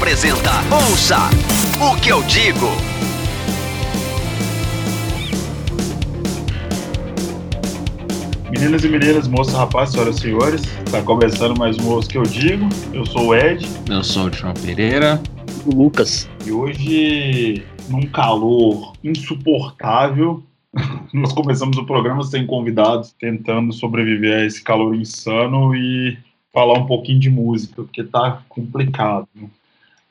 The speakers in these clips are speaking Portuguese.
Apresenta Ouça o que eu digo. Meninas e meninas, moças, rapazes, senhoras e senhores, está começando mais um Ouça o que eu digo. Eu sou o Ed. Eu sou o João Pereira. O Lucas. E hoje, num calor insuportável, nós começamos o programa sem convidados, tentando sobreviver a esse calor insano e falar um pouquinho de música, porque tá complicado.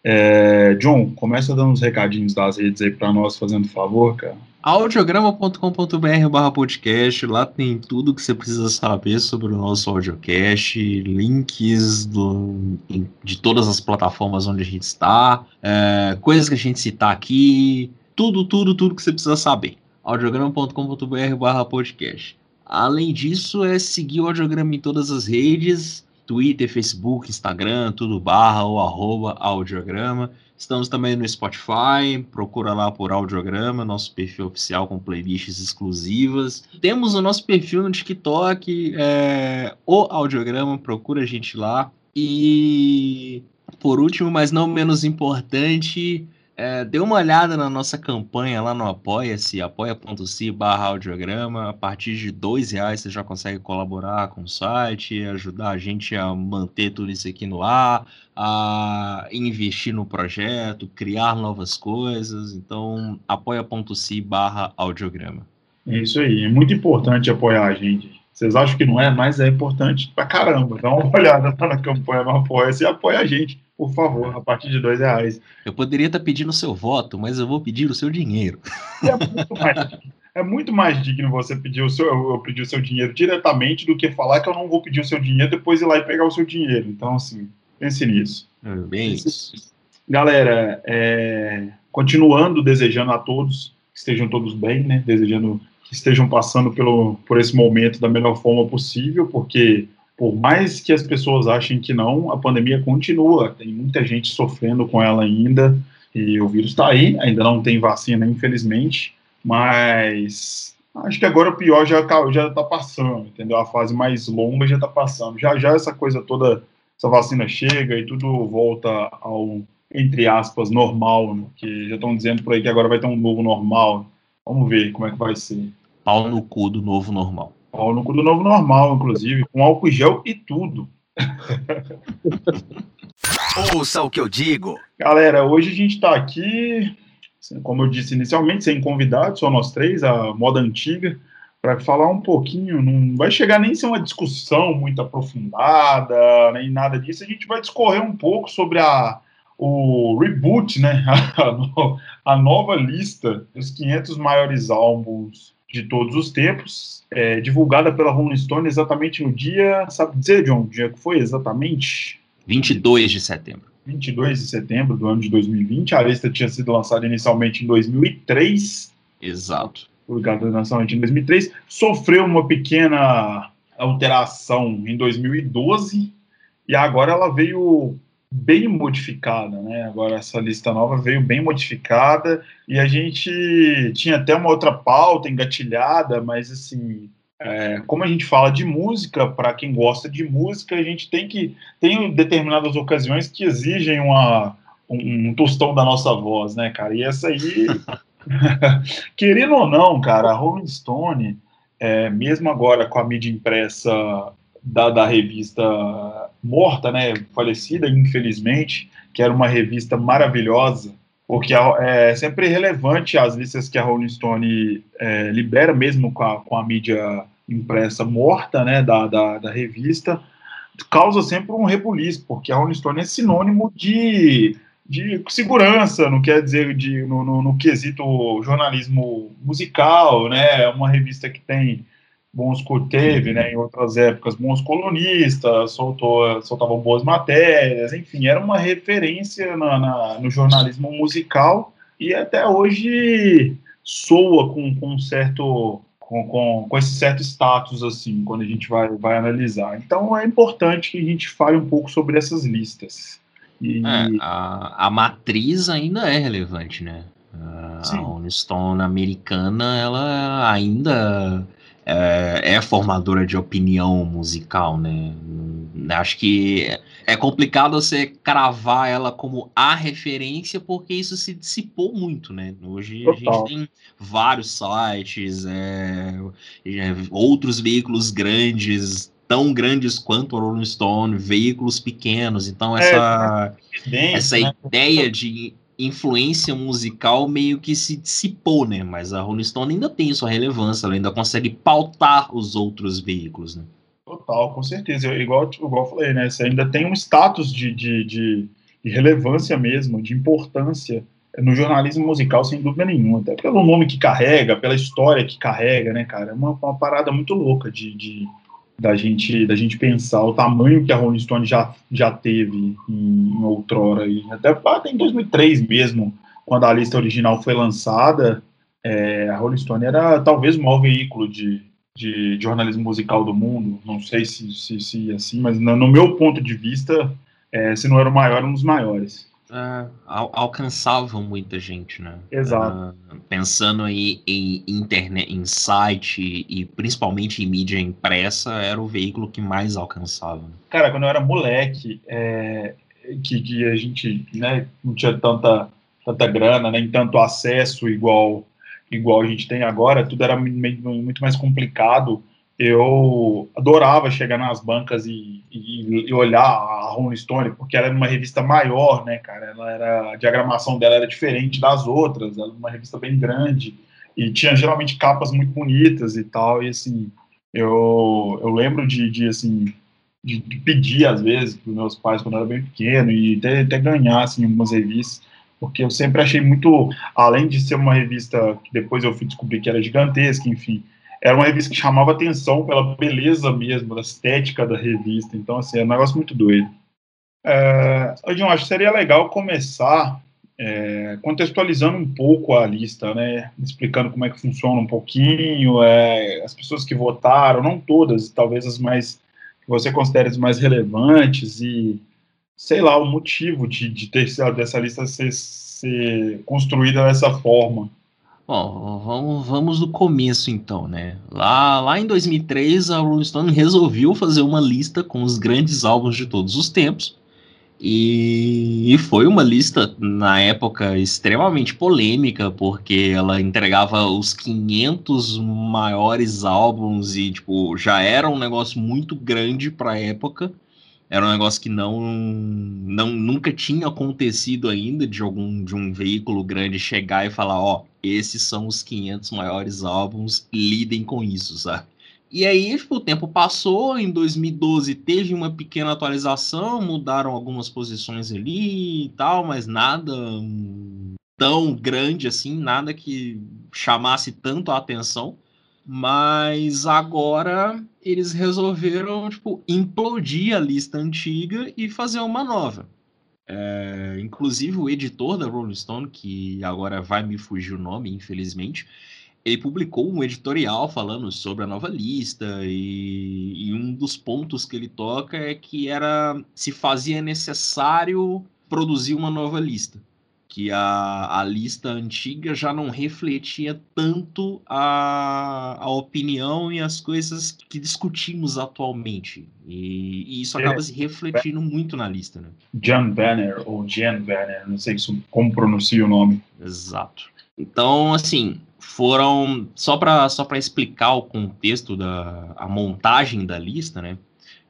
É, John, começa dando uns recadinhos das redes aí para nós, fazendo favor, cara. audiograma.com.br barra podcast, lá tem tudo que você precisa saber sobre o nosso audiocast, links do, de todas as plataformas onde a gente está, é, coisas que a gente citar aqui, tudo, tudo, tudo que você precisa saber. audiograma.com.br barra podcast. Além disso, é seguir o audiograma em todas as redes, Twitter, Facebook, Instagram, tudo barra ou arroba audiograma. Estamos também no Spotify, procura lá por audiograma, nosso perfil oficial com playlists exclusivas. Temos o nosso perfil no TikTok, é, o audiograma, procura a gente lá. E por último, mas não menos importante, é, dê uma olhada na nossa campanha lá no Apoia-se, apoia.se barra audiograma. A partir de dois reais você já consegue colaborar com o site, ajudar a gente a manter tudo isso aqui no ar, a investir no projeto, criar novas coisas. Então, apoia.se barra audiograma. É isso aí, é muito importante apoiar a gente. Vocês acham que não é, mas é importante pra caramba. Dá uma olhada lá na campanha no Apoia-se e apoia a gente por favor, a partir de dois reais. Eu poderia estar pedindo o seu voto, mas eu vou pedir o seu dinheiro. É muito mais, é muito mais digno você pedir o seu, eu pedir o seu dinheiro diretamente do que falar que eu não vou pedir o seu dinheiro depois ir lá e pegar o seu dinheiro. Então, assim, pense nisso. Bem isso. Galera, é, continuando desejando a todos que estejam todos bem, né? Desejando que estejam passando pelo, por esse momento da melhor forma possível, porque por mais que as pessoas achem que não, a pandemia continua, tem muita gente sofrendo com ela ainda, e o vírus está aí, ainda não tem vacina, infelizmente, mas acho que agora o pior já já está passando, entendeu? A fase mais longa já está passando. Já já essa coisa toda, essa vacina chega e tudo volta ao entre aspas normal, né? que já estão dizendo por aí que agora vai ter um novo normal. Vamos ver como é que vai ser. Pau no cu do novo normal. Pau no do novo normal, inclusive, com álcool gel e tudo. Ouça o que eu digo. Galera, hoje a gente está aqui, como eu disse inicialmente, sem convidados, só nós três, a moda antiga, para falar um pouquinho. Não vai chegar nem ser uma discussão muito aprofundada, nem nada disso. A gente vai discorrer um pouco sobre a, o reboot, né? a nova lista dos 500 maiores álbuns de todos os tempos, é, divulgada pela Rolling Stone exatamente no dia, sabe dizer, John, dia que foi exatamente? 22 de setembro. 22 de setembro do ano de 2020. A lista tinha sido lançada inicialmente em 2003. Exato. Publicada inicialmente em 2003. Sofreu uma pequena alteração em 2012 e agora ela veio bem modificada, né? Agora essa lista nova veio bem modificada e a gente tinha até uma outra pauta engatilhada, mas assim, é, como a gente fala de música, para quem gosta de música, a gente tem que tem determinadas ocasiões que exigem uma um, um tostão da nossa voz, né, cara? E essa aí, querendo ou não, cara, a Rolling Stone, é, mesmo agora com a mídia impressa da, da revista morta, né, falecida, infelizmente, que era uma revista maravilhosa, porque é sempre relevante as listas que a Rolling Stone é, libera, mesmo com a, com a mídia impressa morta, né, da, da, da revista, causa sempre um rebuliço, porque a Rolling Stone é sinônimo de, de segurança, não quer dizer de, no, no, no quesito jornalismo musical, né, é uma revista que tem bons teve, né, em outras épocas, bons colunistas, soltou, soltava boas matérias, enfim, era uma referência na, na, no jornalismo musical e até hoje soa com, com um certo com, com, com, esse certo status, assim, quando a gente vai, vai analisar. Então é importante que a gente fale um pouco sobre essas listas. E... É, a, a matriz ainda é relevante, né? A, a Stone americana, ela ainda é, é, formadora de opinião musical, né? Acho que é complicado você cravar ela como a referência, porque isso se dissipou muito, né? Hoje Total. a gente tem vários sites, é, é, outros veículos grandes, tão grandes quanto o Rolling Stone, veículos pequenos. Então, essa, é, essa né? ideia de influência musical meio que se dissipou, né? Mas a Rolling Stone ainda tem sua relevância, ela ainda consegue pautar os outros veículos, né? Total, com certeza. Eu, igual, igual eu falei, né? Você ainda tem um status de, de, de, de relevância mesmo, de importância no jornalismo musical, sem dúvida nenhuma. Até pelo nome que carrega, pela história que carrega, né, cara? É uma, uma parada muito louca de, de, da, gente, da gente pensar o tamanho que a Rolling Stone já, já teve em, em outrora. E até, até em 2003 mesmo, quando a lista original foi lançada, é, a Rolling Stone era talvez o maior veículo de, de jornalismo musical do mundo, não sei se, se, se assim, mas no, no meu ponto de vista, é, se não era o maior, um dos maiores. Uh, al alcançavam muita gente, né? Exato. Uh, pensando aí em internet, em site e principalmente em mídia impressa, era o veículo que mais alcançava. Cara, quando eu era moleque, é, que, que, a gente né, não tinha tanta, tanta grana, nem tanto acesso igual igual a gente tem agora, tudo era muito mais complicado. Eu adorava chegar nas bancas e, e, e, olhar a Rolling Stone, porque ela era uma revista maior, né, cara? Ela era, a diagramação dela era diferente das outras, ela era uma revista bem grande e tinha geralmente capas muito bonitas e tal. E assim, eu, eu lembro de, de assim, de, de pedir às vezes para meus pais quando eu era bem pequeno e até, até ganhar assim, algumas revistas porque eu sempre achei muito, além de ser uma revista que depois eu fui descobrir que era gigantesca, enfim, era uma revista que chamava atenção pela beleza mesmo, da estética da revista, então, assim, é um negócio muito doido. É, eu acho que seria legal começar é, contextualizando um pouco a lista, né, explicando como é que funciona um pouquinho, é, as pessoas que votaram, não todas, talvez as mais, que você considere as mais relevantes e sei lá, o motivo de, de ter dessa lista ser, ser construída dessa forma. Bom, vamos, vamos do começo então, né? Lá, lá em 2003, a Rolling Stone resolveu fazer uma lista com os grandes álbuns de todos os tempos. E, e foi uma lista, na época, extremamente polêmica, porque ela entregava os 500 maiores álbuns e, tipo, já era um negócio muito grande para a época. Era um negócio que não, não nunca tinha acontecido ainda de algum de um veículo grande chegar e falar, ó, esses são os 500 maiores álbuns, lidem com isso, sabe? E aí, tipo, o tempo passou, em 2012 teve uma pequena atualização, mudaram algumas posições ali e tal, mas nada tão grande assim, nada que chamasse tanto a atenção. Mas agora eles resolveram tipo, implodir a lista antiga e fazer uma nova. É, inclusive o editor da Rolling Stone, que agora vai me fugir o nome, infelizmente, ele publicou um editorial falando sobre a nova lista e, e, um dos pontos que ele toca é que era se fazia necessário produzir uma nova lista que a, a lista antiga já não refletia tanto a, a opinião e as coisas que discutimos atualmente. E, e isso acaba é, se refletindo é, muito na lista, né? Jan Banner, ou Jan Banner, não sei como pronuncia o nome. Exato. Então, assim, foram só para só para explicar o contexto da a montagem da lista, né?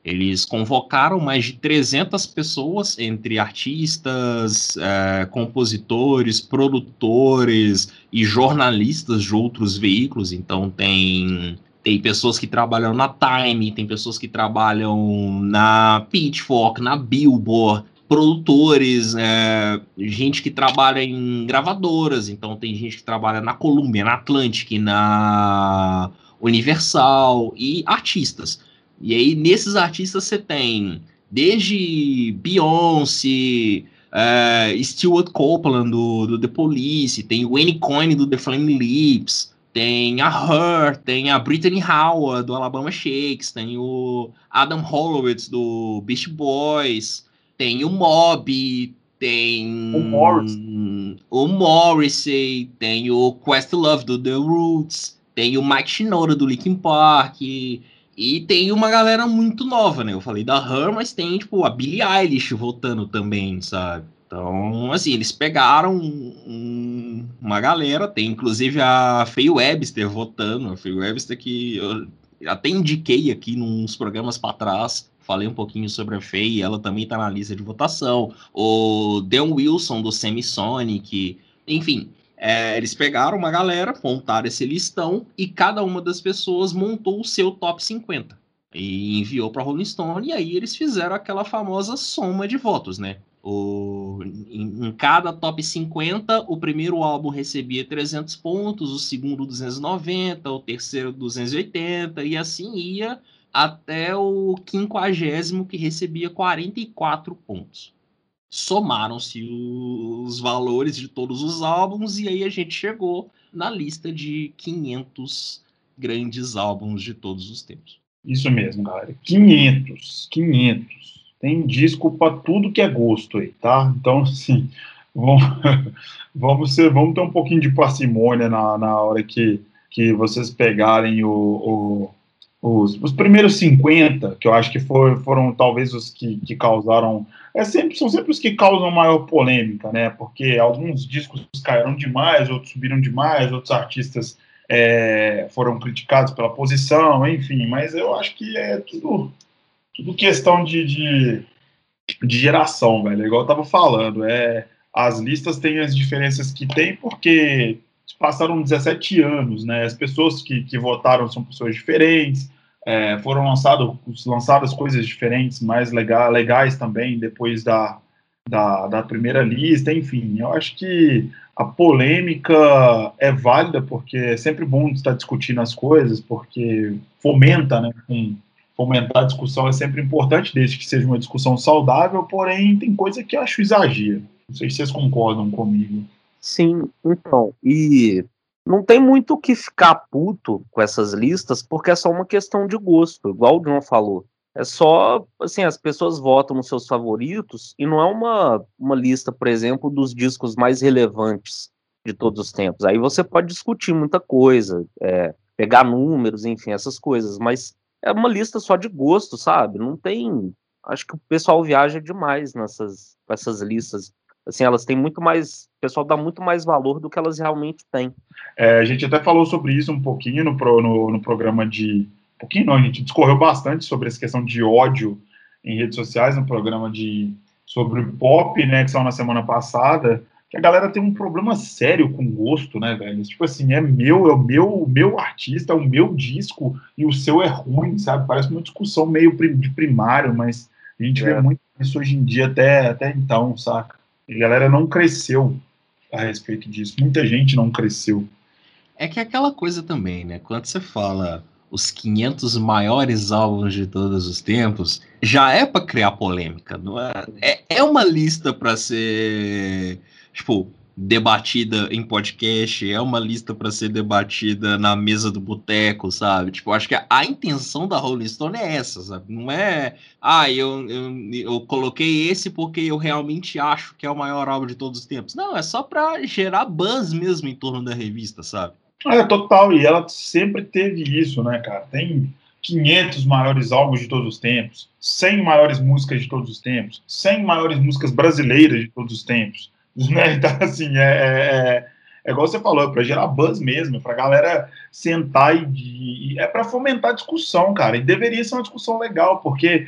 Eles convocaram mais de 300 pessoas, entre artistas, é, compositores, produtores e jornalistas de outros veículos. Então, tem, tem pessoas que trabalham na Time, tem pessoas que trabalham na Pitchfork, na Billboard, produtores, é, gente que trabalha em gravadoras. Então, tem gente que trabalha na Columbia, na Atlantic, na Universal e artistas. E aí, nesses artistas, você tem desde Beyoncé, uh, Stewart Copeland do, do, The Police, tem o Annie Coyne do The Flaming Lips, tem a Her, tem a Brittany Howard do Alabama Shakes, tem o Adam Horowitz do Beast Boys, tem o Mob, tem o Morrissey, o Morrissey tem o Questlove do The Roots, tem o Mike Shinoda do Linkin Park, e, tem uma galera muito nova, né? Eu falei da Her, mas tem, tipo, a Billie Eilish voltando também, sabe? Então, assim, eles pegaram um, uma galera, tem inclusive a Faye Webster votando, a Faye Webster que eu até indiquei aqui nos programas para trás, falei um pouquinho sobre a Faye, ela também está na lista de votação, o Dan Wilson do Semisonic, enfim, é, eles pegaram uma galera, montaram esse listão e cada uma das pessoas montou o seu top 50 e enviou para Rolling Stone e aí eles fizeram aquela famosa soma de votos, né? O, em, em, cada top 50, o primeiro álbum recebia 300 pontos, o segundo 290, o terceiro 280, e assim ia até o quinquagésimo que recebia 44 pontos. Somaram-se os valores de todos os álbuns e aí a gente chegou na lista de 500 grandes álbuns de todos os tempos. Isso mesmo, galera. 500, 500. Tem disco para tudo que é gosto aí, tá? Então, assim, vamos, vamos, ser, vamos ter um pouquinho de parcimônia na, na hora que, que vocês pegarem o, o os, os, primeiros 50, que eu acho que for, foram talvez os que, que causaram. É sempre, são sempre os que causam maior polêmica, né? Porque alguns discos caíram demais, outros subiram demais, outros artistas é, foram criticados pela posição, enfim, mas eu acho que é tudo tudo questão de, de, de geração, velho. Igual eu tava falando, é, as listas têm as diferenças que tem porque passaram 17 anos, né? As pessoas que, que votaram são pessoas diferentes, é, foram lançado, lançadas coisas diferentes, mais legal, legais também, depois da, da, da, primeira lista, enfim. Eu acho que a polêmica é válida, porque é sempre bom estar discutindo as coisas, porque fomenta, né? Com, fomentar a discussão é sempre importante, desde que seja uma discussão saudável, porém tem coisa que eu acho exagero. Não sei se vocês concordam comigo. Sim, então, e não tem muito o que ficar puto com essas listas, porque é só uma questão de gosto, igual o John falou. É só, assim, as pessoas votam nos seus favoritos e não é uma, uma lista, por exemplo, dos discos mais relevantes de todos os tempos. Aí você pode discutir muita coisa, é, pegar números, enfim, essas coisas, mas é uma lista só de gosto, sabe? Não tem. Acho que o pessoal viaja demais nessas essas listas. Assim, elas têm muito mais. O pessoal dá muito mais valor do que elas realmente têm. É, a gente até falou sobre isso um pouquinho no, pro, no, no programa de. Um pouquinho não, a gente discorreu bastante sobre essa questão de ódio em redes sociais, no programa de sobre pop, né, que saiu na semana passada que a galera tem um problema sério com gosto, né, velho? Tipo assim, é meu, é o meu, meu artista, é o meu disco e o seu é ruim, sabe? Parece uma discussão meio de primário, mas a gente é. vê muito isso hoje em dia até, até então, saca? E a galera não cresceu a respeito disso. Muita gente não cresceu. É que é aquela coisa também, né? Quando você fala os 500 maiores álbuns de todos os tempos, já é para criar polêmica, não é? É, é uma lista para ser tipo, debatida em podcast, é uma lista para ser debatida na mesa do boteco, sabe? Tipo, acho que a, a, intenção da Rolling Stone é essa, sabe? Não é, ah, eu, eu, eu coloquei esse porque eu realmente acho que é o maior álbum de todos os tempos. Não, é só para gerar buzz mesmo em torno da revista, sabe? É, total, e ela sempre teve isso, né, cara? Tem 500 maiores álbuns de todos os tempos, 100 maiores músicas de todos os tempos, 100 maiores músicas brasileiras de todos os tempos né? Então, assim, é, é, é, é igual você falou, é para gerar buzz mesmo, é para galera sentar e, e é para fomentar discussão, cara. E deveria ser uma discussão legal, porque,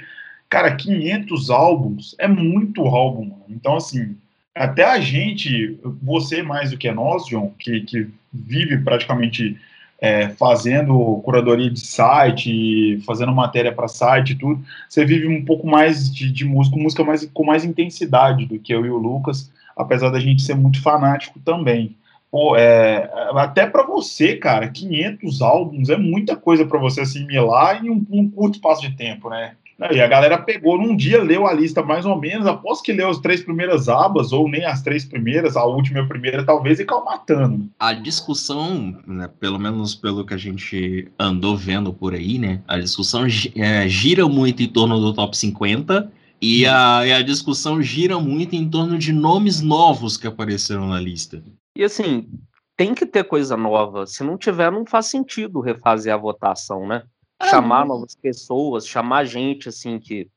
cara, 500 álbuns é muito álbum. Mano. Então, assim, até a gente, você mais do que nós, João, que, que vive praticamente é, fazendo curadoria de site, fazendo matéria para site e tudo, você vive um pouco mais de, de música, música mais, com mais intensidade do que eu e o Lucas apesar da gente ser muito fanático também. Pô, é, até para você, cara, 500 álbuns é muita coisa para você assimilar em um, um, curto espaço de tempo, né? E a galera pegou num dia, leu a lista mais ou menos, após que leu as três primeiras abas, ou nem as três primeiras, a última e a primeira, talvez, e caiu matando. A discussão, né, pelo menos pelo que a gente andou vendo por aí, né? A discussão é, gira muito em torno do top 50 e a, e a discussão gira muito em torno de nomes novos que apareceram na lista. E assim, tem que ter coisa nova. Se não tiver, não faz sentido refazer a votação, né? É, chamar novas pessoas, chamar gente assim que,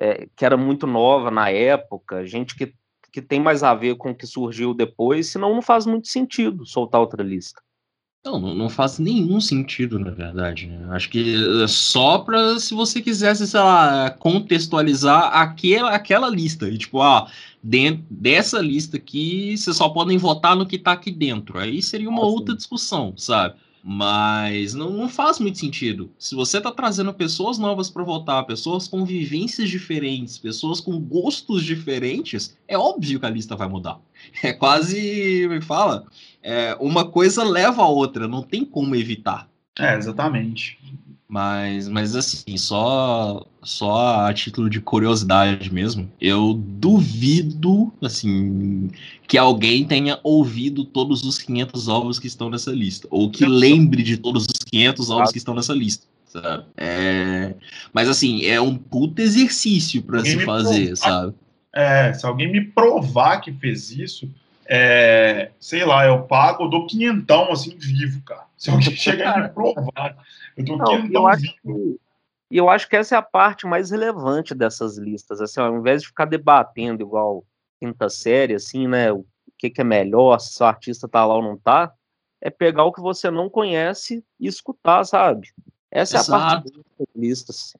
é, que era muito nova na época, gente que, que tem mais a ver com o que surgiu depois, senão não faz muito sentido soltar outra lista. Não, não faz nenhum sentido, na verdade. Né? Acho que é só para se você quisesse, sei lá, contextualizar aquela, aquela lista. E, tipo, ah, dentro dessa lista aqui, vocês só podem votar no que tá aqui dentro. Aí seria uma outra discussão, sabe? Mas não, não faz muito sentido. Se você está trazendo pessoas novas para votar, pessoas com vivências diferentes, pessoas com gostos diferentes, é óbvio que a lista vai mudar. É quase, me é fala, é, uma coisa leva a outra, não tem como evitar. É, exatamente. Mas, mas assim, só, só a título de curiosidade mesmo, eu duvido, assim, que alguém tenha ouvido todos os 500 ovos que estão nessa lista. Ou que lembre de todos os 500 ovos que estão nessa lista. Sabe? É... Mas assim, é um puto exercício para se fazer, provar, sabe? É, se alguém me provar que fez isso, é, sei lá, eu pago, eu dou quinhentão assim vivo, cara. Se alguém chegar e me provar eu tô Não, eu acho que, e eu acho que essa é a parte mais relevante dessas listas. Assim, ao invés de ficar debatendo igual quinta série, assim, né? O que, que é melhor, se o artista tá lá ou não tá, é pegar o que você não conhece e escutar, sabe? Essa Exato. é a parte das listas.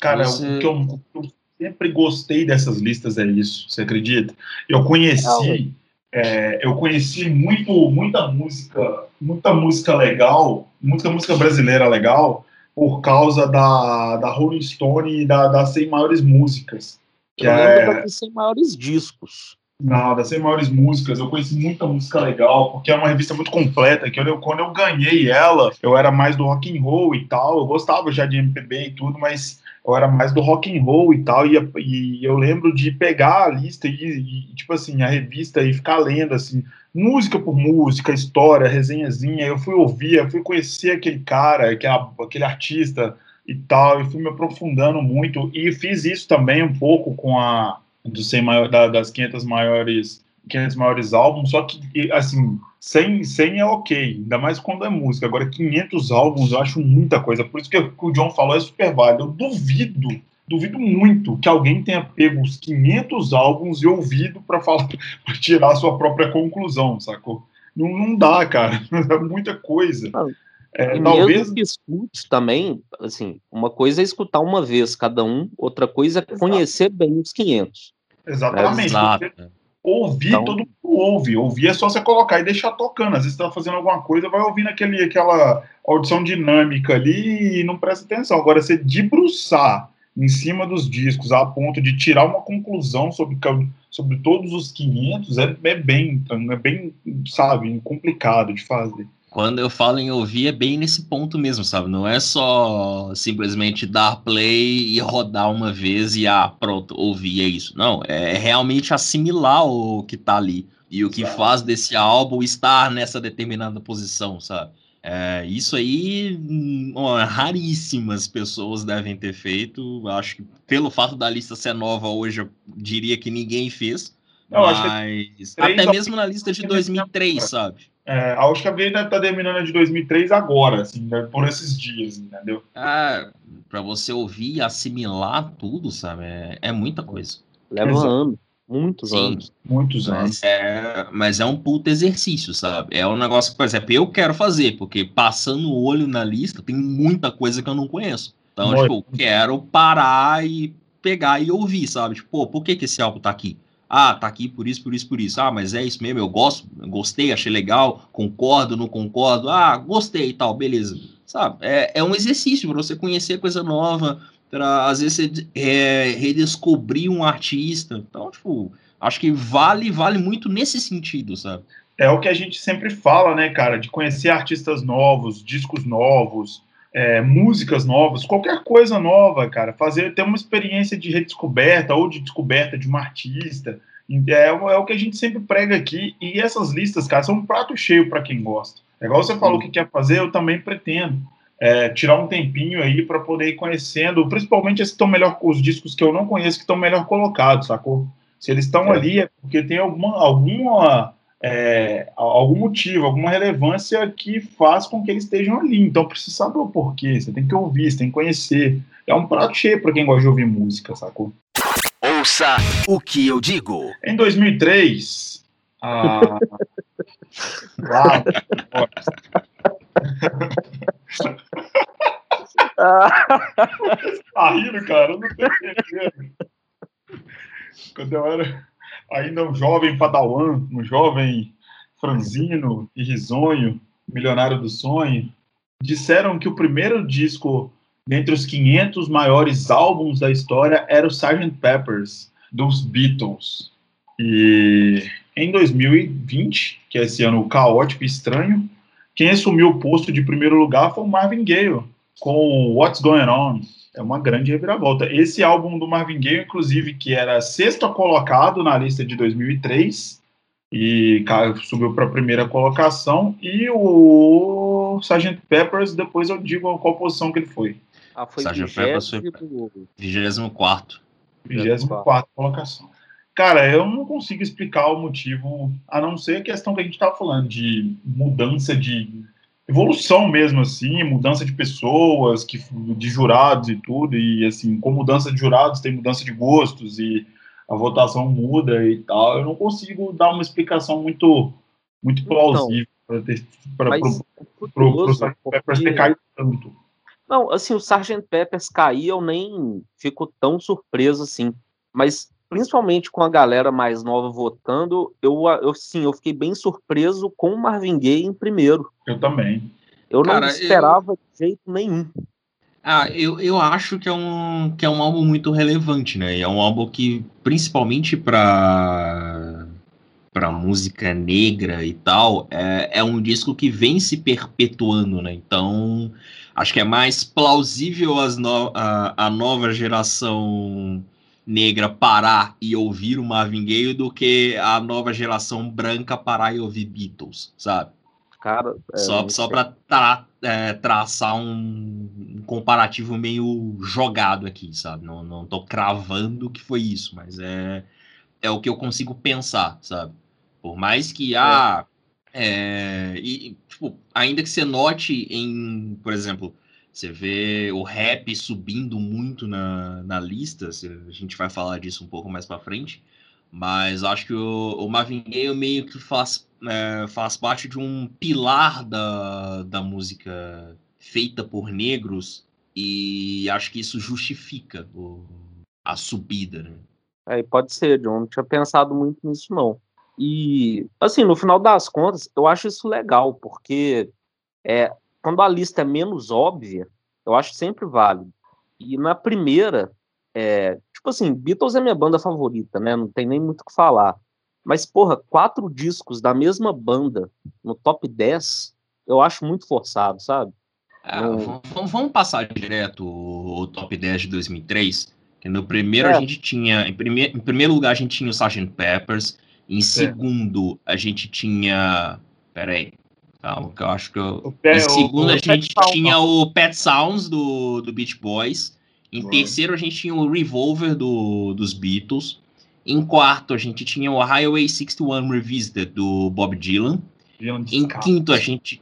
Cara, você... o, que eu, o, que eu, sempre gostei dessas listas é isso, você acredita? Eu conheci, é, eu conheci muito, muita música, muita música legal muita música brasileira legal por causa da, da Rolling Stone e da, das 100 maiores músicas. Que eu é... das 100 maiores discos. Das 100 maiores músicas. Eu conheci muita música legal, porque é uma revista muito completa. Que eu, quando eu ganhei ela, eu era mais do rock and roll e tal. Eu gostava já de MPB e tudo, mas eu era mais do rock and roll e tal. E, e eu lembro de pegar a lista e, e, tipo assim, a revista e ficar lendo assim música por música, história, resenhazinha. Eu fui ouvir, eu fui conhecer aquele cara, aquele, aquele artista e tal, e fui me aprofundando muito. E fiz isso também um pouco com a dos 100 maior, da, das 500 maiores 500 maiores álbuns, só que, assim, 100, 100 é ok, ainda mais quando é música. Agora, 500 álbuns eu acho muita coisa. Por isso que o John falou é super válido. Eu duvido duvido muito que alguém tenha pego os 500 álbuns e ouvido para tirar a sua própria conclusão, sacou? Não, não dá, cara. É muita coisa. É, e talvez mesmo que escute também, assim, uma coisa é escutar uma vez cada um, outra coisa é conhecer Exato. bem os 500. Exatamente. É, ouvir, então, todo mundo ouve. Ouvir é só você colocar e deixar tocando. Às vezes você tá fazendo alguma coisa, vai ouvindo aquele, aquela audição dinâmica ali e não presta atenção. Agora, você debruçar em cima dos discos a ponto de tirar uma conclusão sobre, sobre todos os 500 é, é bem, é bem, sabe, complicado de fazer. Quando eu falo em ouvir, é bem nesse ponto mesmo, sabe? Não é só simplesmente dar play e rodar uma vez e, ah, pronto, ouvir, é isso. Não, é realmente assimilar o que tá ali e o que faz desse álbum estar nessa determinada posição, sabe? É, isso aí, ó, raríssimas pessoas devem ter feito. Acho que pelo fato da lista ser nova hoje, eu diria que ninguém fez. Não, mas até mesmo na lista de 2003, sabe? É, acho que a Brenda tá terminando a de 2003 agora, assim, né, por esses dias, entendeu? É, para você ouvir e assimilar tudo, sabe? É, é muita coisa. Leva um ano. Muitos Sim, anos. Muitos mas anos. É, mas é um puto exercício, sabe? É um negócio que, por exemplo, eu quero fazer, porque passando o olho na lista, tem muita coisa que eu não conheço. Então, Muito. tipo, eu quero parar e pegar e ouvir, sabe? Tipo, pô, por que, que esse álbum tá aqui? Ah, tá aqui por isso, por isso, por isso. Ah, mas é isso mesmo, eu gosto, gostei, achei legal, concordo, não concordo. Ah, gostei e tal, beleza. Sabe? É, é um exercício para você conhecer coisa nova, para às vezes é, redescobrir um artista. Então, tipo, acho que vale, vale muito nesse sentido, sabe? É o que a gente sempre fala, né, cara, de conhecer artistas novos, discos novos, é, músicas novas, qualquer coisa nova, cara, fazer ter uma experiência de redescoberta ou de descoberta de um artista. É, é o que a gente sempre prega aqui. E essas listas, cara, são um prato cheio para quem gosta. É igual você falou que quer fazer, eu também pretendo é, tirar um tempinho aí para poder ir conhecendo, principalmente estão melhor, os discos que eu não conheço que estão melhor colocados, sacou? Se eles estão é. ali é porque tem alguma, alguma é, algum motivo, alguma relevância que faz com que eles estejam ali. Então precisa saber o porquê, você tem que ouvir, você tem que conhecer. É um prato cheio para quem gosta de ouvir música, sacou? Ouça o que eu digo. Em 2003, a... Lá, tá rindo, cara? Eu não tô entendendo. Quando eu era ainda um jovem padawan, um jovem franzino e risonho, milionário do sonho, disseram que o primeiro disco dentre os 500 maiores álbuns da história era o Sgt. Peppers, dos Beatles. E em 2020, que é esse ano caótico e estranho, quem assumiu o posto de primeiro lugar foi o Marvin Gaye, com What's Going On. É uma grande reviravolta. Esse álbum do Marvin Gaye, inclusive, que era sexto colocado na lista de 2003, e subiu para a primeira colocação, e o Sgt. Peppers, depois eu digo qual posição que ele foi. Ah, foi Sgt. Peppers foi 24. 24 colocação. Cara, eu não consigo explicar o motivo, a não ser a questão que a gente estava falando, de mudança de evolução mesmo, assim, mudança de pessoas, que, de jurados e tudo, e assim, com mudança de jurados tem mudança de gostos e a votação muda e tal. Eu não consigo dar uma explicação muito, muito então, plausível para o Peppers ter caído tanto. Não, assim, o Sgt. Peppers cair, eu nem fico tão surpreso assim. Mas principalmente com a galera mais nova votando, eu, eu sim, eu fiquei bem surpreso com o Marvin Gaye em primeiro. Eu também. Eu não Cara, esperava eu... de jeito nenhum. Ah, eu, eu acho que é, um, que é um álbum muito relevante, né? É um álbum que, principalmente para para música negra e tal, é, é um disco que vem se perpetuando, né? Então, acho que é mais plausível as no, a, a nova geração negra parar e ouvir o Marvin Gaye do que a nova geração branca parar e ouvir Beatles, sabe? Cara, é, só só para tra, é, traçar um, comparativo meio jogado aqui, sabe? Não, não tô cravando que foi isso, mas é, é o que eu consigo pensar, sabe? Por mais que há. É. é, e, tipo, ainda que você note em, por exemplo, você vê o rap subindo muito na, na lista, a gente vai falar disso um pouco mais para frente, mas acho que o, o Marvin Gaye meio que faz, é, faz parte de um pilar da, da música feita por negros e acho que isso justifica o, a subida, né? É, pode ser, John. Não tinha pensado muito nisso, não. E, assim, no final das contas, eu acho isso legal, porque é, quando a lista é menos óbvia, eu acho sempre válido. E na primeira, é, tipo assim, Beatles é minha banda favorita, né? Não tem nem muito o que falar. Mas, porra, quatro discos da mesma banda no top 10, eu acho muito forçado, sabe? É, vamos, vamos, passar direto o, o, top 10 de 2003. Que no primeiro é. a gente tinha. Em, prime, em primeiro lugar a gente tinha o Sgt. Peppers. Em é. segundo a gente tinha. Peraí. Calma, que eu acho que eu... Em segundo, a gente tinha o Pet Sounds do, do Beach Boys. Em terceiro, a gente tinha o Revolver do, dos Beatles. Em quarto, a gente tinha o Highway 61 Revisited do Bob Dylan. Um em quinto, a gente.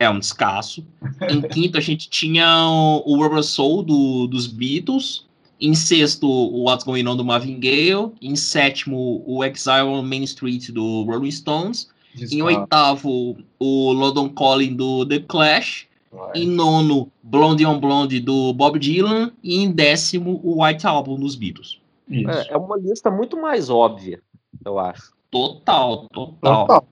É um descasso. em quinto, a gente tinha o, o Rubber Soul do, dos Beatles. Em sexto, o What's Going On do Marvin Gaye. Em sétimo, o Exile on Main Street do Rolling Stones. Em oitavo, o London Calling do The Clash. Vai. Em nono, Blonde on Blonde do Bob Dylan. E em décimo, o White Album dos Beatles. É, é, uma lista muito mais óbvia, eu acho. Total, total. total.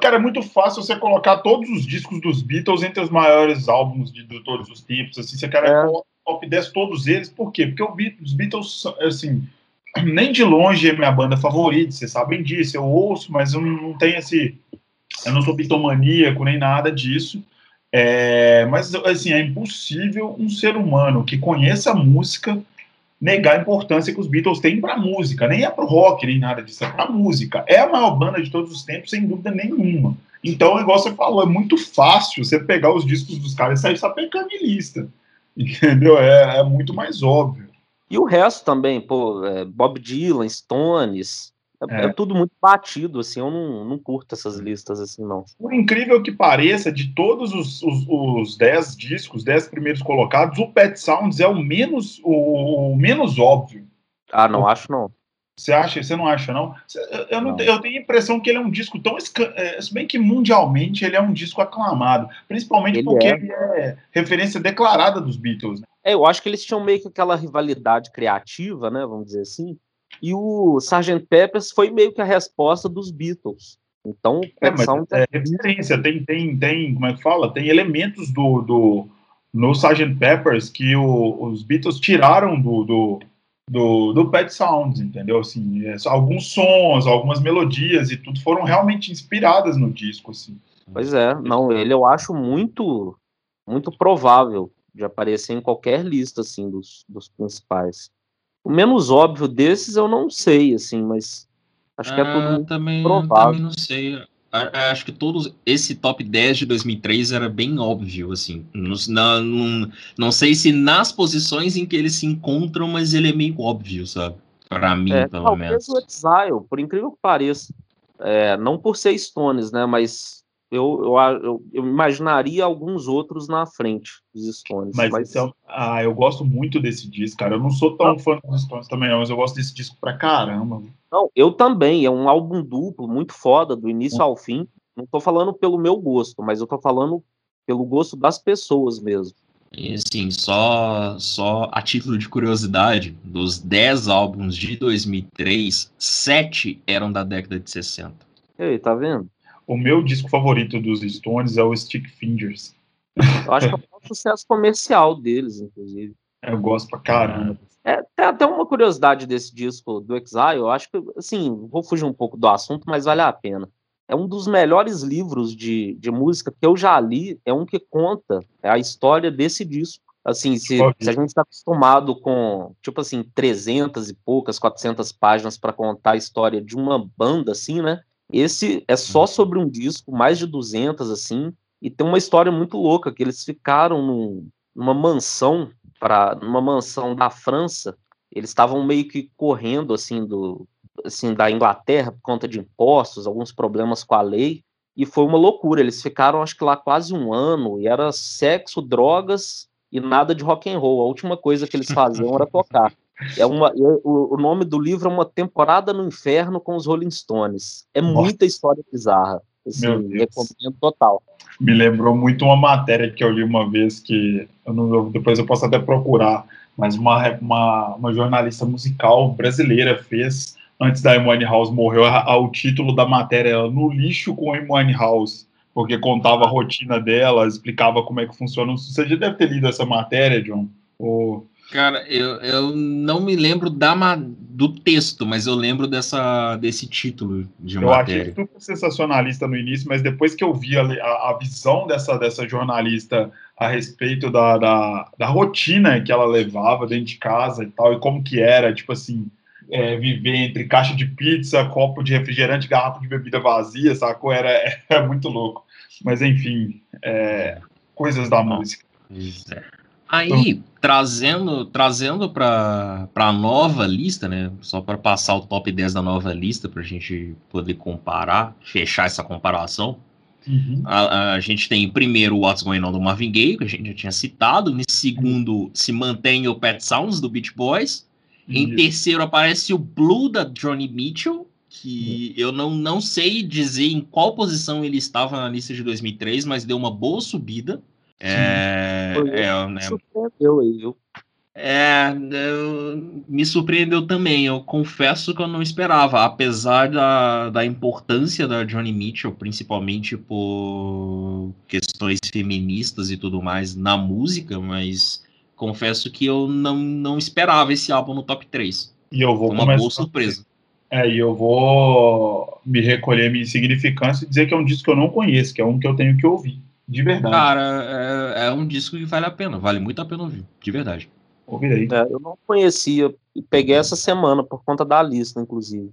Cara, é muito fácil você colocar todos os discos dos Beatles entre os maiores álbuns de, de todos os tempos. Assim, você quer é. top 10 todos eles, por quê? Porque os Beatles, assim, nem de longe é minha banda favorita, vocês sabem disso, eu ouço, mas eu não tenho esse. Eu não sou bitomaníaco nem nada disso. É, mas, assim, é impossível um ser humano que conheça a música negar a importância que os Beatles têm para a música. Nem é para o rock, nem nada disso, é para a música. É a maior banda de todos os tempos, sem dúvida nenhuma. Então, o negócio você falou, é muito fácil você pegar os discos dos caras e sair sapecando de lista. Entendeu? É, é muito mais óbvio. E o resto também, pô, é, Bob Dylan, Stones, É, é. é, tudo muito batido, assim, eu não, não curto essas listas assim, não. Por incrível que pareça, de todos os, os, os dez discos, dez primeiros colocados, o Pet Sounds é o menos, o, o menos óbvio. Ah, não o, acho não. Você acha? Você não acha, não? Eu, não, não. eu tenho a impressão que ele é um disco tão. É, se bem que mundialmente ele é um disco aclamado. Principalmente ele porque é. ele é referência declarada dos Beatles. Né? É, eu acho que eles tinham meio que aquela rivalidade criativa, né? Vamos dizer assim. E o Sgt. Peppers foi meio que a resposta dos Beatles. Então, é, mas é, é referência, tem, tem, tem, como é que fala? Tem elementos do, do no Sgt. Peppers que o, os Beatles tiraram do, do, do, do Pet Sounds, entendeu? Assim, é, alguns sons, algumas melodias e tudo foram realmente inspiradas no disco, assim. Pois é, não, ele eu acho muito, muito provável de aparecer em qualquer lista, assim, dos, dos principais. O menos óbvio desses eu não sei, assim, mas acho que é tudo ah, também, provável. Também não sei. Acho que todos. Esse top 10 de 2003 era bem óbvio, assim. Não, não, não sei se nas posições em que eles se encontram, mas ele é meio óbvio, sabe? Para mim, é, pelo menos. o Exile, por incrível que pareça. É, não por ser Stones, né? Mas eu, eu, eu, imaginaria alguns outros na frente dos Stones. Mas, mas... Então, ah, eu gosto muito desse disco, cara. Eu não sou tão não. fã dos Stones também, não, mas eu gosto desse disco pra caramba. Não, eu também. É um álbum duplo, muito foda, do início ao fim. Não tô falando pelo meu gosto, mas eu tô falando pelo gosto das pessoas mesmo. E assim, só, só a título de curiosidade, dos 10 álbuns de 2003, 7 eram da década de 60. Ei, tá vendo? O meu disco favorito dos Stones é o Stick Fingers. Eu acho que é um sucesso comercial deles, inclusive. Eu gosto pra caramba. É, tem até uma curiosidade desse disco do Exile, eu acho que, assim, vou fugir um pouco do assunto, mas vale a pena. É um dos melhores livros de, de música que eu já li, é um que conta a história desse disco. Assim, se, se a gente está acostumado com, tipo assim, 300 e poucas, 400 páginas para contar a história de uma banda, assim, né? Esse é só uhum. sobre um disco, mais de 200 assim, e tem uma história muito louca que eles ficaram num, numa mansão para numa mansão da França. Eles estavam meio que correndo assim do assim da Inglaterra por conta de impostos, alguns problemas com a lei, e foi uma loucura. Eles ficaram acho que lá quase um ano e era sexo, drogas e nada de rock and roll. A última coisa que eles faziam era tocar. É uma, o, o, nome do livro é uma temporada no inferno com os Rolling Stones. É Nossa. muita história bizarra. Assim, recomendo total. Me lembrou muito uma matéria que eu li uma vez que eu não, depois eu posso até procurar, mas uma, uma, uma jornalista musical brasileira fez antes da Amy House morreu. O título da matéria era No lixo com Amy House, porque contava a rotina dela, explicava como é que funciona. Você já deve ter lido essa matéria, John? Ou Cara, eu, eu não me lembro da, do texto, mas eu lembro dessa, desse título de eu matéria. Eu achei super sensacionalista no início, mas depois que eu vi a, a, a visão dessa, dessa jornalista a respeito da, da, da, rotina que ela levava dentro de casa e tal, e como que era, tipo assim, é, viver entre caixa de pizza, copo de refrigerante, garrafa de bebida vazia, sacou? Era, era muito louco. Mas enfim, é, coisas da música. É. Aí, trazendo trazendo para a nova lista, né? Só para passar o top 10 da nova lista, para a gente poder comparar, fechar essa comparação. Uhum. A, a, gente tem primeiro o What's Going On do Marvin Gaye, que a gente já tinha citado. Em segundo, se mantém o Pet Sounds do Beach Boys. Em terceiro aparece o Blue da Johnny Mitchell, que uhum. eu não, não sei dizer em qual posição ele estava na lista de 2003, mas deu uma boa subida. É, é, né? surpreendeu aí, viu? É, eu, me surpreendeu também. Eu confesso que eu não esperava, apesar da, da importância da Johnny Mitchell, principalmente por questões feministas e tudo mais na música, mas confesso que eu não, não esperava esse álbum no top 3. E eu vou Foi uma começar... boa surpresa. É, e eu vou me recolher minha insignificância e dizer que é um disco que eu não conheço, que é um que eu tenho que ouvir. De verdade. Cara, é, é, um disco que vale a pena, vale muito a pena ouvir, de verdade. Ouvirei. É, eu não conhecia, peguei essa semana por conta da lista, inclusive.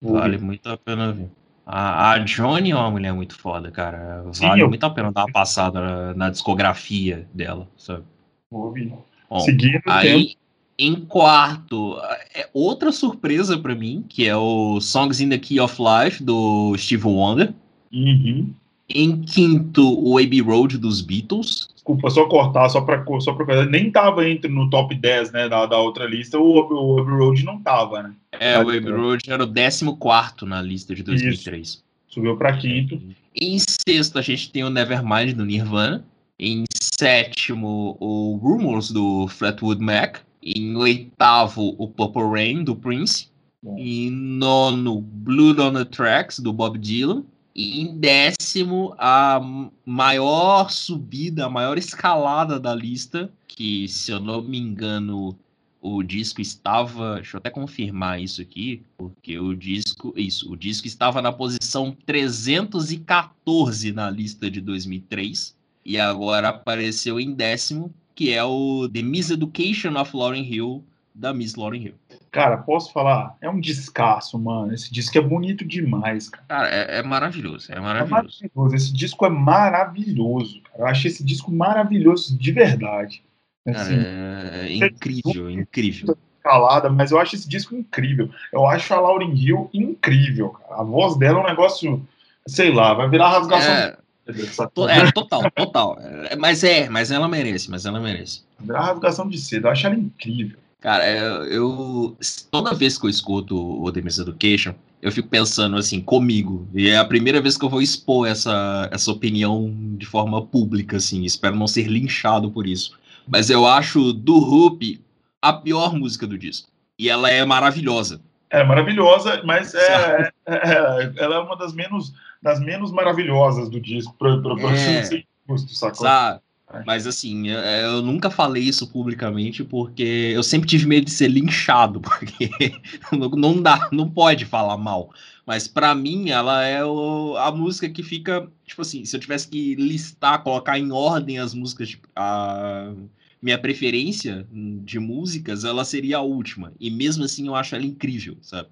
Vale muito a pena ouvir. A, a Johnny é uma mulher muito foda, cara. Vale Sim, muito a pena dar uma passada na, na discografia dela, sabe? Ouvi. Bom, Seguindo aí, Em quarto, é outra surpresa para mim, que é o Songs in the Key of Life, do Steve Wonder. Uhum. Em quinto, o Abbey Road dos Beatles. Desculpa, só cortar, só para só pra, nem tava entre no top 10, né, da, da outra lista, o, o Abbey Road não tava, né? É, o Abbey Road era o 14 na lista de 2003. Isso. Subiu para quinto. Em sexto, a gente tem o Nevermind do Nirvana. Em sétimo, o Rumors do Flatwood Mac. Em oitavo, o Purple Rain do Prince. Bom. Em nono, Blood on the Tracks do Bob Dylan. E em décimo, a maior subida, a maior escalada da lista, que se eu não me engano, o disco estava. Deixa eu até confirmar isso aqui, porque o disco. Isso, o disco estava na posição 314 na lista de 2003 e agora apareceu em décimo, que é o The Miseducation of Lauryn Hill, da Miss Lauryn Hill. Cara, posso falar? É um descasso, mano. Esse disco é bonito demais, cara. Cara, é, é maravilhoso, é maravilhoso. é maravilhoso. Esse disco é maravilhoso, cara. Eu achei esse disco maravilhoso de verdade. Assim, é, é incrível, incrível. Calada, mas eu acho esse disco incrível. Eu acho a Lauryn Hill incrível, cara. A voz dela é um negócio, sei lá, vai virar rasgação. É, é total, total. É, mas é, mas ela merece, mas ela merece. Vai virar rasgação de cedo, eu acho ela incrível. Cara, é, eu. Toda vez que eu escuto o The Miss Education, eu fico pensando assim, comigo. E é a primeira vez que eu vou expor essa, essa opinião de forma pública, assim. Espero não ser linchado por isso. Mas eu acho do Hoop a pior música do disco. E ela é maravilhosa. É maravilhosa, mas é, é, é, ela é uma das menos, das menos maravilhosas do disco, para é, ser justo, sacou? Sabe? É. Mas assim, eu, eu, nunca falei isso publicamente porque eu sempre tive medo de ser linchado, porque não dá, não pode falar mal. Mas para mim, ela é o, a música que fica, tipo assim, se eu tivesse que listar, colocar em ordem as músicas, tipo, a minha preferência de músicas, ela seria a última. E mesmo assim eu acho ela incrível, sabe?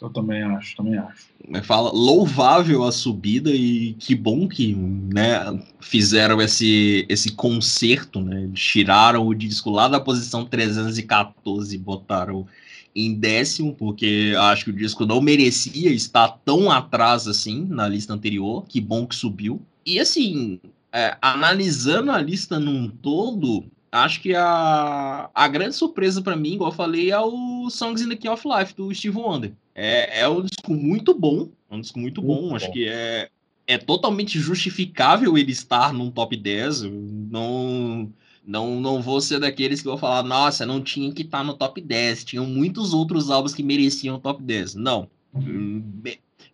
Eu também acho, também acho. Fala, louvável a subida e que bom que né, fizeram esse, esse concerto, né? Tiraram o disco lá da posição 314 e botaram em décimo, porque acho que o disco não merecia estar tão atrás assim na lista anterior. Que bom que subiu. E assim, é, analisando a lista num todo, acho que a, a grande surpresa para mim, igual eu falei, é o Songs in the Key of Life do Steve Wonder. É, é um disco muito bom, é um disco muito, muito bom. bom. Acho que é, é totalmente justificável ele estar num top 10. Não não, não vou ser daqueles que vão falar, nossa, não tinha que estar tá no top 10, tinham muitos outros álbuns que mereciam top 10. Não.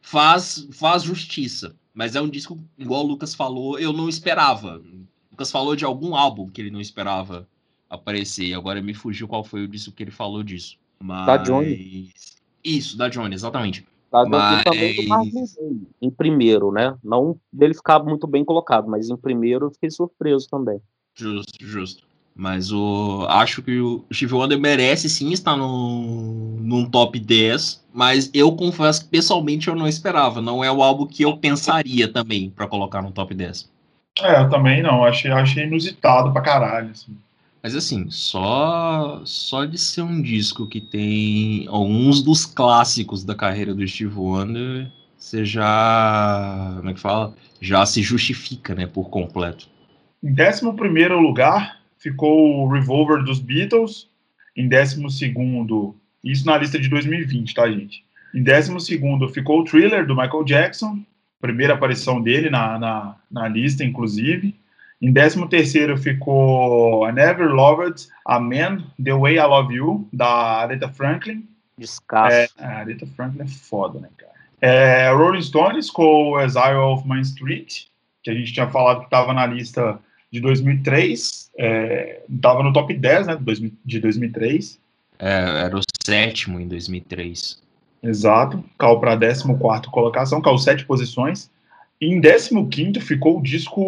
Faz, faz justiça. Mas é um disco, igual o Lucas falou, eu não esperava. O Lucas falou de algum álbum que ele não esperava aparecer. Agora me fugiu qual foi o disco que ele falou disso. Mas... Da Johnny. Isso, da Johnny, exatamente. Da mas... também do Marvin em primeiro, né? Não dele ficar muito bem colocado, mas em primeiro eu fiquei surpreso também. Justo, justo. Mas o, acho que o Steve Wonder merece sim estar no, num top 10, mas eu confesso que pessoalmente eu não esperava. Não é o álbum que eu pensaria também para colocar no top 10. É, eu também não. Achei, achei inusitado pra caralho. Assim. Mas assim, só, só de ser um disco que tem alguns dos clássicos da carreira do Steve Wonder, você já. Como é que fala? Já se justifica, né, por completo. Em 11 lugar ficou o Revolver dos Beatles. Em 12, isso na lista de 2020, tá, gente? Em 12 ficou o Thriller do Michael Jackson, primeira aparição dele na, na, na lista, inclusive. Em 13 ficou I Never Loved a Man The Way I Love You, da Aretha Franklin. Descasso. É, a Aretha Franklin é foda, né, cara? É, Rolling Stones com Exile of Main Street, que a gente tinha falado que estava na lista de 2003, estava é, no top 10 né, de 2003. É, era o sétimo em 2003. Exato, caiu para a 14 colocação, caiu sete posições. E em 15 ficou o disco,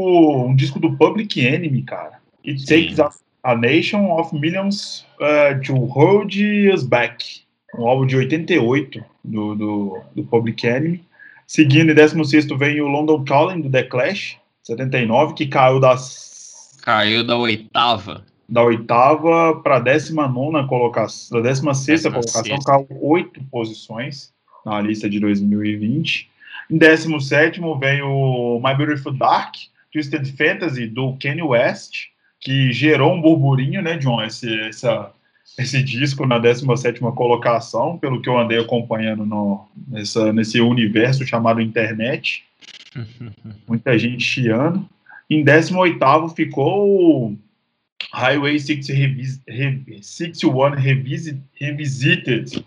um disco do Public Enemy, cara. It Sim. Takes a, a, Nation of Millions uh, to Hold Us Back. Um álbum de 88 do, do, do Public Enemy. Seguindo em 16 vem o London Calling do The Clash, 79, que caiu das Caiu da oitava. Da oitava para a décima nona colocação, da décima sexta colocação, caiu oito posições na lista de 2020. Em décimo sétimo veio o My Beautiful Dark, Twisted Fantasy, do Kanye West, que gerou um burburinho, né, John, esse, essa, esse disco na 17 colocação, pelo que eu andei acompanhando no, nessa, nesse universo chamado internet. Muita gente chiando. Em 18 ficou o Highway 60 Revis, Revi- 61 Revisit, Revisited,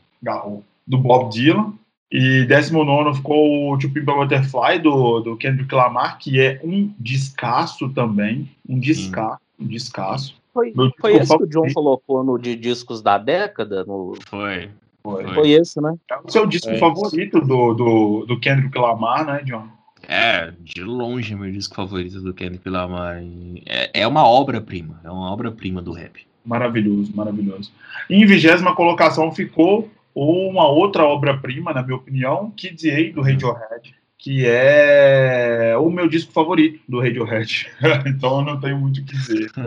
do Bob Dylan. E 19 ficou o To Pimp a Butterfly, do, do Kendrick Lamar, que é um descasso também. Um descasso, um descasso. Foi, Meu foi esse que o John colocou no de discos da década? No, Foi. Foi. Foi. esse, né? É o seu disco É. favorito do, do, do Kendrick Lamar, né, John? É, de longe meu disco favorito do Kendrick Lamar. É, é uma obra-prima, é uma obra-prima do rap. Maravilhoso, maravilhoso. Em vigésima colocação ficou uma outra obra-prima, na minha opinião, Kids A, do Radiohead, que é o meu disco favorito do Radiohead. então eu não tenho muito o que dizer.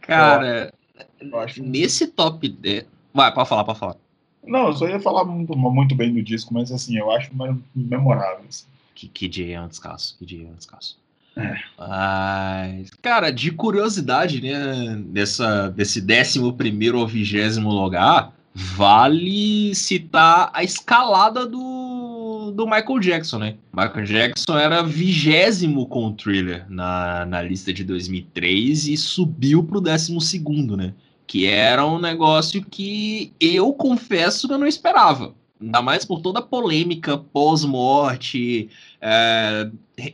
Cara, Eu nesse top 10. Vai, pode falar, pode falar. Não, eu só ia falar muito, muito bem do disco, mas assim, eu acho me- memorável. assim. Que, que dia é um descasso, que dia é um descasso. É. Mas, cara, de curiosidade, né, dessa, desse décimo primeiro ao vigésimo lugar, vale citar a escalada do, do Michael Jackson, né? Michael Jackson era vigésimo com o Thriller na, na lista de 2003 e subiu pro décimo segundo, né? Que era um negócio que eu confesso que eu não esperava. Ainda mais por toda a polêmica pós-morte, é,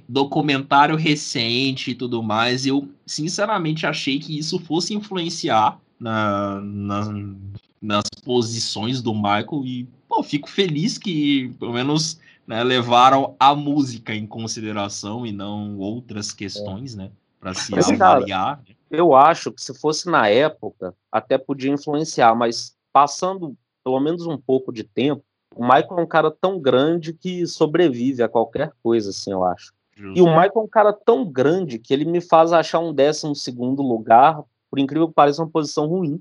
documentário recente e tudo mais. Eu, sinceramente, achei que isso fosse influenciar na, na- nas posições do Michael. E, pô, fico feliz que, pelo menos, né, levaram a música em consideração e não outras questões, né? Para se Mas, cara, avaliar. Eu acho que se fosse na época, até podia influenciar, mas passando pelo menos um pouco de tempo, o Michael é um cara tão grande que sobrevive a qualquer coisa, assim, eu acho. E o Michael é um cara tão grande que ele me faz achar um décimo segundo lugar, por incrível que pareça, uma posição ruim.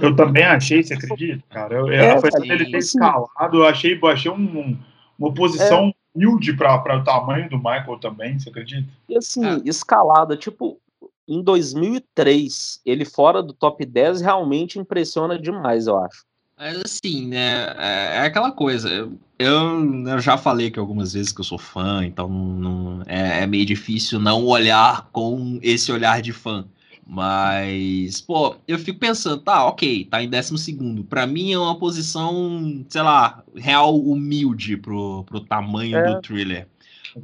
Eu também achei, você acredita, cara? Eu, É, apesar cara, dele ter assim- escalado, eu achei, eu achei um- uma posição humilde para o tamanho do Michael também, você acredita? E assim, É. escalada, tipo, em 2003, ele fora do top 10 realmente impressiona demais, eu acho. Mas assim, né? É, é aquela coisa. Eu, eu, já falei que algumas vezes que eu sou fã, então não, é, é meio difícil não olhar com esse olhar de fã. Mas, pô, eu fico pensando, tá, ok, tá em décimo segundo. Pra mim é uma posição, sei lá, real humilde pro, pro tamanho É. do thriller.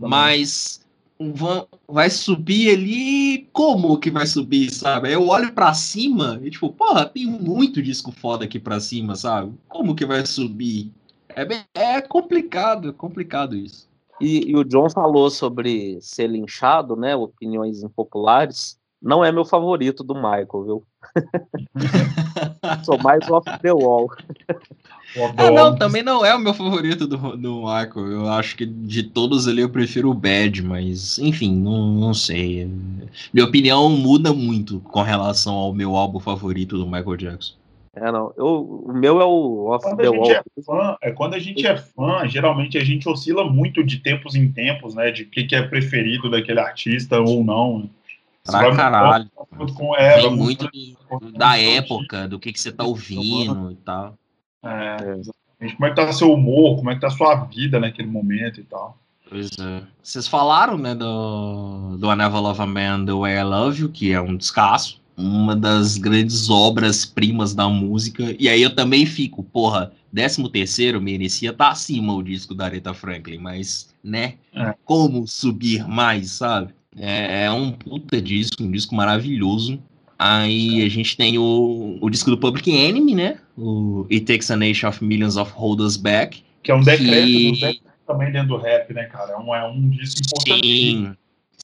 Mas vão- vai subir ali. Como que vai subir, sabe? Eu olho pra cima e, tipo, porra, tem muito disco foda aqui pra cima, sabe? Como que vai subir? É, bem- é complicado, complicado isso. E, e o John falou sobre ser linchado, né? Opiniões impopulares. Não é meu favorito do Michael, viu? Sou mais off the wall. Ah, não, também não é o meu favorito do, do Michael. Eu acho que de todos ali eu prefiro o Bad, mas enfim, não, não sei. Minha opinião muda muito com relação ao meu álbum favorito do Michael Jackson. É, não. Eu, o meu é o off Quando the gente wall. é fã, é, quando a gente é fã, geralmente a gente oscila muito de tempos em tempos, né? De o que, que é preferido daquele artista ou não. Pra caralho. muito com, é, Tem vai muito do- da época, do que, que você tá ouvindo e tal. É, exatamente. Como é que tá seu humor, como é que tá sua vida naquele momento e tal. Pois é. Vocês falaram, né, do, do I Never Love a Man The Way I Love You, que é um descasso. Uma das grandes obras-primas da música. E aí eu também fico, porra, 13 terceiro merecia estar acima o disco da Aretha Franklin, mas, né, É. como subir mais, sabe? É, é um puta disco, um disco maravilhoso. Aí a gente tem o, o disco do Public Enemy, né? O It Takes a Nation of Millions of Hold Us Back. Que é um decreto que- dos decretos também dentro do rap, né, cara? É um, é um disco importante. Sim,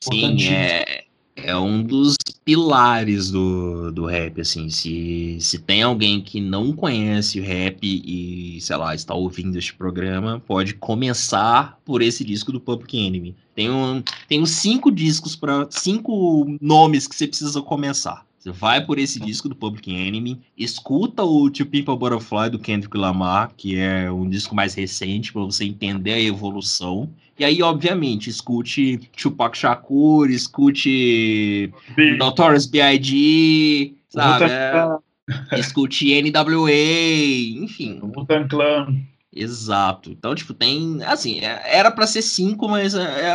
sim, é, é um dos pilares do, do rap, assim, se, se tem alguém que não conhece o rap e, sei lá, está ouvindo este programa, pode começar por esse disco do Public Enemy. Tem, um, tem uns cinco discos para cinco nomes que você precisa começar. Você vai por esse disco do Public Enemy, escuta o To People Butterfly do Kendrick Lamar, que é um disco mais recente para você entender a evolução. E aí, obviamente, escute Tupac Shakur, escute Big. Notorious B.I.G., sabe? É, escute NWA, enfim. Wu-Tang Clan. Exato. Então, tipo, tem. Assim, é- era pra ser cinco, mas é, é,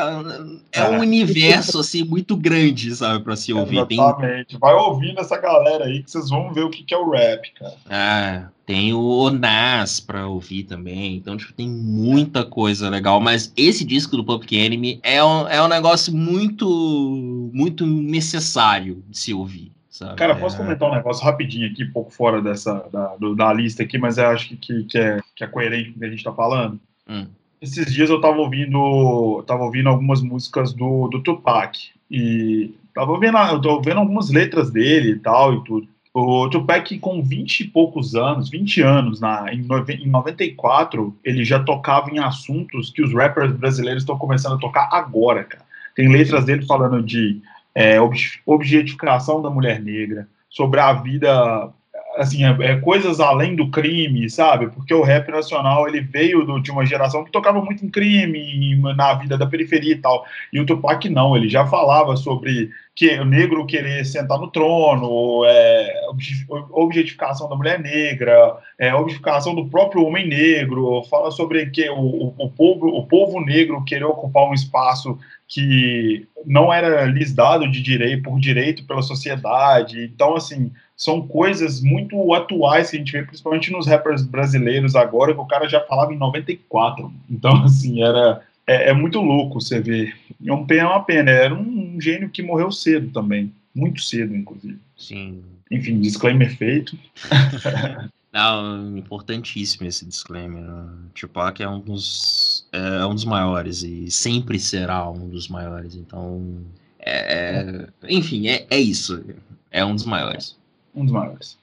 é um É. universo, assim, muito grande, sabe, pra se ouvir. Tem, Exatamente. Vai ouvindo essa galera aí que vocês vão ver o que, que é o rap, cara. é, tem o Nas pra ouvir também. Então, tipo, tem muita coisa legal. Mas esse disco do Public Enemy é um, é um negócio muito, muito necessário de se ouvir. Sabe? Cara, É- posso comentar um negócio rapidinho aqui, um pouco fora dessa da, da lista aqui, mas eu acho que, que, é, que é coerente com o que a gente tá falando. Hum. Esses dias eu tava ouvindo, tava ouvindo algumas músicas do, do Tupac e tava ouvindo, eu tô vendo algumas letras dele e tal e tudo. O Tupac, com 20 e poucos anos, 20 anos, na, em, em 94, ele já tocava em assuntos que os rappers brasileiros estão começando a tocar agora, cara. Tem letras dele falando de é, ob- objetificação da mulher negra, sobre a vida, assim, é, é, coisas além do crime, sabe? Porque o rap nacional, ele veio do- de uma geração que tocava muito em crime, em- na vida da periferia e tal. E o Tupac não, ele já falava sobre que o negro querer sentar no trono, é, obje- objetificação da mulher negra, é, objetificação do próprio homem negro, fala sobre que o, o, o povo, o povo negro querer ocupar um espaço que não era lhes dado de direito por direito pela sociedade. Então, assim, são coisas muito atuais que a gente vê, principalmente nos rappers brasileiros agora, que o cara já falava em 94. Então, assim, era é, é muito louco você ver. É um pena, é uma pena. Era um, um gênio que morreu cedo também, muito cedo, inclusive. Sim. Enfim, disclaimer feito. Não, importantíssimo esse disclaimer. né? Tupac é um dos é um dos maiores e sempre será um dos maiores. Então, é, é- enfim, é, é isso. É um dos maiores. Um dos maiores.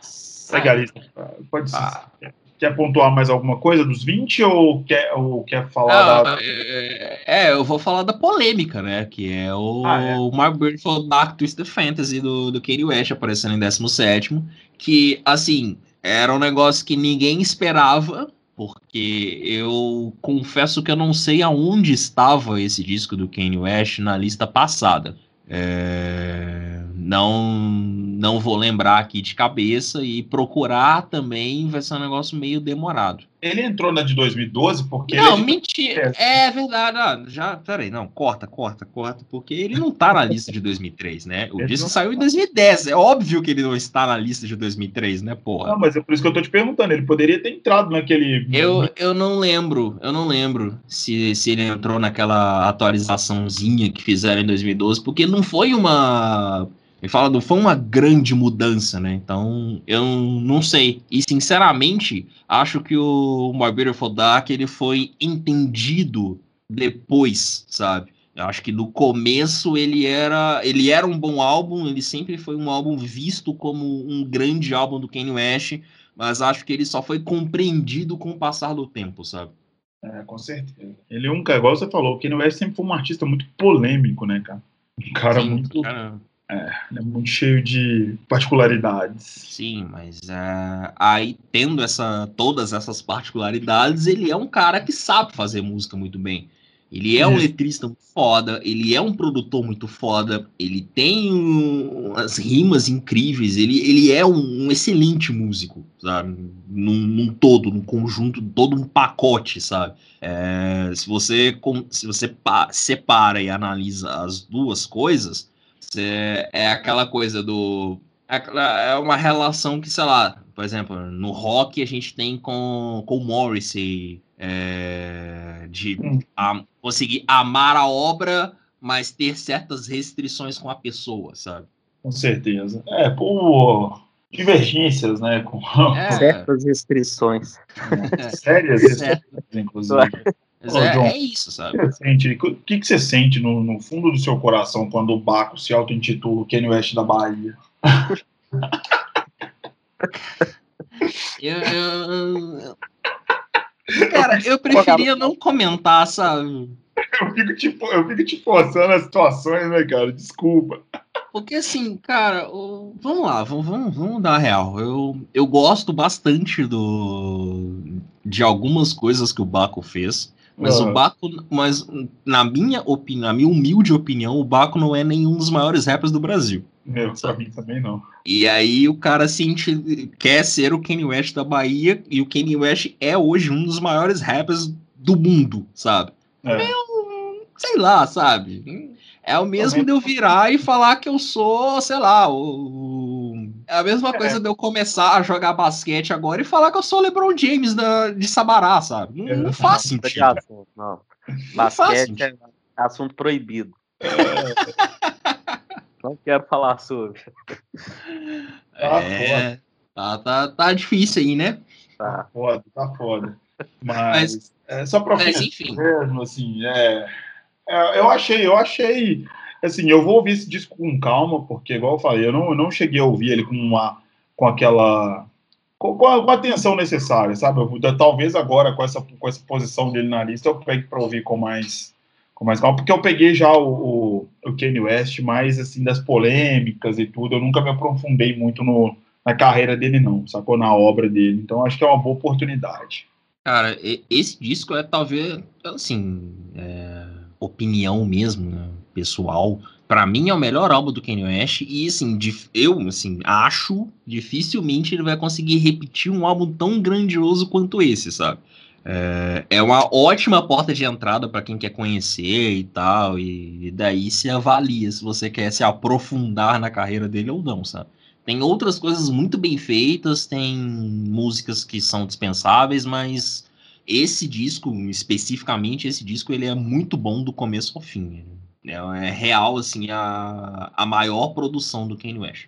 Segue a lista. Pode ser. Ah. Quer pontuar mais alguma coisa dos 20 ou quer, ou quer falar da. Ah, é, é, eu vou falar da polêmica, né? Que é o Ah, é. My Beautiful Dark Twisted Fantasy do, do Kanye West aparecendo em 17 que, assim, era um negócio que ninguém esperava, porque eu confesso que eu não sei aonde estava esse disco do Kanye West na lista passada. É, não, não vou lembrar aqui de cabeça e procurar também vai ser um negócio meio demorado. Ele entrou na de 2012 porque Não, ele mentira. É verdade. Ah, já, peraí, não, corta, corta, corta, porque ele não tá na lista de 2003, né? O Ele disco não saiu em tá. 2010. É óbvio que ele não está na lista de 2003, né, porra? Não, mas é por isso que eu tô te perguntando. Ele poderia ter entrado naquele. Eu, eu não lembro, eu não lembro se, se ele entrou naquela atualizaçãozinha que fizeram em 2012, porque não foi uma. Me fala, não foi uma grande mudança, né? Então, eu não sei. E, sinceramente, acho que o My Beautiful Dark ele foi entendido depois, sabe? Eu acho que no começo ele era, ele era um bom álbum, ele sempre foi um álbum visto como um grande álbum do Kanye West, mas acho que ele só foi compreendido com o passar do tempo, sabe? É, com certeza. Ele é um cara, igual você falou, o Kanye West sempre foi um artista muito polêmico, né, cara? Um cara Sim, muito. cara, Ele é muito cheio de particularidades. sim, mas é, aí tendo essa, todas essas particularidades, ele é um cara que sabe fazer música muito bem. Ele é um Isso. letrista muito foda, ele é um produtor muito foda, ele tem um- umas rimas incríveis, ele, ele é um, um excelente músico, sabe? Num, num todo, num conjunto, todo um pacote, sabe? É, se você, se você pa- separa e analisa as duas coisas, você- é aquela coisa do. É é uma relação que, sei lá, por exemplo, no rock a gente tem com, com o Morrissey, é, de a- conseguir amar a obra, mas ter certas restrições com a pessoa, sabe? Com certeza. É, por divergências, né? Com É, Certas restrições. sérias certo. restrições, inclusive. Ô, é, John. é isso, sabe? O que, que você sente no, no fundo do seu coração quando o Baco se auto-intitula o Kanye West da Bahia? Eu, eu- Cara, eu preferia não comentar, sabe? Eu fico te, fo- eu fico te forçando as situações, né, cara? Desculpa. Porque assim, cara, vamos lá, vamos, vamos, vamos dar a real. Eu, eu gosto bastante do de algumas coisas que o Baco fez, mas Ah. o Baco, mas na minha opinião, na minha humilde opinião, o Baco não é nenhum dos maiores rappers do Brasil. Meu, pra mim também não. E aí o cara se inti- quer ser o Kanye West da Bahia e o Kanye West é hoje um dos maiores rappers do mundo, sabe? É. Hum, sei lá, sabe? É o mesmo de eu virar e falar que eu sou, sei lá, o. É a mesma coisa de eu começar a jogar basquete agora e falar que eu sou o LeBron James da, de Sabará, sabe? Não, não faz sentido. assunto, não. Não Basquete é assunto proibido. Não quero falar sobre. Tá É, tá, tá, tá difícil aí, né? Tá. Foda, tá foda. Mas, Mas- é, só pra mas, enfim. mesmo, assim, é, é, eu achei, eu achei, assim, eu vou ouvir esse disco com calma, porque, igual eu falei, eu não, eu não cheguei a ouvir ele com uma, com aquela, com, com a, com a atenção necessária, sabe? Eu- talvez agora, com essa, com essa posição dele na lista, eu pegue pra ouvir com mais, com mais calma, porque eu peguei já o, o, o Kanye West mais, assim, das polêmicas e tudo, eu nunca me aprofundei muito no, na carreira dele, não, sacou? Na obra dele, então acho que é uma boa oportunidade. Cara, esse disco é talvez, assim, é, opinião mesmo, né, pessoal. Pra mim é o melhor álbum do Kanye West e, assim, eu, assim, acho dificilmente ele vai conseguir repetir um álbum tão grandioso quanto esse, sabe? É, é uma ótima porta de entrada pra quem quer conhecer e tal, e, e daí se avalia se você quer se aprofundar na carreira dele ou não, sabe? Tem outras coisas muito bem feitas, tem músicas que são dispensáveis, mas esse disco, especificamente esse disco, ele é muito bom do começo ao fim. É, é real, assim, a, a maior produção do Kanye West.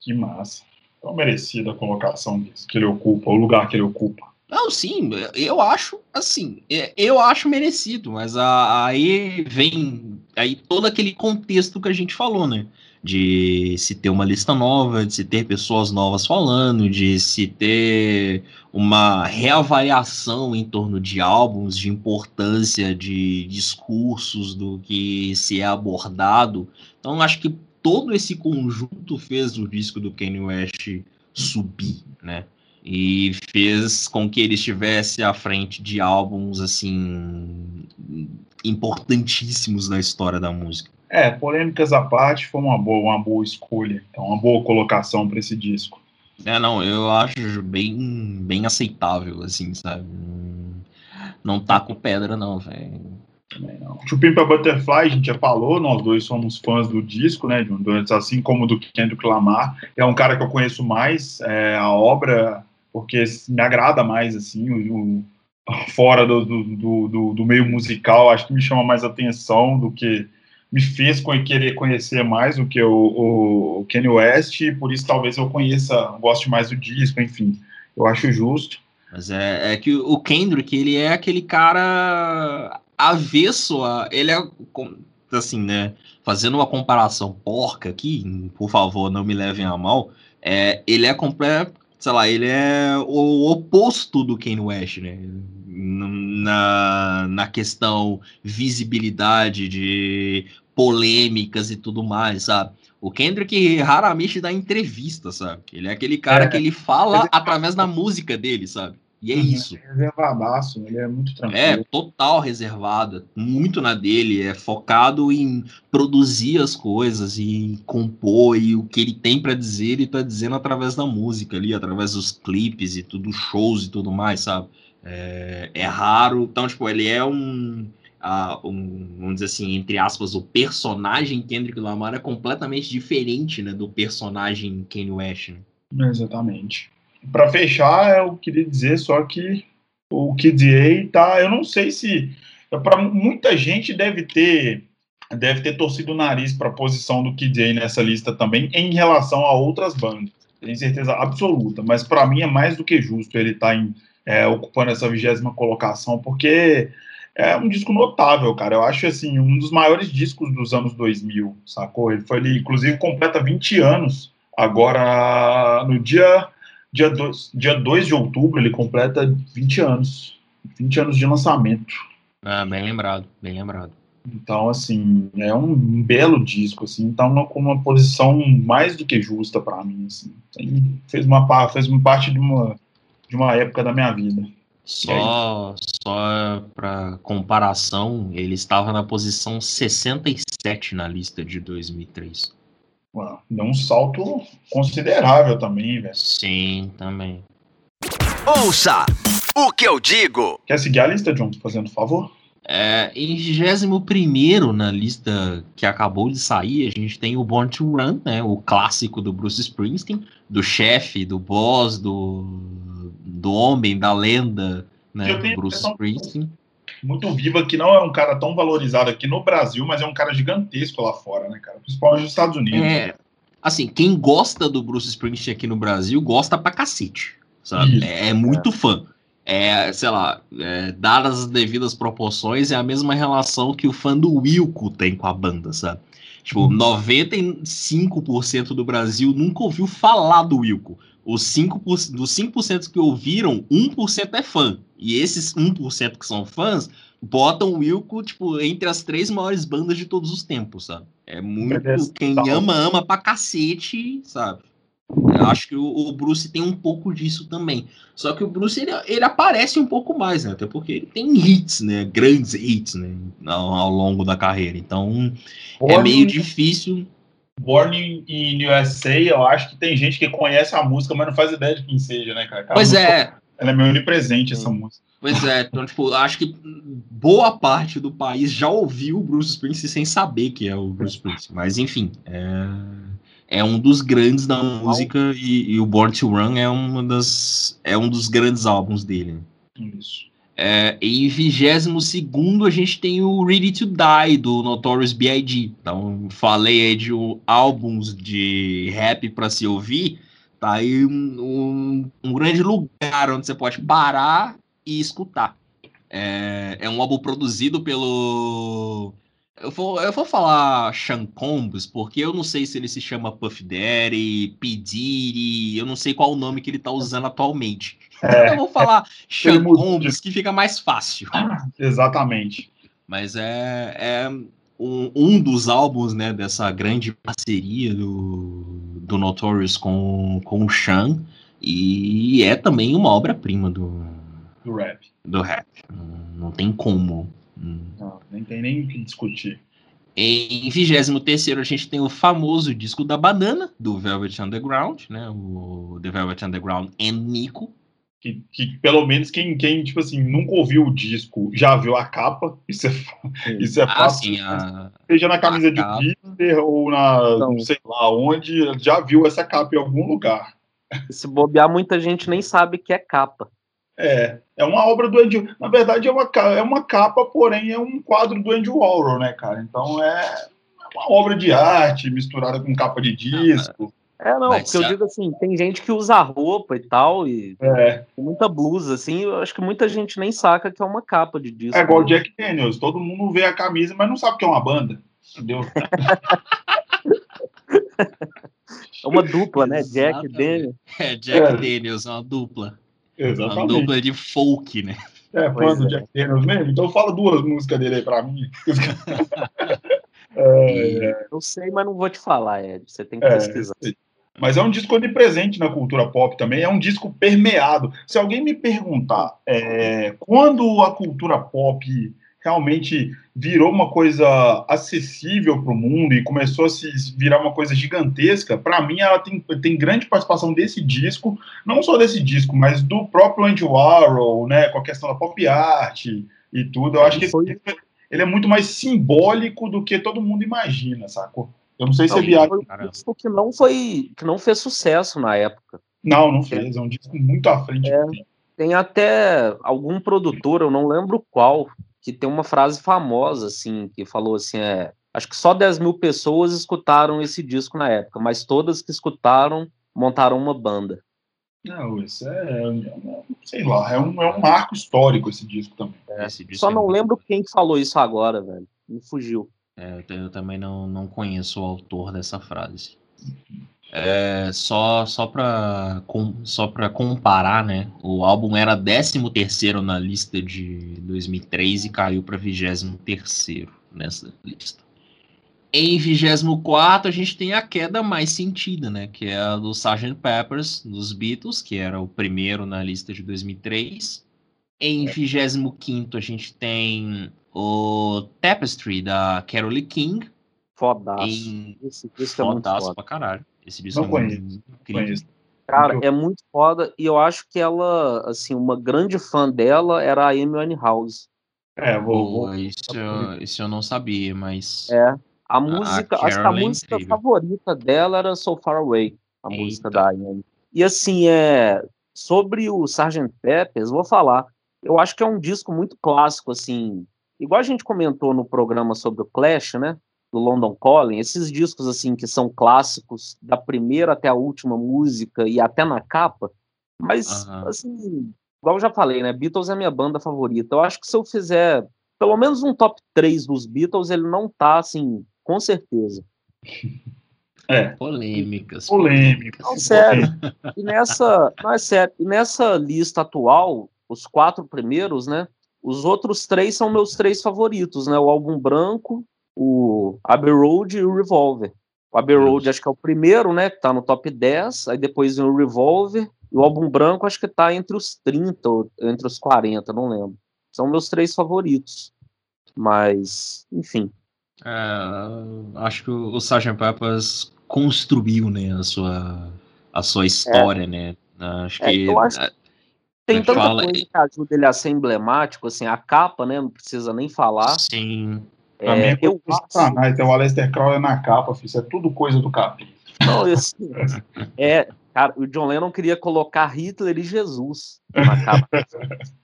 Que massa. Então, merecida a colocação desse, que ele ocupa, o lugar que ele ocupa. Não, sim, eu acho, assim, é, eu acho merecido, mas a- aí vem aí todo aquele contexto que a gente falou, né? De se ter uma lista nova, de se ter pessoas novas falando, de se ter uma reavaliação em torno de álbuns, de importância de discursos, do que se é abordado. Então, acho que todo esse conjunto fez o disco do Kanye West subir, né? E fez com que ele estivesse à frente de álbuns assim importantíssimos na história da música. É, polêmicas à parte, foi uma boa, uma boa escolha. Então, uma boa colocação para esse disco. É, não, eu acho bem, bem aceitável, assim, sabe? Não- tá com pedra, não, velho. Também não. Chupimpa Butterfly, a gente já falou, nós dois somos fãs do disco, né? Assim como do Kendrick Lamar. É um cara que eu conheço mais, é, a obra, porque me agrada mais, assim, o, o- fora do, do, do- do- meio musical, acho que me chama mais atenção do que me fez querer conhecer mais do que o, o, o Kanye West, e por isso talvez eu conheça, goste mais do disco, enfim. Eu acho justo. Mas é, é que o Kendrick, ele é aquele cara avesso a. Ele é. Assim, né? Fazendo uma comparação porca aqui, por favor, não me levem a mal. É, ele é completo. Sei lá, ele é o oposto do Kanye West, né? Na, na questão visibilidade de polêmicas e tudo mais, sabe? O Kendrick raramente dá entrevista, sabe? Ele é aquele cara É. que ele fala Ele- através da música dele, sabe? E é Uhum. isso. Reservadaço, ele é muito tranquilo. É, total reservado, muito na dele, é focado em produzir as coisas e compor e o que ele tem pra dizer, ele tá dizendo através da música ali, através dos clipes e tudo, shows e tudo mais, sabe? É, é raro, então, tipo, ele é um, um, vamos dizer assim, entre aspas, o personagem Kendrick Lamar é completamente diferente, né, do personagem Kanye West, né? Exatamente. Para fechar, eu queria dizer só que o Kid A tá, eu não sei se para muita gente deve ter deve ter torcido o nariz para a posição do Kid A nessa lista também em relação a outras bandas. Tenho certeza absoluta, mas para mim é mais do que justo ele estar em é, ocupando essa vigésima colocação, porque é um disco notável, cara. Eu acho, assim, um dos maiores discos dos anos 2000, sacou? Ele foi, ele, inclusive, completa 20 anos. Agora, no dia, dia 2 dia dois de outubro, ele completa 20 anos. 20 anos de lançamento. Ah, bem lembrado, bem lembrado. Então, assim, é um belo disco, assim, então com uma posição mais do que justa para mim, assim. Fez uma, fez uma parte de uma, de uma época da minha vida. Só, só para comparação, ele estava na posição 67 na lista de 2003. Ué, deu um salto considerável também, velho. Sim, também. Ouça o que eu digo. Quer seguir a lista, John, fazendo favor? É, em 21 na lista que acabou de sair, a gente tem o Born to Run, né, o clássico do Bruce Springsteen, do chefe, do boss, do, do homem, da lenda, né, Bruce Springsteen. Muito viva, que não é um cara tão valorizado aqui no Brasil, mas é um cara gigantesco lá fora, né, cara? Principalmente nos Estados Unidos. É, assim, quem gosta do Bruce Springsteen aqui no Brasil gosta pra cacete, sabe? Isso, é, é, muito é. fã é, sei lá, é, dadas as devidas proporções, é a mesma relação que o fã do Wilco tem com a banda, sabe? Tipo, 95% do Brasil nunca ouviu falar do Wilco. Os 5%, dos 5% que ouviram, 1% é fã. E esses 1% que são fãs botam o Wilco, tipo, entre as três maiores bandas de todos os tempos, sabe? É muito. Quem ama, ama pra cacete, sabe? Eu acho que o, o, Bruce tem um pouco disso também. Só que o Bruce ele, ele aparece um pouco mais, né? Até porque ele tem hits, né? Grandes hits, né? Ao, ao longo da carreira. Então é meio difícil. Born in USA, eu acho que tem gente que conhece a música, mas não faz ideia de quem seja, né, cara? pois é. Ela é meio onipresente, essa música. Pois é, então, tipo, acho que boa parte do país já ouviu o Bruce Springsteen sem saber que é o Bruce Springsteen. Mas, enfim, é é um dos grandes da música e, e, o Born to Run é, uma das, é um dos grandes álbuns dele. Isso. É, em 22 a gente tem o Ready to Die do Notorious B.I.G. Então, falei aí de álbuns de rap para se ouvir. Tá aí um, um, um, grande lugar onde você pode parar e escutar. É, é um álbum produzido pelo eu vou, eu vou falar Sean Combs, porque eu não sei se ele se chama Puff Daddy, P. Diddy, eu não sei qual o nome que ele tá usando atualmente. É, eu vou falar Sean Combs, que fica mais fácil. Exatamente. Mas é, é um, um, dos álbuns né, dessa grande parceria do, do Notorious com, com o Sean, e é também uma obra-prima do, do rap. Do rap. Não, não tem como não, nem tem nem o que discutir. Em 23 a gente tem o famoso disco da banana, do Velvet Underground, né? O The Velvet Underground and Nico. Que, que, pelo menos quem, quem, tipo assim, nunca ouviu o disco, já viu a capa. Isso é, isso é ah, fácil. Sim, a, seja na camisa de Twitter ou na, não sei lá onde, já viu essa capa em algum lugar. Se bobear, muita gente nem sabe que é capa. É, é uma obra do Andy. Na verdade, é uma, é uma capa, porém é um quadro do Andy Warhol, né, cara? Então é uma obra de arte misturada com capa de disco. É, não, Mas, porque eu digo assim, tem gente que usa roupa e tal, e é. muita blusa, assim, eu acho que muita gente nem saca que é uma capa de disco. É igual o né? Jack Daniels, todo mundo vê a camisa, mas não sabe que é uma banda, entendeu? é uma dupla, né? Jack Daniels. É, Jack é. Daniels, é uma dupla. Exatamente. Uma dupla de folk, né? É, fã do é. Jack Daniels mesmo? Então fala duas músicas dele aí pra mim. é, é. Eu sei, mas não vou te falar, Ed. Você tem que é, pesquisar. Mas é um disco onipresente na cultura pop também, é um disco permeado. Se alguém me perguntar é, quando a cultura pop realmente virou uma coisa acessível para o mundo e começou a se virar uma coisa gigantesca, para mim ela tem, tem grande participação desse disco, não só desse disco, mas do próprio Andy Warhol, né, com a questão da pop art e tudo. Eu acho que esse, ele é muito mais simbólico do que todo mundo imagina, sacou? Eu não sei se não, é viável. Foi um disco que não foi que não fez sucesso na época. Não, não fez. É um disco muito à frente. É, tem até algum produtor, eu não lembro qual, que tem uma frase famosa, assim, que falou assim, é, acho que só 10 mil pessoas escutaram esse disco na época, mas todas que escutaram montaram uma banda. Não, isso é, é, sei lá, é um, é um marco histórico esse disco também. É. Esse disco Só é não lembro quem falou isso agora, velho. Me fugiu. É, eu também não, não conheço o autor dessa frase. É, só só para só para comparar, né? O álbum era 13 terceiro na lista de 2003 e caiu para 23 terceiro nessa lista. Em 24 a gente tem a queda mais sentida, né? Que é a do Sgt. Peppers, dos Beatles, que era o primeiro na lista de 2003. Em 25 a gente tem o Tapestry, da Carole King. Fodaço. Em Esse disco é muito fodaço foda. pra caralho. Esse disco Não é conheço, muito incrível. Cara, é muito foda. E eu acho que ela, assim, uma grande fã dela era a Amy Winehouse. É, vou, vou isso, eu- isso eu não sabia, mas. É. A música, acho que a é música incrível. favorita dela era So Far Away, a Eita. música da Amy. E assim, é sobre o Sgt. Peppers, vou falar. Eu acho que é um disco muito clássico, assim. Igual a gente comentou no programa sobre o Clash, né? Do London Calling, esses discos assim que são clássicos da primeira até a última música e até na capa. Mas assim, igual eu já falei, né? Beatles é a minha banda favorita. Eu acho que se eu fizer pelo menos um top 3 dos Beatles, ele não tá assim, com certeza. É, Polêmicas. polêmica. Não, sério. E nessa, não é sério, e nessa lista atual, os quatro primeiros, né? Os outros três são meus três favoritos, né? O álbum branco, o Abbey Road e o Revolver. O Abbey Justo. Road acho que é o primeiro, né? Que tá no top 10, aí depois vem o Revolver, e o álbum branco acho que tá entre os 30 ou entre os 40, não lembro. São meus três favoritos. Mas, enfim. É, acho que o Sgt. Peppers construiu, né, a sua, a sua história, né? Acho É, que eu acho- é, Tem tanta fala- coisa que ajuda ele a ser emblemático, assim, a capa, né? Não precisa nem falar. sim. É, é eu acho- Satanás, tem o Aleister Crowley na capa, filho, isso é tudo coisa do capeta. Não, assim, é, cara, o John Lennon queria colocar Hitler e Jesus na capa.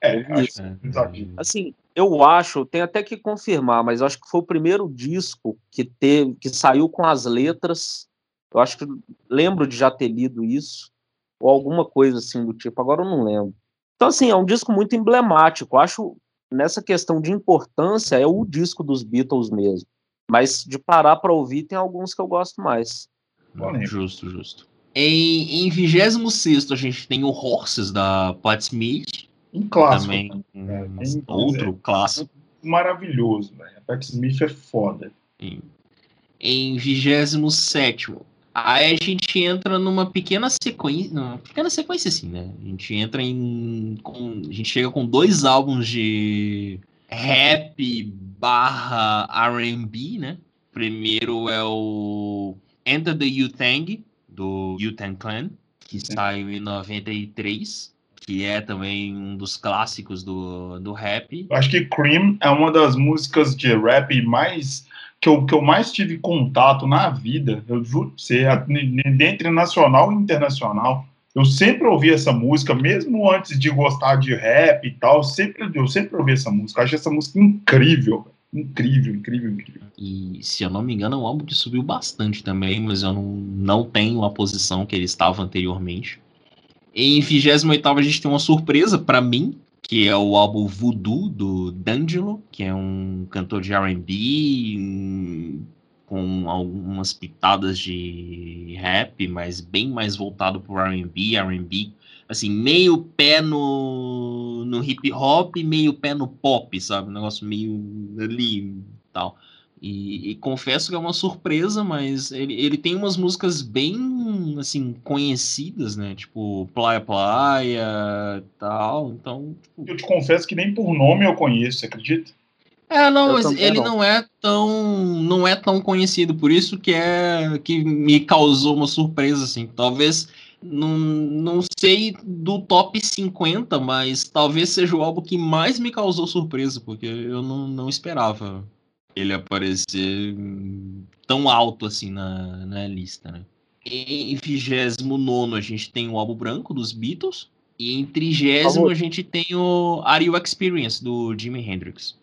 É, acho isso. que exagero. Assim, eu acho, tenho até que confirmar, mas eu acho que foi o primeiro disco que teve, que saiu com as letras. Eu acho que lembro de já ter lido isso ou alguma coisa assim do tipo. Agora eu não lembro. Então assim, é um disco muito emblemático. Eu acho nessa questão de importância é o disco dos Beatles mesmo. Mas de parar para ouvir tem alguns que eu gosto mais. Justo, justo. Em, em 26 a gente tem o Horses da Pat Smith, Um clássico. também um É, tem- outro clássico. Maravilhoso, velho. A Pat Smith é foda. Em, em 27 aí a gente entra numa pequena sequência, numa pequena sequência assim, né? A gente entra em, com, a gente chega com dois álbuns de rap barra R&B, né? Primeiro é o Enter the U-Tang, do U-Tang Clan, que saiu em 93, que é também um dos clássicos do, do rap. Eu acho que Cream é uma das músicas de rap mais que eu, que eu mais tive contato na vida. Eu juro você, n- entre nacional e internacional. Eu sempre ouvi essa música, mesmo antes de gostar de rap e tal. Sempre, eu sempre ouvi essa música. Eu acho essa música incrível. Incrível, incrível, incrível. E se eu não me engano, é um álbum que subiu bastante também, mas eu não, não tenho a posição que ele estava anteriormente. Em 28 a gente tem uma surpresa pra mim, que é o álbum Voodoo do D'Angelo, que é um cantor de R&B com algumas pitadas de rap, mas bem mais voltado pro R&B, R&B assim, meio pé no, no hip hop, meio pé no pop, sabe? Um negócio meio ali tal. E, e confesso que é uma surpresa, mas ele, ele tem umas músicas bem, assim, conhecidas, né? Tipo, Playa Playa tal. Então, tipo, Eu te confesso que nem por nome eu conheço, você acredita? é, não, Eu mas ele não. não. é tão não é tão conhecido, por isso que é que me causou uma surpresa assim. Talvez não, não sei do top 50, mas talvez seja o álbum que mais me causou surpresa, porque eu não, não esperava ele aparecer tão alto assim na, na lista, né? Em 29 a gente tem o álbum branco dos Beatles. E em 30 Favor. a gente tem o Are You Experience do Jimi Hendrix.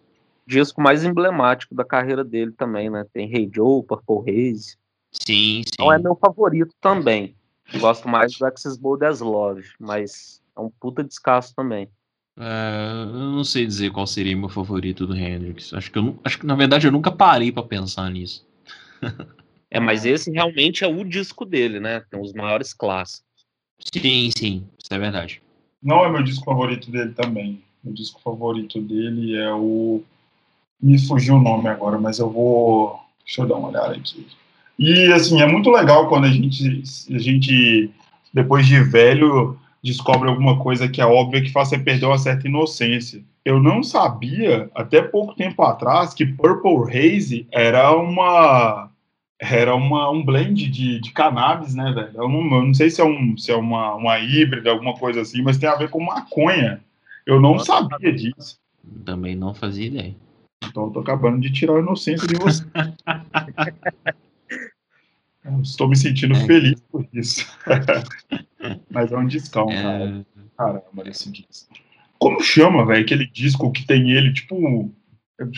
Disco mais emblemático da carreira dele também, né? Tem Hey Joe, Purple Haze. Sim, sim. Então é meu favorito também. Gosto mais do Access Bold as Love, mas é um puta descasso também. É, eu não sei dizer qual seria meu favorito do Hendrix. Acho que, eu, acho que na verdade eu nunca parei para pensar nisso. é, mas esse realmente é o disco dele, né? Tem os maiores clássicos. Sim, sim, isso é verdade. Não é meu disco favorito dele também. O disco favorito dele é o. Me fugiu o nome agora, mas eu vou. Deixa eu dar uma olhada aqui. E, assim, é muito legal quando a gente, a gente depois de velho, descobre alguma coisa que é óbvia que faz você perder uma certa inocência. Eu não sabia, até pouco tempo atrás, que Purple Haze era uma era uma, um blend de, de cannabis, né, velho? Eu não, eu não sei se é, um, se é uma, uma híbrida, alguma coisa assim, mas tem a ver com maconha. Eu não Nossa, sabia disso. Também não fazia ideia. Então eu tô acabando de tirar a inocência de você. Estou me sentindo é. feliz por isso. Mas é um discão, é... cara. Caramba, esse disco. Como chama, velho, aquele disco que tem ele, tipo.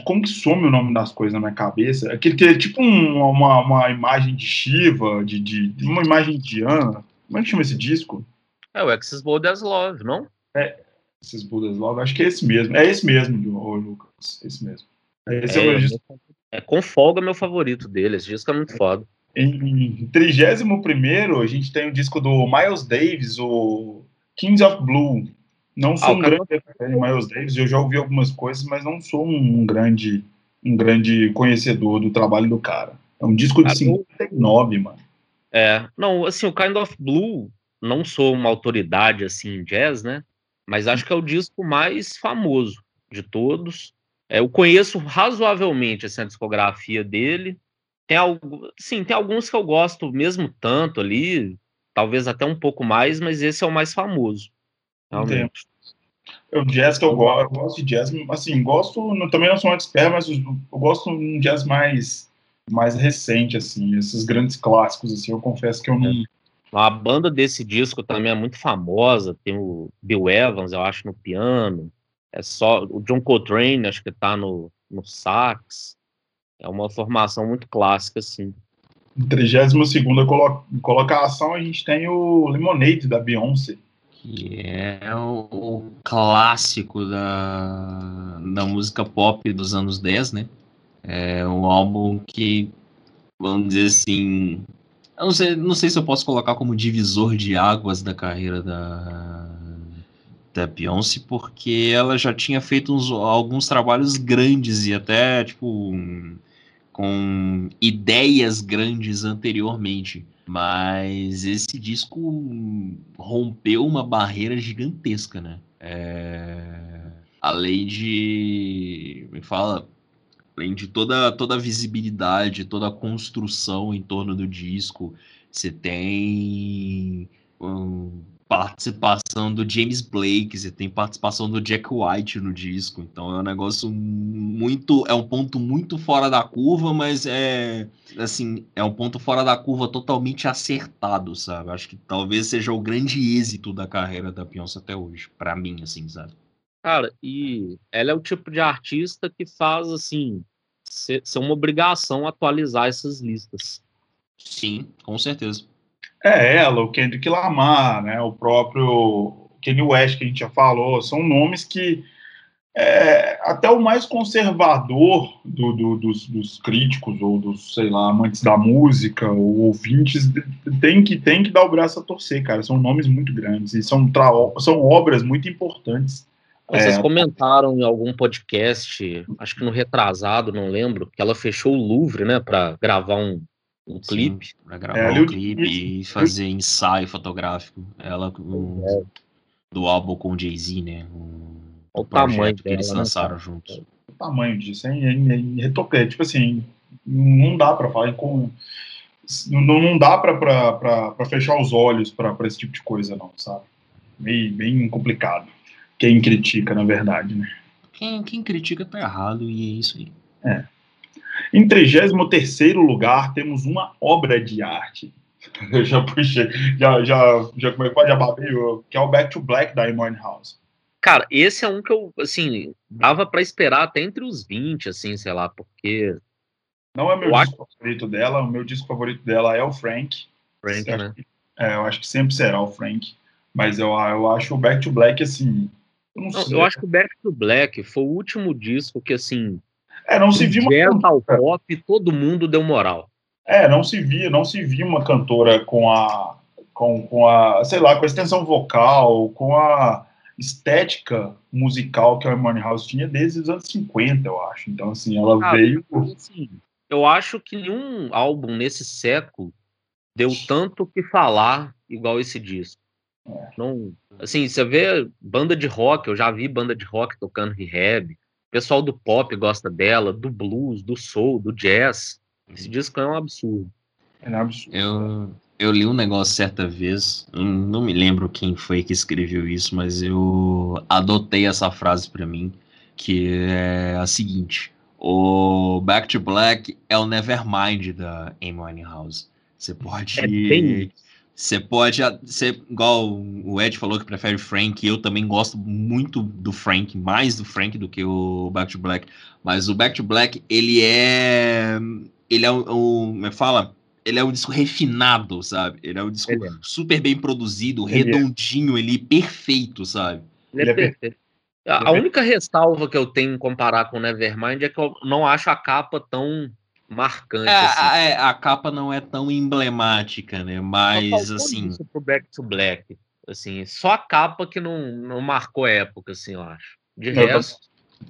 Como que some o nome das coisas na minha cabeça? Aquele que é tipo um, uma, uma imagem de Shiva, de, de, uma imagem indiana. Como é que chama esse disco? É o Access Borders Love, não? É, Access Borders Love, acho que é esse mesmo. É esse mesmo, Lucas. Esse mesmo. Esse é, é o meu disco. É com folga meu favorito dele. Esse disco é muito foda. Em 31 a gente tem o disco do Miles Davis, o Kings of Blue. Não sou ah, um grande fã de Miles Davis, eu já ouvi algumas coisas, mas não sou um grande, um grande conhecedor do trabalho do cara. É um disco de 59, mano. É, não, assim, o Kind of Blue, não sou uma autoridade assim em jazz, né? Mas acho que é o disco mais famoso de todos. É, eu conheço razoavelmente assim, a discografia dele. Tem, sim, tem alguns que eu gosto mesmo tanto ali, talvez até um pouco mais, mas esse é o mais famoso. Realmente. O jazz que eu gosto, eu gosto de jazz, assim, gosto, também não sou um expert, mas eu gosto de um jazz mais, mais recente, assim, esses grandes clássicos, assim, eu confesso que eu não... A banda desse disco também é muito famosa, tem o Bill Evans, eu acho, no piano, é só, o John Coltrane, acho que tá no, no sax, é uma formação muito clássica, assim. Em 32 colo colocação, a gente tem o Lemonade da Beyoncé. Que é o, o, clássico da, da música pop dos anos 10, né? É um álbum que, vamos dizer assim. Eu não sei, não sei se eu posso colocar como divisor de águas da carreira da, da Beyoncé, porque ela já tinha feito uns, alguns trabalhos grandes e até, tipo, com ideias grandes anteriormente. Mas esse disco rompeu uma barreira gigantesca, né? É... Além de. Me fala. Além de toda, toda a visibilidade, toda a construção em torno do disco, você tem um, participação do James Blake, você tem participação do Jack White no disco, então é um negócio muito, é um ponto muito fora da curva, mas é assim, é um ponto fora da curva totalmente acertado, sabe? Acho que talvez seja o grande êxito da carreira da Beyoncé até hoje, para mim, assim, sabe? Cara, e ela é o tipo de artista que faz assim ser, ser uma obrigação atualizar essas listas. Sim, com certeza. É ela, o Kendrick Lamar, né, o próprio Kanye West, que a gente já falou, são nomes que é, até o mais conservador do, do, dos, dos, críticos ou dos, sei lá, amantes da música ou ouvintes tem que, tem que dar o braço a torcer, cara. São nomes muito grandes e são, são obras muito importantes. Vocês é, comentaram em algum podcast, acho que no retrasado, não lembro, que ela fechou o Louvre, né, para gravar um, um clipe. Para gravar é, um clipe e fazer ensaio fotográfico. Ela é. do álbum com o Jay-Z, né? Um, o tamanho que dela, eles né, lançaram né? juntos. O tamanho disso, hein? É, é, tipo assim, não dá para falar com. Não, não dá para fechar os olhos para esse tipo de coisa, não, sabe? Bem, bem complicado. Quem critica, na verdade, né? Quem, quem critica tá errado e é isso aí. É. Em 33 lugar, temos uma obra de arte. Eu já puxei, já, já, já, como é que já babei, que é o Back to Black da Amy House. Cara, esse é um que eu, assim, dava para esperar até entre os 20, assim, sei lá, porque. Não é meu disco favorito dela, o meu disco favorito dela é o Frank. Frank, né? É, eu acho que sempre será o Frank. Mas eu, eu acho o Back to Black, assim. Eu, não não, eu acho que o Back to Black foi o último disco que, assim. É, não se viu uma. Pop, todo mundo deu moral. É, não se via, não se via uma cantora com a. Com, com a, sei lá, com a extensão vocal, com a estética musical que a Money House tinha desde os anos 50, eu acho. Então, assim, ela ah, veio. Assim, eu acho que nenhum álbum nesse século deu tanto que falar igual esse disco. É. Não, assim, você vê banda de rock, eu já vi banda de rock tocando rehab. O pessoal do pop gosta dela, do blues, do soul, do jazz. Esse disco é um absurdo. É um absurdo. Eu, eu li um negócio certa vez, não me lembro quem foi que escreveu isso, mas eu adotei essa frase para mim, que é a seguinte: o Back to Black é o Nevermind da Amy House. Você pode. É bem... Você pode ser igual o Ed falou que prefere Frank, eu também gosto muito do Frank, mais do Frank do que o Back to Black. Mas o Back to Black, ele é. Ele é o. como é fala? Ele é um disco refinado, sabe? Ele é um disco é. super bem produzido, ele é. redondinho, é. ele perfeito, sabe? Ele é perfeito. A, a única ressalva que eu tenho em comparar com Nevermind é que eu não acho a capa tão marcante. É, assim. a, é, a, capa não é tão emblemática, né? Mas assim. Isso pro Back to Black. Assim, só a capa que não, não marcou época, assim, eu acho. De resto.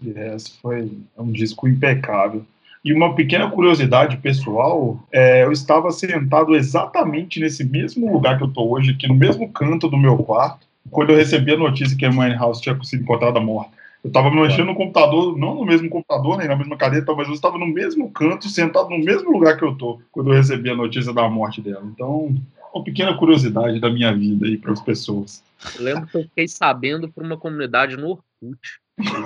De resto, foi um disco impecável. E uma pequena curiosidade pessoal, é, eu estava sentado exatamente nesse mesmo lugar que eu estou hoje, aqui no mesmo canto do meu quarto, quando eu recebi a notícia que a House tinha sido encontrada morta. Eu estava mexendo no computador, não no mesmo computador, nem na mesma cadeira, mas eu estava no mesmo canto, sentado no mesmo lugar que eu tô, quando eu recebi a notícia da morte dela. Então, uma pequena curiosidade da minha vida aí para as pessoas. Eu lembro que eu fiquei sabendo por uma comunidade no Orkut.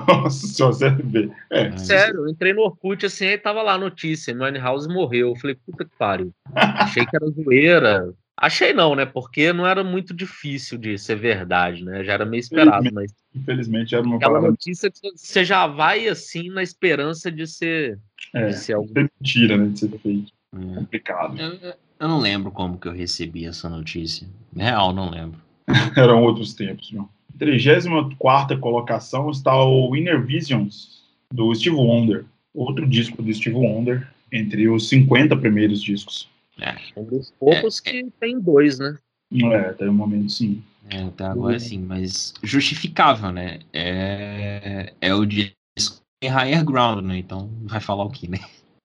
Nossa senhora, vê. É. Sério, eu entrei no Orkut assim, aí tava lá a notícia, House morreu. Eu falei, puta que pariu. Achei que era zoeira, Achei não, né? Porque não era muito difícil de ser verdade, né? Já era meio esperado, mas. Infelizmente era uma Aquela palavra... notícia que você já vai assim na esperança de ser. É, de ser algo... mentira, né? De ser feito. É. Complicado. Eu, eu, não lembro como que eu recebi essa notícia. Real, não lembro. Eram outros tempos, meu. 34 colocação está o Inner Visions, do Steve Wonder. Outro disco do Steve Wonder, entre os 50 primeiros discos. É. Um dos poucos é, que tem dois, né? É, até o momento sim. É, até agora sim, mas justificável, né? É, é o de higher ground, né? Então vai falar o que, né?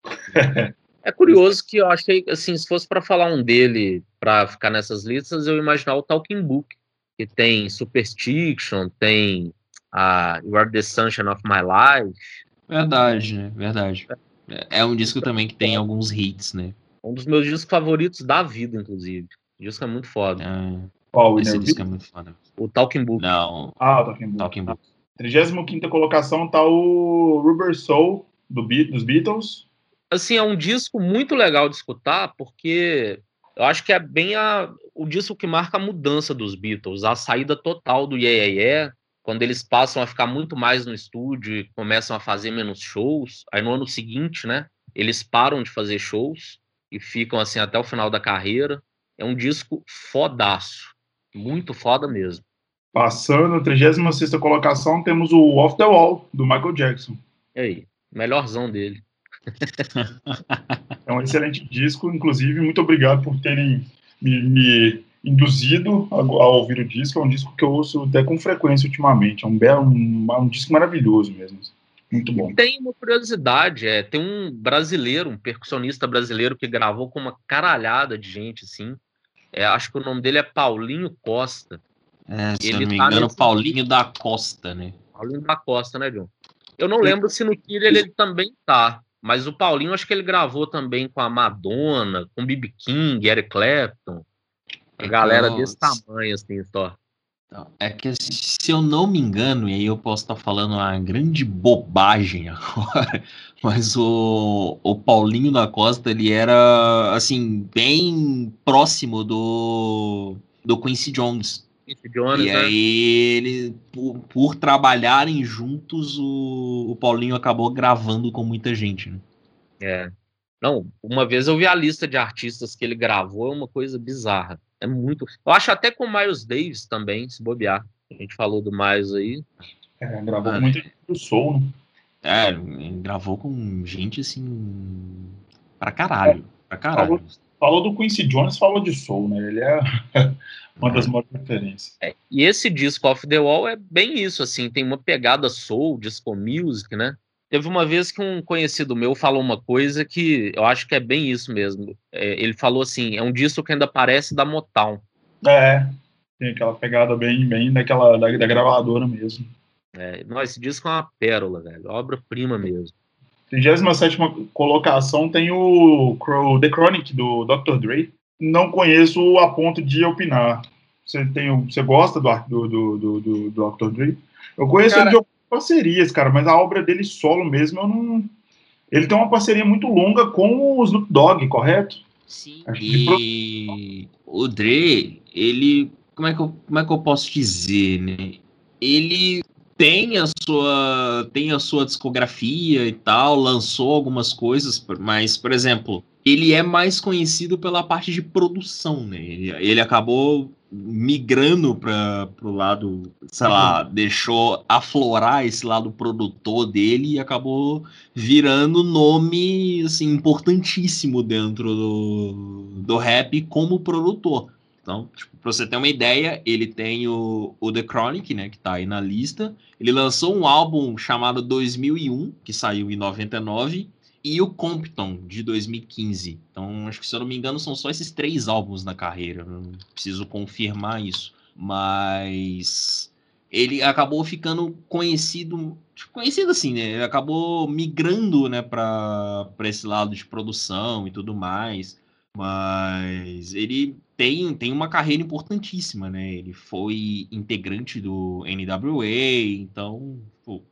É curioso que eu achei, assim, se fosse para falar um dele para ficar nessas listas, eu imaginar o Talking Book, que tem Superstition, tem a You Are the Sunshine of My Life. Verdade, né? Verdade. É, é um disco também que tem alguns hits, né? Um dos meus discos favoritos da vida, inclusive. O disco é muito foda. É. Qual, Esse disco é muito foda. O Talking Book. Não. Ah, o Talking Book. Talking Book. 35 colocação tá o Rubber Soul do Be dos Beatles. Assim, é um disco muito legal de escutar, porque eu acho que é bem a, o disco que marca a mudança dos Beatles, a saída total do Yeah Yeah Yeah, quando eles passam a ficar muito mais no estúdio e começam a fazer menos shows. Aí no ano seguinte, né, eles param de fazer shows e ficam assim até o final da carreira. É um disco fodaço, muito foda mesmo. Passando a 36 colocação, temos o Off the Wall, do Michael Jackson. E aí, melhorzão dele. é um excelente disco, inclusive, muito obrigado por terem me, me induzido a, a, ouvir o disco. É um disco que eu ouço até com frequência ultimamente. É um, belo, um, um disco maravilhoso mesmo. Muito bom. Tem uma curiosidade, é, tem um brasileiro, um percussionista brasileiro que gravou com uma caralhada de gente, assim. É, acho que o nome dele é Paulinho Costa. É, se ele não me tá engano, nesse... Paulinho da Costa, né? Paulinho da Costa, né, John? Eu não lembro se no Killer ele, ele também tá, mas o Paulinho acho que ele gravou também com a Madonna, com B.B. King, Eric Clapton. A galera então, desse tamanho, assim, só. Então, é que se eu não me engano, e aí eu posso estar falando uma grande bobagem agora, mas o, o Paulinho da Costa, ele era, assim, bem próximo do, do Quincy Jones. Quincy Jones, e né? aí, ele, por, por, trabalharem juntos, o, o Paulinho acabou gravando com muita gente, né? É. Não, uma vez eu vi a lista de artistas que ele gravou, é uma coisa bizarra. É muito. Eu acho até com o Miles Davis também, se bobear. A gente falou do Miles aí. É, gravou ah, muito do Soul, né? É, gravou com gente assim. Pra caralho. É, pra caralho. Falou, falou, do Quincy Jones, falou de Soul, né? Ele é uma das maiores referências. É, e esse disco Off the Wall é bem isso, assim, tem uma pegada soul, disco music, né? Teve uma vez que um conhecido meu falou uma coisa que eu acho que é bem isso mesmo. É, ele falou assim: é um disco que ainda parece da Motown. É, tem aquela pegada bem, bem daquela da, da gravadora mesmo. É, não, esse disco é uma pérola, velho. Obra-prima mesmo. 37 colocação tem o The Chronic do Dr. Dre. Não conheço a ponto de opinar. Você, tem, você gosta do, do, do, do, do Dr. Dre? Eu conheço cara, ele de parcerias, cara, mas a obra dele solo mesmo eu não. Ele tem uma parceria muito longa com o Snoop Dogg, correto? Sim. E o Dre, ele. Como é, que eu, como é que eu posso dizer, né? Ele tem a sua tem a sua discografia e tal, lançou algumas coisas, mas por exemplo, ele é mais conhecido pela parte de produção, né? Ele, ele acabou migrando para o lado, sei lá, uhum. deixou aflorar esse lado produtor dele e acabou virando nome assim importantíssimo dentro do, do rap como produtor. Então, tipo, pra você ter uma ideia, ele tem o, o The Chronic, né, que tá aí na lista. Ele lançou um álbum chamado 2001, que saiu em 99, e o Compton, de 2015. Então, acho que, se eu não me engano, são só esses três álbuns na carreira. Eu preciso confirmar isso. Mas ele acabou ficando conhecido, tipo, conhecido assim, né? Ele acabou migrando, né, para esse lado de produção e tudo mais. Mas ele tem, tem uma carreira importantíssima, né? Ele foi integrante do NWA, então pô,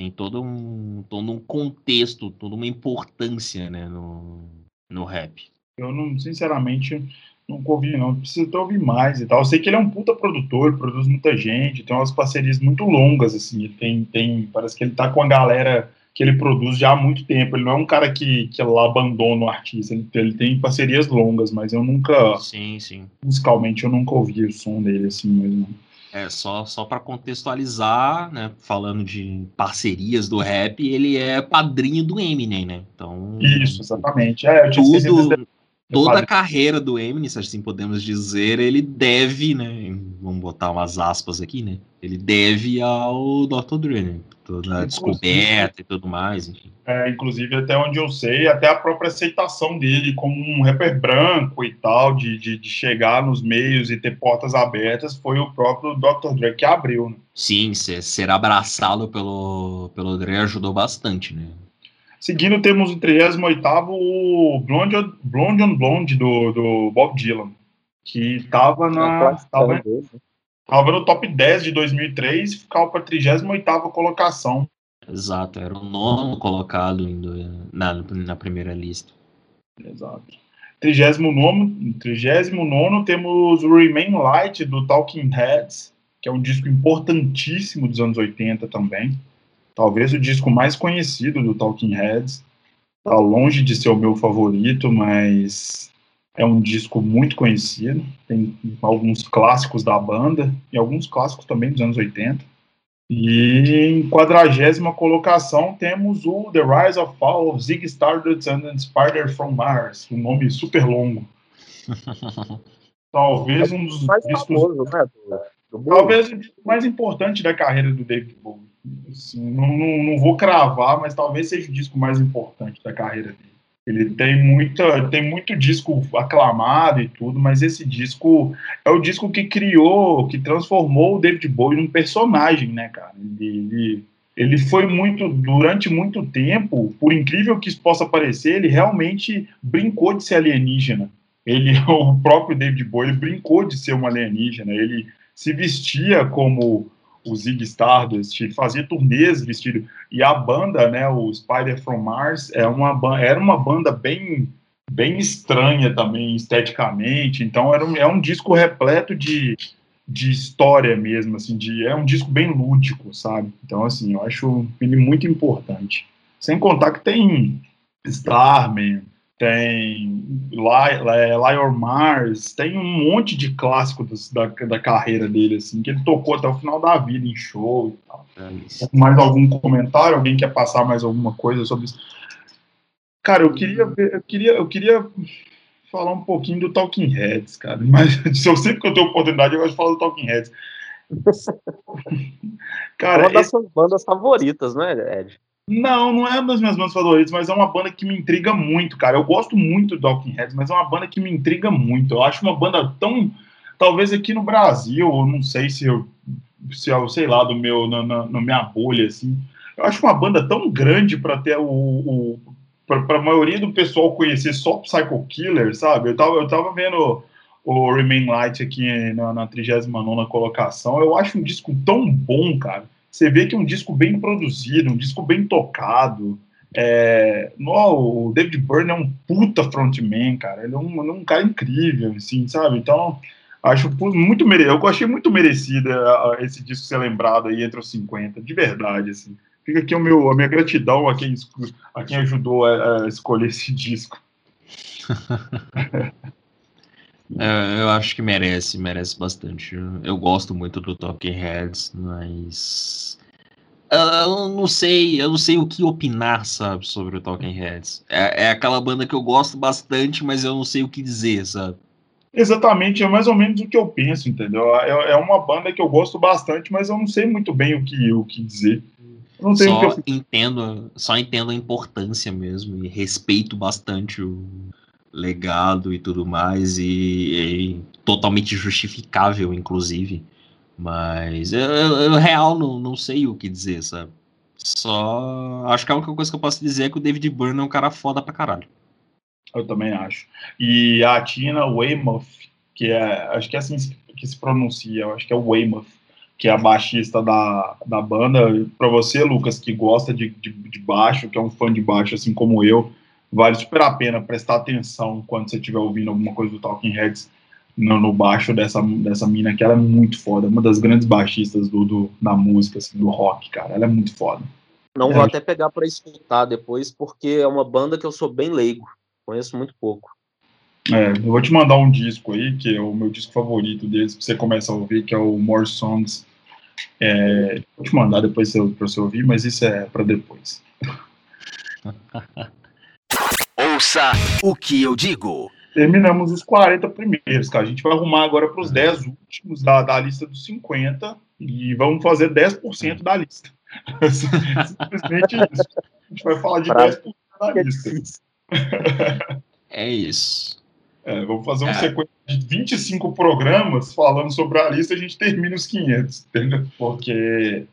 tem todo um, todo um contexto, toda uma importância né, no, no rap. Eu não, sinceramente, nunca ouvi, não. Preciso ouvir mais e tal. Eu sei que ele é um puta produtor, produz muita gente, tem umas parcerias muito longas, assim. Tem, tem, parece que ele tá com a galera que ele produz já há muito tempo. Ele não é um cara que, que lá abandona o artista. Ele, ele tem parcerias longas, mas eu nunca. Sim, sim. Musicalmente eu nunca ouvi o som dele assim mesmo. É, só, só para contextualizar, né? Falando de parcerias do rap, ele é padrinho do Eminem, né? Então. Isso, exatamente. É, eu tudo, toda a carreira do Eminem, se assim podemos dizer, ele deve, né? Vamos botar umas aspas aqui, né? Ele deve ao Dr. Dre, né? Toda a descoberta e tudo mais, enfim. É, inclusive, até onde eu sei, até a própria aceitação dele como um rapper branco e tal, de, de, de chegar nos meios e ter portas abertas, foi o próprio Dr. Dre que abriu, né? Sim, ser, ser abraçado pelo, pelo Dre ajudou bastante, né? Seguindo, temos o 38 o Blonde, Blonde on Blonde do, do Bob Dylan, que estava na. Tava, Estava no top 10 de 2003 e ficava para a 38 colocação. Exato, era o nono colocado indo na, na primeira lista. Exato. 39, 39 temos o Remain Light do Talking Heads, que é um disco importantíssimo dos anos 80 também. Talvez o disco mais conhecido do Talking Heads. Está longe de ser o meu favorito, mas é um disco muito conhecido, tem alguns clássicos da banda e alguns clássicos também dos anos 80. E em quadragésima colocação temos o The Rise of Fall of Zig Stardust and Spider from Mars, um nome super longo. Talvez um dos mais discos, famoso, né, do, do talvez o disco mais importante da carreira do David Bowie. Assim, não, não, não vou cravar, mas talvez seja o disco mais importante da carreira dele. Ele tem muita, tem muito disco aclamado e tudo, mas esse disco é o disco que criou, que transformou o David Bowie num personagem, né, cara? Ele, ele, ele foi muito, durante muito tempo, por incrível que isso possa parecer, ele realmente brincou de ser alienígena. Ele, o próprio David Bowie, brincou de ser um alienígena. Ele se vestia como o Zig Stardust, fazia turnês vestido. E a banda, né, o Spider from Mars, é uma, era uma banda bem, bem estranha também esteticamente. Então era um, é um disco repleto de, de história mesmo, assim, de, é um disco bem lúdico, sabe? Então, assim, eu acho ele muito importante. Sem contar que tem Starman, tem Lion Mars, tem um monte de clássicos da, da carreira dele, assim, que ele tocou até o final da vida em show e tal. É mais algum comentário? Alguém quer passar mais alguma coisa sobre isso? Cara, eu queria ver, eu queria, eu queria falar um pouquinho do Talking Heads, cara. Mas eu sempre que eu tenho oportunidade, eu gosto de falar do Talking Heads. cara, é uma das suas bandas favoritas, né, Ed? Não, não é uma das minhas bandas favoritas, mas é uma banda que me intriga muito, cara. Eu gosto muito do Talking Heads, mas é uma banda que me intriga muito. Eu acho uma banda tão. Talvez aqui no Brasil, eu não sei se eu. Se eu, sei lá, do meu, na, na, na minha bolha, assim. Eu acho uma banda tão grande para ter o, o para a maioria do pessoal conhecer só Psycho Killer, sabe? Eu tava, eu tava vendo o Remain Light aqui na, na 39 colocação. Eu acho um disco tão bom, cara você vê que é um disco bem produzido, um disco bem tocado. É, no, o David Byrne é um puta frontman, cara. Ele é um, é um cara incrível, assim, sabe? Então, acho muito merecido. Eu achei muito merecido esse disco ser lembrado aí entre os 50, de verdade, assim. Fica aqui o meu, a minha gratidão a quem, a quem ajudou a, a escolher esse disco. É, eu acho que merece, merece bastante. Eu gosto muito do Talking Heads, mas eu não sei, eu não sei o que opinar, sabe, sobre o Talking Heads. É, é, aquela banda que eu gosto bastante, mas eu não sei o que dizer, sabe? Exatamente, é mais ou menos o que eu penso, entendeu? É, é uma banda que eu gosto bastante, mas eu não sei muito bem o que, o que dizer. Eu não sei só o que eu... entendo, só entendo a importância mesmo e respeito bastante o, legado e tudo mais, e, e totalmente justificável, inclusive. Mas eu, eu, eu, real não, não sei o que dizer, sabe? Só acho que a única coisa que eu posso dizer é que o David Byrne é um cara foda pra caralho. Eu também acho. E a Tina Weymouth, que é, acho que é assim que se pronuncia, acho que é Weymouth, que é a baixista da, da banda. Para você, Lucas, que gosta de, de, de baixo, que é um fã de baixo assim como eu, vale super a pena prestar atenção quando você estiver ouvindo alguma coisa do Talking Heads no, no, baixo dessa, dessa mina, que ela é muito foda, uma das grandes baixistas do, do da música, assim, do rock, cara, ela é muito foda. Não é, vou até pegar para escutar depois, porque é uma banda que eu sou bem leigo, conheço muito pouco. É, eu vou te mandar um disco aí, que é o meu disco favorito deles, pra você começar a ouvir, que é o More Songs. É, vou te mandar depois para você ouvir, mas isso é para depois. Ouça o que eu digo. Terminamos os 40 primeiros, cara. A gente vai arrumar agora para os 10 últimos da, da lista dos 50 e vamos fazer 10% da lista. Simplesmente isso. A gente vai falar de pra... 10% da lista. É isso. É, vamos fazer uma é. sequência de 25 programas falando sobre a lista e a gente termina os 500, entendeu? Porque,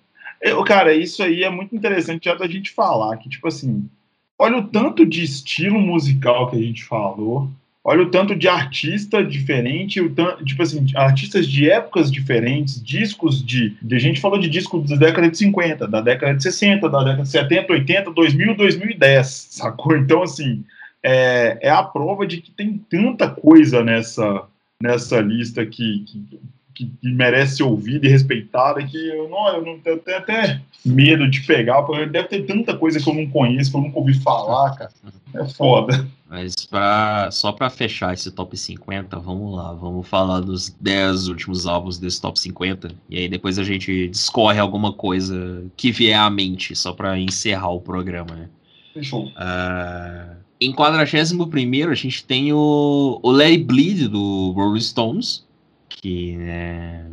eu, cara, isso aí é muito interessante já da gente falar, que, tipo assim, olha o tanto de estilo musical que a gente falou, olha o tanto de artista diferente, o tanto, tipo assim, artistas de épocas diferentes, discos de, de. A gente falou de discos da década de 50, da década de 60, da década de 70, 80, 2000, 2010, sacou? Então, assim, é, é a prova de que tem tanta coisa nessa, nessa lista que, que que, que, merece ser ouvida e respeitada, que eu não, eu não eu tenho até medo de pegar, porque deve ter tanta coisa que eu não conheço, que eu nunca ouvi falar, cara. É foda. Mas pra, só para fechar esse top 50, vamos lá, vamos falar dos 10 últimos álbuns desse top 50, e aí depois a gente discorre alguma coisa que vier à mente, só para encerrar o programa, né? Fechou. Uh, em 41 a gente tem o, o Larry Bleed do Rolling Stones, que né,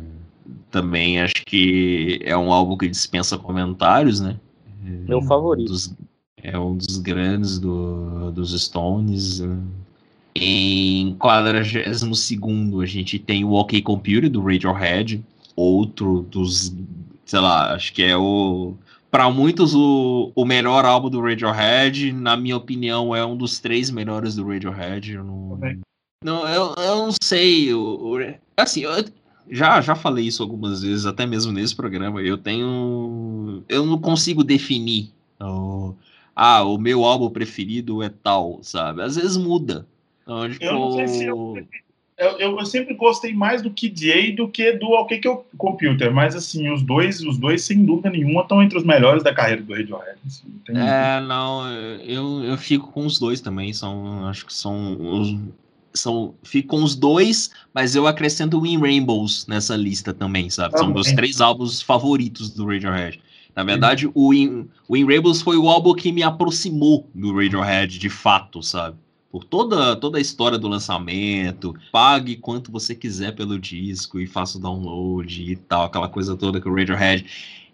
também acho que é um álbum que dispensa comentários, né? Meu favorito. Dos, é um dos grandes do, dos Stones. Né? Em 42 a gente tem o OK Computer do Radiohead, outro dos, sei lá, acho que é o para muitos o, o melhor álbum do Radiohead, na minha opinião é um dos três melhores do Radiohead. Eu não, não, eu, eu não sei. Eu, eu, assim, eu já, já falei isso algumas vezes, até mesmo nesse programa. Eu tenho. Eu não consigo definir. Ah, o meu álbum preferido é tal, sabe? Às vezes muda. Então, tipo, eu não sei se eu, eu, eu, sempre gostei mais do Kid A do que do OK Computer, mas assim, os dois, os dois sem dúvida nenhuma estão entre os melhores da carreira do Radiohead. Assim, é, não, eu, eu fico com os dois também, são, acho que são os, são, fico com os dois, mas eu acrescento o In Rainbows nessa lista também, sabe? São meus três álbuns favoritos do Radiohead. Na verdade, o In, o In Rainbows foi o álbum que me aproximou do Radiohead de fato, sabe? Por toda, toda a história do lançamento, pague quanto você quiser pelo disco e faça o download e tal, aquela coisa toda que o Radiohead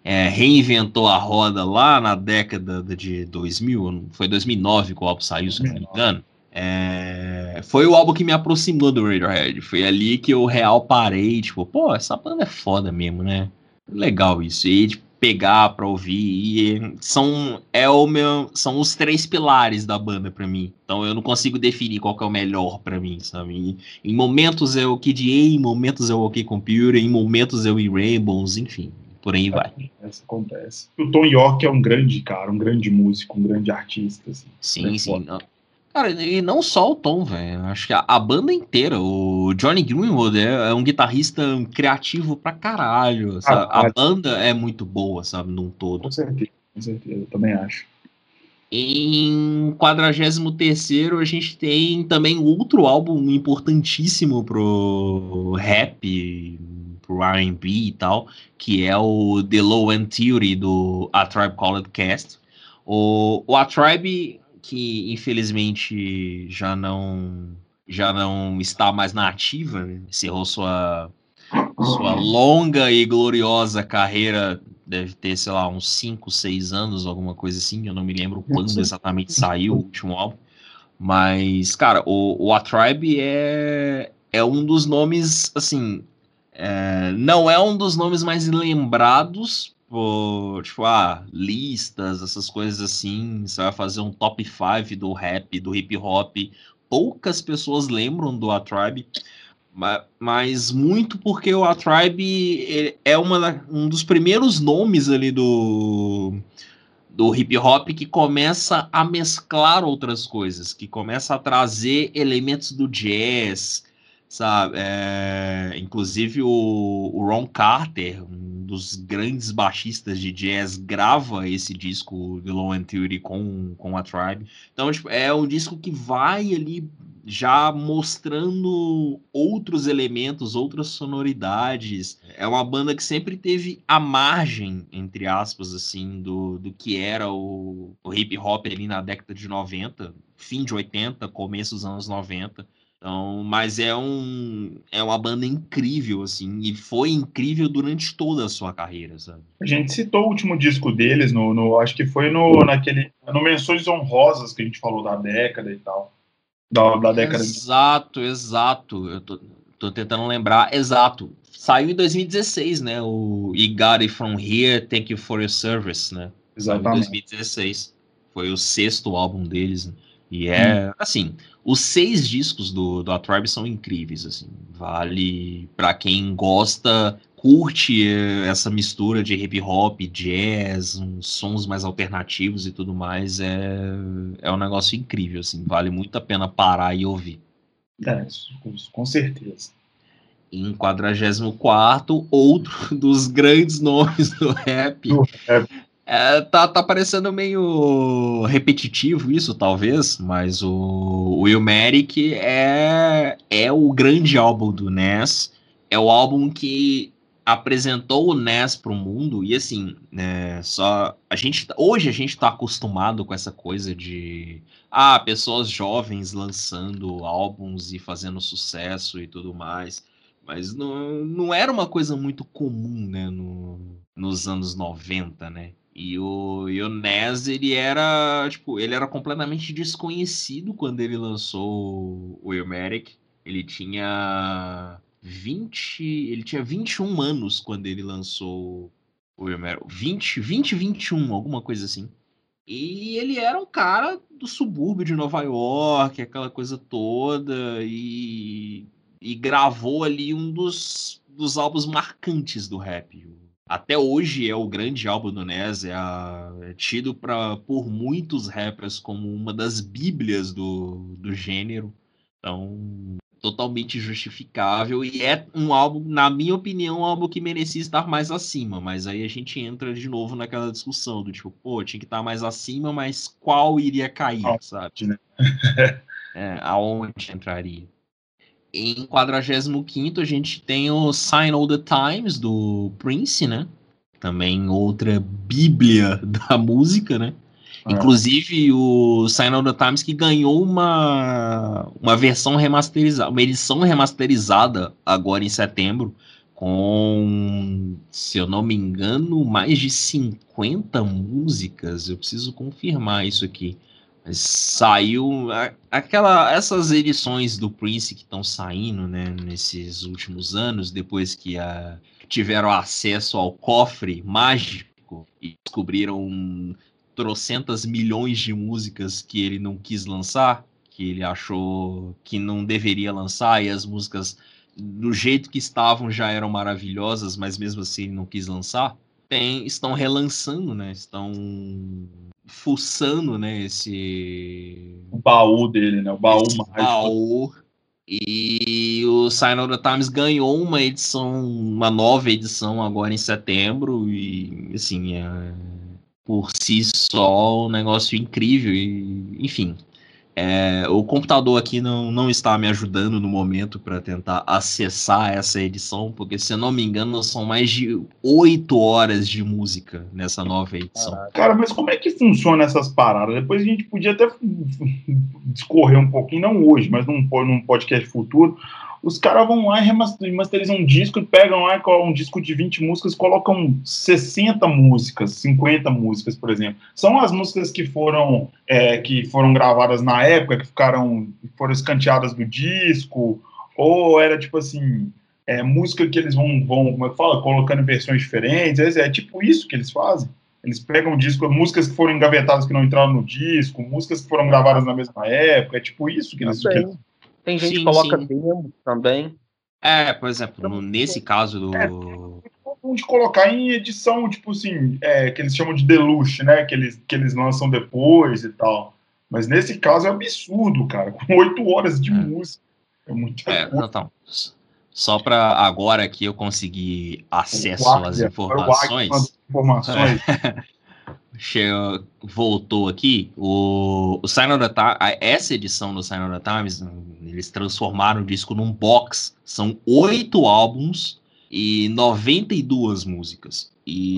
é, reinventou a roda lá na década de 2000, foi 2009 que o álbum saiu, se não me engano. É, foi o álbum que me aproximou do Radiohead. Foi ali que eu real parei, tipo, pô, essa banda é foda mesmo, né? Legal isso. E tipo, pegar pra ouvir. E são, é o meu, são os três pilares da banda para mim. Então eu não consigo definir qual é o melhor para mim, sabe? E, em momentos é o Kid A, em momentos é o OK Computer, em momentos o Rainbows, enfim. Por aí vai. Isso acontece. O Tom York é um grande cara, um grande músico, um grande artista. Assim. Sim, é sim. Não. Cara, e não só o Tom, velho. Acho que a, a, banda inteira. O Johnny Greenwood é, é, um guitarrista criativo pra caralho. Ah, a banda é muito boa, sabe, num todo. Com certeza, com certeza, eu também acho. Em 43 a gente tem também outro álbum importantíssimo pro rap, pro R&B e tal, que é o The Low End Theory do A Tribe Called Cast. O, o A Tribe que infelizmente já não já não está mais na ativa, né? encerrou sua sua longa e gloriosa carreira, deve ter, sei lá, uns 5, 6 anos, alguma coisa assim, eu não me lembro quando exatamente saiu o último álbum. Mas, cara, o, o A Tribe é, é um dos nomes, assim, é, não é um dos nomes mais lembrados Tipo, tipo, ah, listas, essas coisas assim. Você vai fazer um top 5 do rap, do hip hop. Poucas pessoas lembram do A Tribe, mas muito porque o A Tribe é uma, um dos primeiros nomes ali do, do hip hop que começa a mesclar outras coisas, que começa a trazer elementos do jazz, sabe? É, inclusive o, o, Ron Carter, um dos grandes baixistas de jazz, grava esse disco The Low End Theory com, com a Tribe. Então, tipo, é um disco que vai ali já mostrando outros elementos, outras sonoridades. É uma banda que sempre teve a margem, entre aspas, assim, do, do que era o, o hip hop ali na década de 90, fim de 80, começo dos anos 90 então, mas é um é uma banda incrível assim e foi incrível durante toda a sua carreira, sabe? A gente citou o último disco deles no, no acho que foi no naquele no menções honrosas que a gente falou da década e tal. Da, da década. Exato, de... exato. Eu tô, tô tentando lembrar, exato. Saiu em 2016, né? O You Got It From Here, Thank You For Your Service, né? Exatamente. Saiu em 2016. Foi o sexto álbum deles. Né? E é, hum. assim, os seis discos do, do A Tribe são incríveis, assim. Vale para quem gosta, curte essa mistura de hip hop, jazz, uns sons mais alternativos e tudo mais, é, é um negócio incrível, assim. Vale muito a pena parar e ouvir. É, com certeza. Em 44, outro dos grandes nomes do rap. Do rap. É, tá, tá parecendo meio repetitivo isso, talvez, mas o, o Ilmatic é, é o grande álbum do NES, é o álbum que apresentou o NES para o mundo e assim, né, só a gente hoje a gente está acostumado com essa coisa de ah, pessoas jovens lançando álbuns e fazendo sucesso e tudo mais, mas não, não era uma coisa muito comum, né, no, nos anos 90, né? E o, e o NES, ele era, tipo, ele era completamente desconhecido quando ele lançou o Ilmatic. Ele tinha 20, ele tinha 21 anos quando ele lançou o Ilmatic. 20, 20, 21, alguma coisa assim. E ele era um cara do subúrbio de Nova York, aquela coisa toda, e, e gravou ali um dos, dos álbuns marcantes do rap, até hoje é o grande álbum do NES, é, a, é tido pra, por muitos rappers como uma das bíblias do, do gênero. Então, totalmente justificável e é um álbum, na minha opinião, um álbum que merecia estar mais acima, mas aí a gente entra de novo naquela discussão do tipo, pô, tinha que estar mais acima, mas qual iria cair, sabe? Né? é, aonde entraria? Em 45 a gente tem o Sign All the Times do Prince, né? Também outra bíblia da música, né? É. Inclusive o Sign of the Times que ganhou uma, uma versão remasterizada, uma edição remasterizada agora em setembro, com, se eu não me engano, mais de 50 músicas. Eu preciso confirmar isso aqui. Saiu aquela essas edições do Prince que estão saindo, né, nesses últimos anos, depois que a, tiveram acesso ao cofre mágico e descobriram trocentas milhões de músicas que ele não quis lançar, que ele achou que não deveria lançar, e as músicas do jeito que estavam já eram maravilhosas, mas mesmo assim ele não quis lançar, tem, estão relançando, né? Estão fuçando, né? Esse o baú dele, né? O baú esse mágico. Baú. E o Sign of the Times ganhou uma edição, uma nova edição agora em setembro e assim é por si só um negócio incrível. E, enfim, é, o computador aqui não, não está me ajudando no momento para tentar acessar essa edição, porque se eu não me engano, são mais de oito horas de música nessa nova edição. Cara, mas como é que funciona essas paradas? Depois a gente podia até discorrer um pouquinho, não hoje, mas num, num podcast futuro, os caras vão lá e remasterizam um disco e pegam lá um disco de 20 músicas colocam 60 músicas, 50 músicas, por exemplo. São as músicas que foram é, que foram gravadas na época, que ficaram foram escanteadas do disco, ou era tipo assim, é, música que eles vão, vão como é que fala, colocando versões diferentes. É, é tipo isso que eles fazem. Eles pegam disco, músicas que foram engavetadas que não entraram no disco, músicas que foram gravadas na mesma época, é tipo isso que eles, que eles tem gente sim, que coloca sim. demo também. É, por exemplo, então, nesse caso do. É, de colocar em edição, tipo assim, é, que eles chamam de deluxe, né? Que eles, que eles lançam depois e tal. Mas nesse caso é absurdo, cara. Com oito horas de é. música. É muito é, coisa. Então, só para agora que eu conseguir acesso às informações. informações. chegou, voltou aqui, o, o Sign of the Times, essa edição do Sign of the Times, eles transformaram o disco num box. São oito álbuns e 92 músicas. E,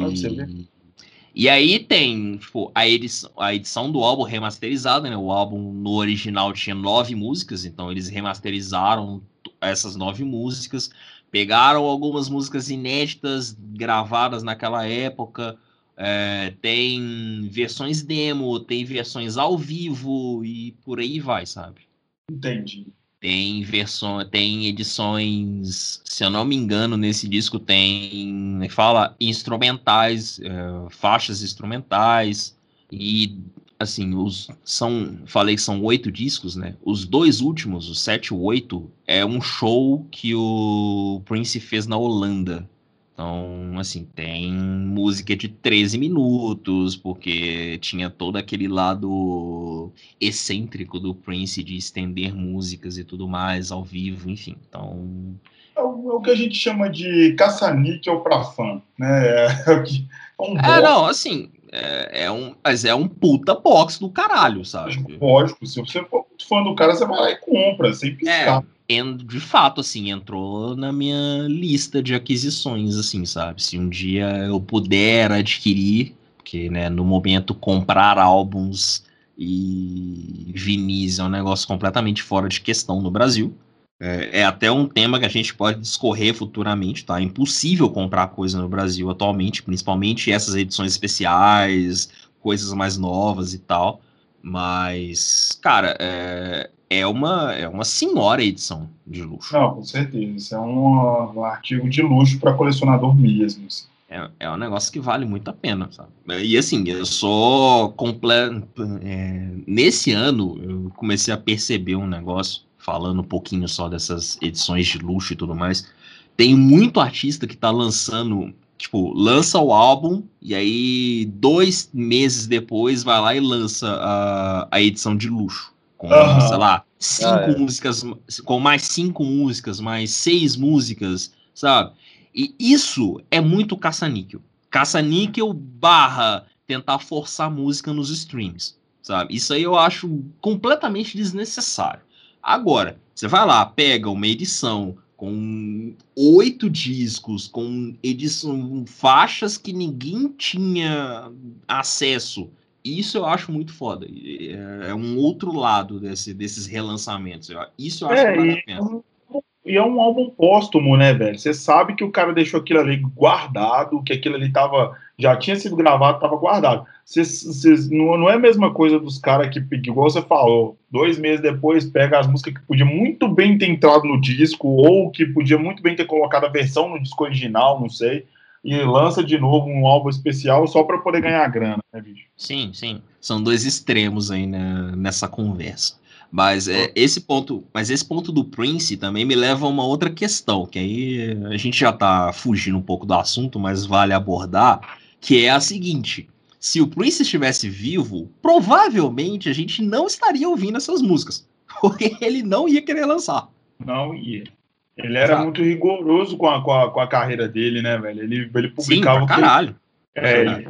e aí tem tipo, a, edição, a edição do álbum remasterizada, né? O álbum no original tinha nove músicas, então eles remasterizaram essas nove músicas, pegaram algumas músicas inéditas gravadas naquela época, é, tem versões demo, tem versões ao vivo e por aí vai, sabe? Entendi. Tem versões, tem edições, se eu não me engano, nesse disco tem, é fala, instrumentais, é, faixas instrumentais e assim, os são, falei que são oito discos, né? Os dois últimos, o sete e o oito, é um show que o Prince fez na Holanda. Então, assim, tem música de 13 minutos, porque tinha todo aquele lado excêntrico do Prince de estender músicas e tudo mais ao vivo, enfim. Então. É o, é o que a gente chama de caça-níquel para fã, né? É, que, é, um é não, assim, é, é, um, mas é um puta box do caralho, sabe? Lógico, se você for fã do cara, você vai lá e compra, sem piscar. De fato, assim, entrou na minha lista de aquisições, assim, sabe? Se um dia eu puder adquirir, porque, né, no momento comprar álbuns e vinis é um negócio completamente fora de questão no Brasil. É, é, até um tema que a gente pode discorrer futuramente, tá? É impossível comprar coisa no Brasil atualmente, principalmente essas edições especiais, coisas mais novas e tal. Mas, cara, é, é uma, é uma senhora edição de luxo. Não, com certeza. Isso é um, um artigo de luxo para colecionador mesmo. Assim. É, é um negócio que vale muito a pena, sabe? E assim, eu sou completo. É, nesse ano, eu comecei a perceber um negócio, falando um pouquinho só dessas edições de luxo e tudo mais. Tem muito artista que tá lançando, tipo, lança o álbum e aí dois meses depois vai lá e lança a, a edição de luxo com, sei lá, cinco Ah, é. músicas, com mais cinco músicas, mais seis músicas, sabe? E isso é muito caça-níquel. Caça-níquel barra tentar forçar música nos streams, sabe? Isso aí eu acho completamente desnecessário. Agora, você vai lá, pega uma edição com oito discos, com edição, faixas que ninguém tinha acesso. Isso eu acho muito foda. É é um outro lado desse, desses relançamentos. Isso eu acho que É, vale a é pena. um- e é um álbum póstumo, né, velho? Você sabe que o cara deixou aquilo ali guardado, que aquilo ali tava, já tinha sido gravado, tava guardado. Cês- cês- não, não é a mesma coisa dos caras que, igual você falou, dois meses depois pega as músicas que podia muito bem ter entrado no disco, ou que podia muito bem ter colocado a versão no disco original, não sei, e lança de novo um álbum especial só pra poder ganhar grana, né, bicho? Sim, sim. São dois extremos aí né, nessa conversa. Mas é, esse ponto, mas esse ponto do Prince também me leva a uma outra questão, que aí a gente já tá fugindo um pouco do assunto, mas vale abordar, que é a seguinte: se o Prince estivesse vivo, provavelmente a gente não estaria ouvindo essas músicas, porque ele não ia querer lançar. Não ia. Ele era Exato. muito rigoroso com a, com, a, com a carreira dele, né, velho? Ele, ele Sim, publicava pra o que ele caralho. É, ele,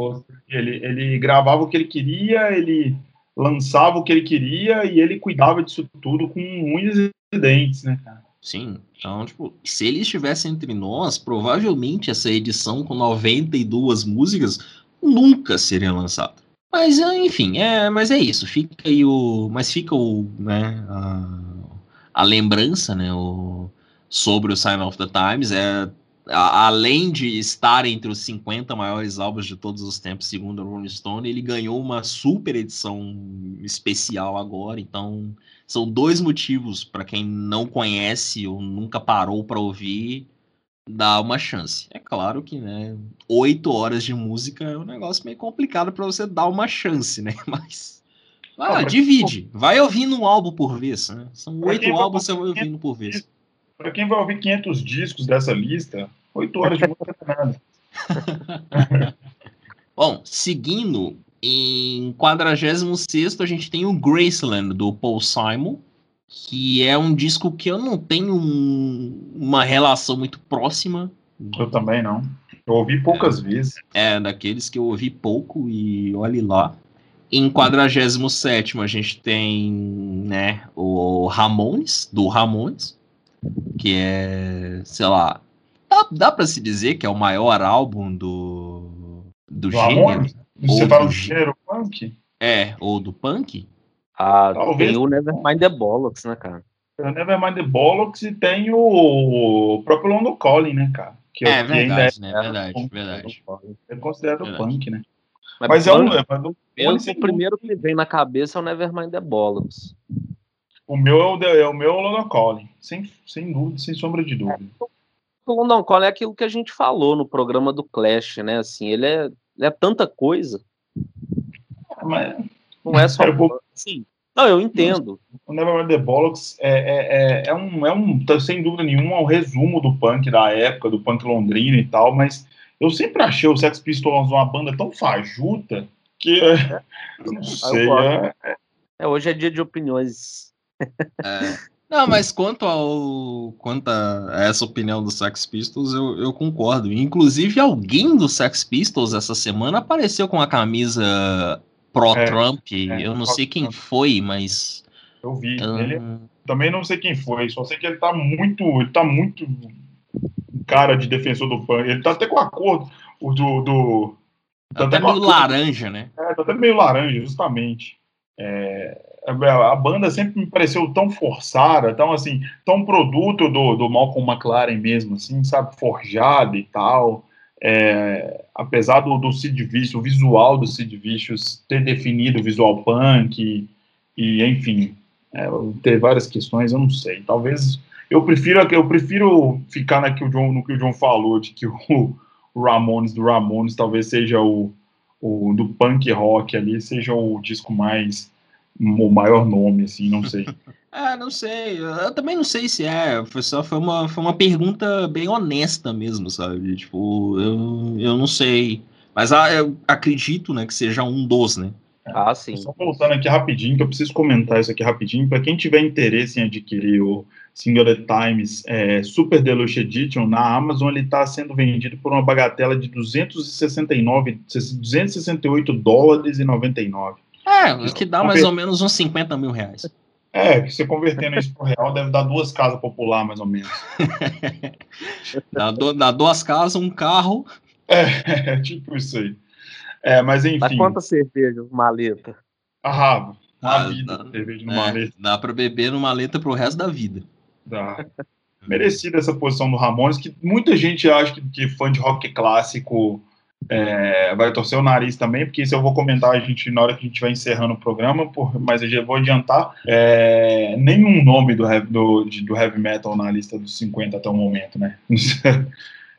ele, ele gravava o que ele queria, ele lançava o que ele queria e ele cuidava disso tudo com unhas e dentes, né, cara? Sim, então, tipo, se ele estivesse entre nós, provavelmente essa edição com 92 músicas nunca seria lançada. Mas, é, enfim, é, mas é isso. Fica aí o. Mas fica o. Né, a, a lembrança, né? O, sobre o Sign of the Times. É, a- além de estar entre os 50 maiores álbuns de todos os tempos, segundo a Rolling Stone, ele ganhou uma super edição especial agora, então são dois motivos para quem não conhece ou nunca parou para ouvir dar uma chance. É claro que, né, oito horas de música é um negócio meio complicado para você dar uma chance, né? Mas vai lá, Ah, divide, vai ouvindo um álbum por vez, né? São oito álbuns você vai ouvindo por vez. Pra quem vai ouvir 500 discos dessa lista, 8 horas de música não é nada. Bom, seguindo, em 46 a gente tem o Graceland, do Paul Simon, que é um disco que eu não tenho um- uma relação muito próxima. Eu também não. Eu ouvi poucas vezes. É daqueles que eu ouvi pouco e olhe lá. Em 47 a gente tem né, o Ramones, do Ramones, que é, sei lá, dá, dá para se dizer que é o maior álbum do, do Do gênero. Você Ou fala do do gê- gênero punk? É, ou do punk? Ah, Talvez- tem o Nevermind the Bollocks, né, cara? Tem o Nevermind the Bollocks e tem o próprio London Calling, né, cara? Que, É ainda verdade, né? é, Verdade, verdade. é considerado Verdade. punk, né? Mas é um. é, mas o- Pensa, sem o primeiro que me vem na cabeça é o Nevermind the Bollocks. O meu é o, de- é o meu London Calling, sem, sem dúvida, sem sombra de dúvida. O London Calling é aquilo que a gente falou no programa do Clash, né? Assim, ele é, ele é tanta coisa. Mas Não é só. Eu vou- Sim. Não, eu entendo. o Nevermind the Bollocks é, é, é, é um, é um, tá, sem dúvida nenhuma, um resumo do punk da época, do punk londrino e tal, mas eu sempre achei o Sex Pistols uma banda tão fajuta que, é, não sei, é, É, hoje é dia de opiniões. É. Não, mas quanto ao quanto a essa opinião do Sex Pistols, eu, eu concordo. Inclusive, alguém do Sex Pistols essa semana apareceu com a camisa pró-Trump. é, eu não sei quem foi, mas. eu vi. Ele, também não sei quem foi, só sei que ele tá muito, ele tá muito cara de defensor do punk. Ele tá até com a cor o do. do tá até com a meio cor- laranja, né? É, tá até meio laranja, justamente. É, a, a banda sempre me pareceu tão forçada, tão assim, tão produto do, do Malcolm McLaren mesmo, assim, sabe, forjado e tal. É, apesar do, do Sid Vicious, o visual do Sid Vicious ter definido o visual punk e, e, enfim, é, ter várias questões, eu não sei. Talvez eu prefiro eu prefiro ficar na John, no que o John falou de que o, o Ramones do Ramones talvez seja o, o do punk rock ali seja o disco mais o maior nome assim, não sei. É, não sei. Eu também não sei se é. Foi só foi uma, foi uma pergunta bem honesta mesmo, sabe? Tipo, eu, eu não sei. Mas ah, eu acredito, né, que seja um dos, né? Ah, sim. Só voltando aqui rapidinho, que eu preciso comentar isso aqui rapidinho. Para quem tiver interesse em adquirir o Singular Times é, Super Deluxe Edition, na Amazon ele está sendo vendido por uma bagatela de 269, 268 dólares e 99. É, o que dá mais ou menos uns 50 mil reais. É, que você convertendo isso para real deve dar duas casas popular, mais ou menos. dá, do, dá duas casas, um carro. É, tipo isso aí. É, mas enfim. Mas quantas cervejas, maleta? Ah, uma ah, vida, dá, cerveja numa é, maleta. Dá para beber numa maleta pro resto da vida. Dá. Merecida essa posição do Ramones, que muita gente acha que, que fã de rock clássico é, vai torcer o nariz também, porque isso eu vou comentar a gente na hora que a gente vai encerrando o programa, por, mas eu já vou adiantar. É, nenhum nome do, do, de, do heavy metal na lista dos 50 até o momento, né?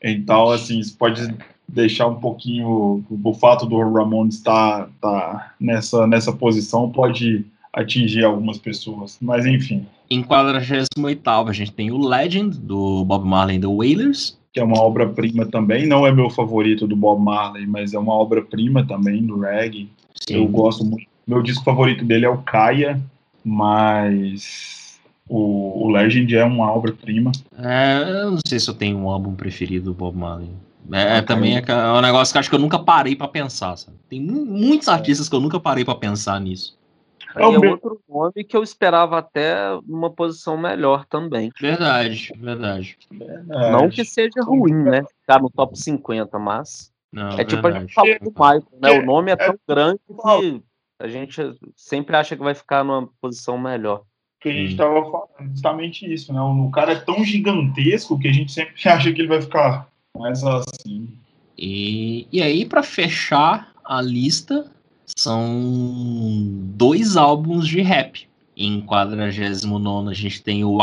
então, assim, isso pode deixar um pouquinho o fato do Ramon estar tá nessa, nessa posição pode atingir algumas pessoas, mas enfim. Em 48 a gente tem o Legend do Bob Marley the Wailers, que é uma obra-prima também, não é meu favorito do Bob Marley, mas é uma obra-prima também do reggae. Sim. Eu gosto muito. Meu disco favorito dele é o Kaya, mas o, o Legend é uma obra-prima. É, eu não sei se eu tenho um álbum preferido do Bob Marley. É, também é, é, um negócio que acho que eu nunca parei para pensar. Sabe? Tem muitos artistas que eu nunca parei para pensar nisso. É, é outro nome que eu esperava até numa posição melhor também. Verdade, verdade. verdade. Não que seja ruim, né? Ficar no top 50, mas. Não, é tipo verdade. a gente falou do Michael, né? O nome é tão grande que a gente sempre acha que vai ficar numa posição melhor. Que a gente estava falando justamente isso, né? O cara é tão gigantesco que a gente sempre acha que ele vai ficar mais assim. E, e aí, para fechar a lista, são dois álbuns de rap. Em 49 a gente tem o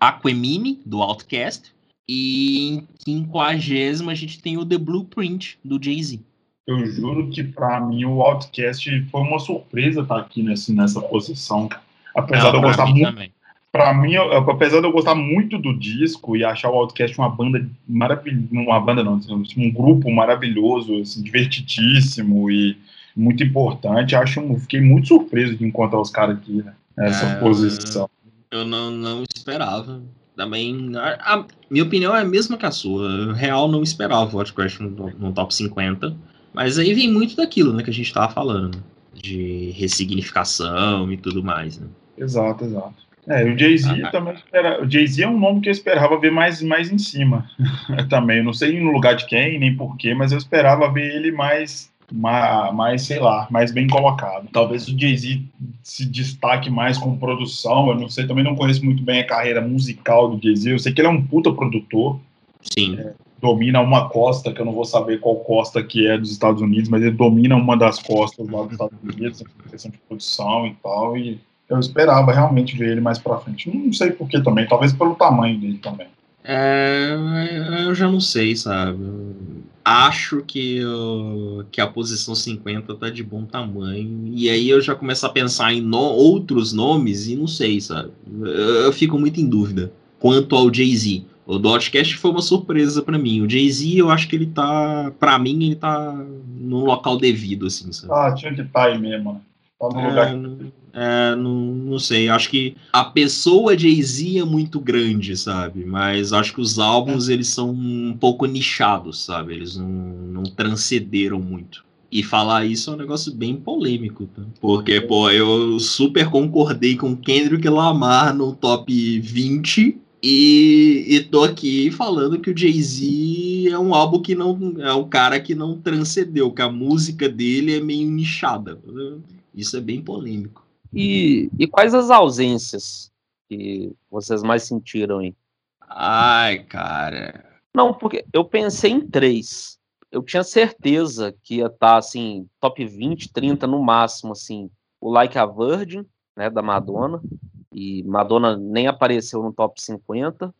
Aquemini, do Outcast. E em 50 a gente tem o The Blueprint, do Jay-Z. Eu juro que para mim o Outcast foi uma surpresa estar aqui nesse, nessa posição. Apesar Não, de eu gostar muito. Também para mim, eu, apesar de eu gostar muito do disco e achar o Outcast uma banda maravilhosa, uma banda não, assim, um grupo maravilhoso, assim, divertidíssimo e muito importante, acho, fiquei muito surpreso de encontrar os caras aqui né, nessa é, posição. Eu não, não esperava. Também, a, a, minha opinião é a mesma que a sua. Eu, real, não esperava o Outcast no, no top 50. Mas aí vem muito daquilo, né, que a gente tava falando, de ressignificação e tudo mais, né? Exato, exato. É, o Jay-Z ah, também espera. O Jay-Z é um nome que eu esperava ver mais, mais em cima. também. não sei no lugar de quem, nem porquê, mas eu esperava ver ele mais, mais, sei lá, mais bem colocado. Talvez o Jay-Z se destaque mais com produção. Eu não sei, também não conheço muito bem a carreira musical do Jay-Z. Eu sei que ele é um puta produtor. Sim. É, domina uma costa, que eu não vou saber qual costa que é dos Estados Unidos, mas ele domina uma das costas lá dos Estados Unidos, questão de produção e tal. E eu esperava realmente ver ele mais para frente. Não sei por que também, talvez pelo tamanho dele também. É, eu já não sei, sabe? Acho que, eu, que a posição 50 tá de bom tamanho. E aí eu já começo a pensar em no, outros nomes e não sei, sabe? Eu, eu fico muito em dúvida quanto ao Jay-Z. O Dotcast foi uma surpresa para mim. O Jay-Z, eu acho que ele tá. para mim, ele tá no local devido, assim, sabe? Ah, tinha que tá aí mesmo. No é. É, não, não sei, acho que a pessoa Jay-Z é muito grande, sabe? Mas acho que os álbuns eles são um pouco nichados, sabe? Eles não, não transcenderam muito. E falar isso é um negócio bem polêmico, tá? Porque, pô, eu super concordei com Kendrick Lamar no top 20 e, e tô aqui falando que o Jay-Z é um álbum que não. É um cara que não transcendeu, que a música dele é meio nichada. Isso é bem polêmico. E, e quais as ausências que vocês mais sentiram aí? Ai, cara. Não, porque eu pensei em três. Eu tinha certeza que ia estar, tá, assim, top 20, 30 no máximo, assim. O Like a Virgin, né, da Madonna. E Madonna nem apareceu no top 50.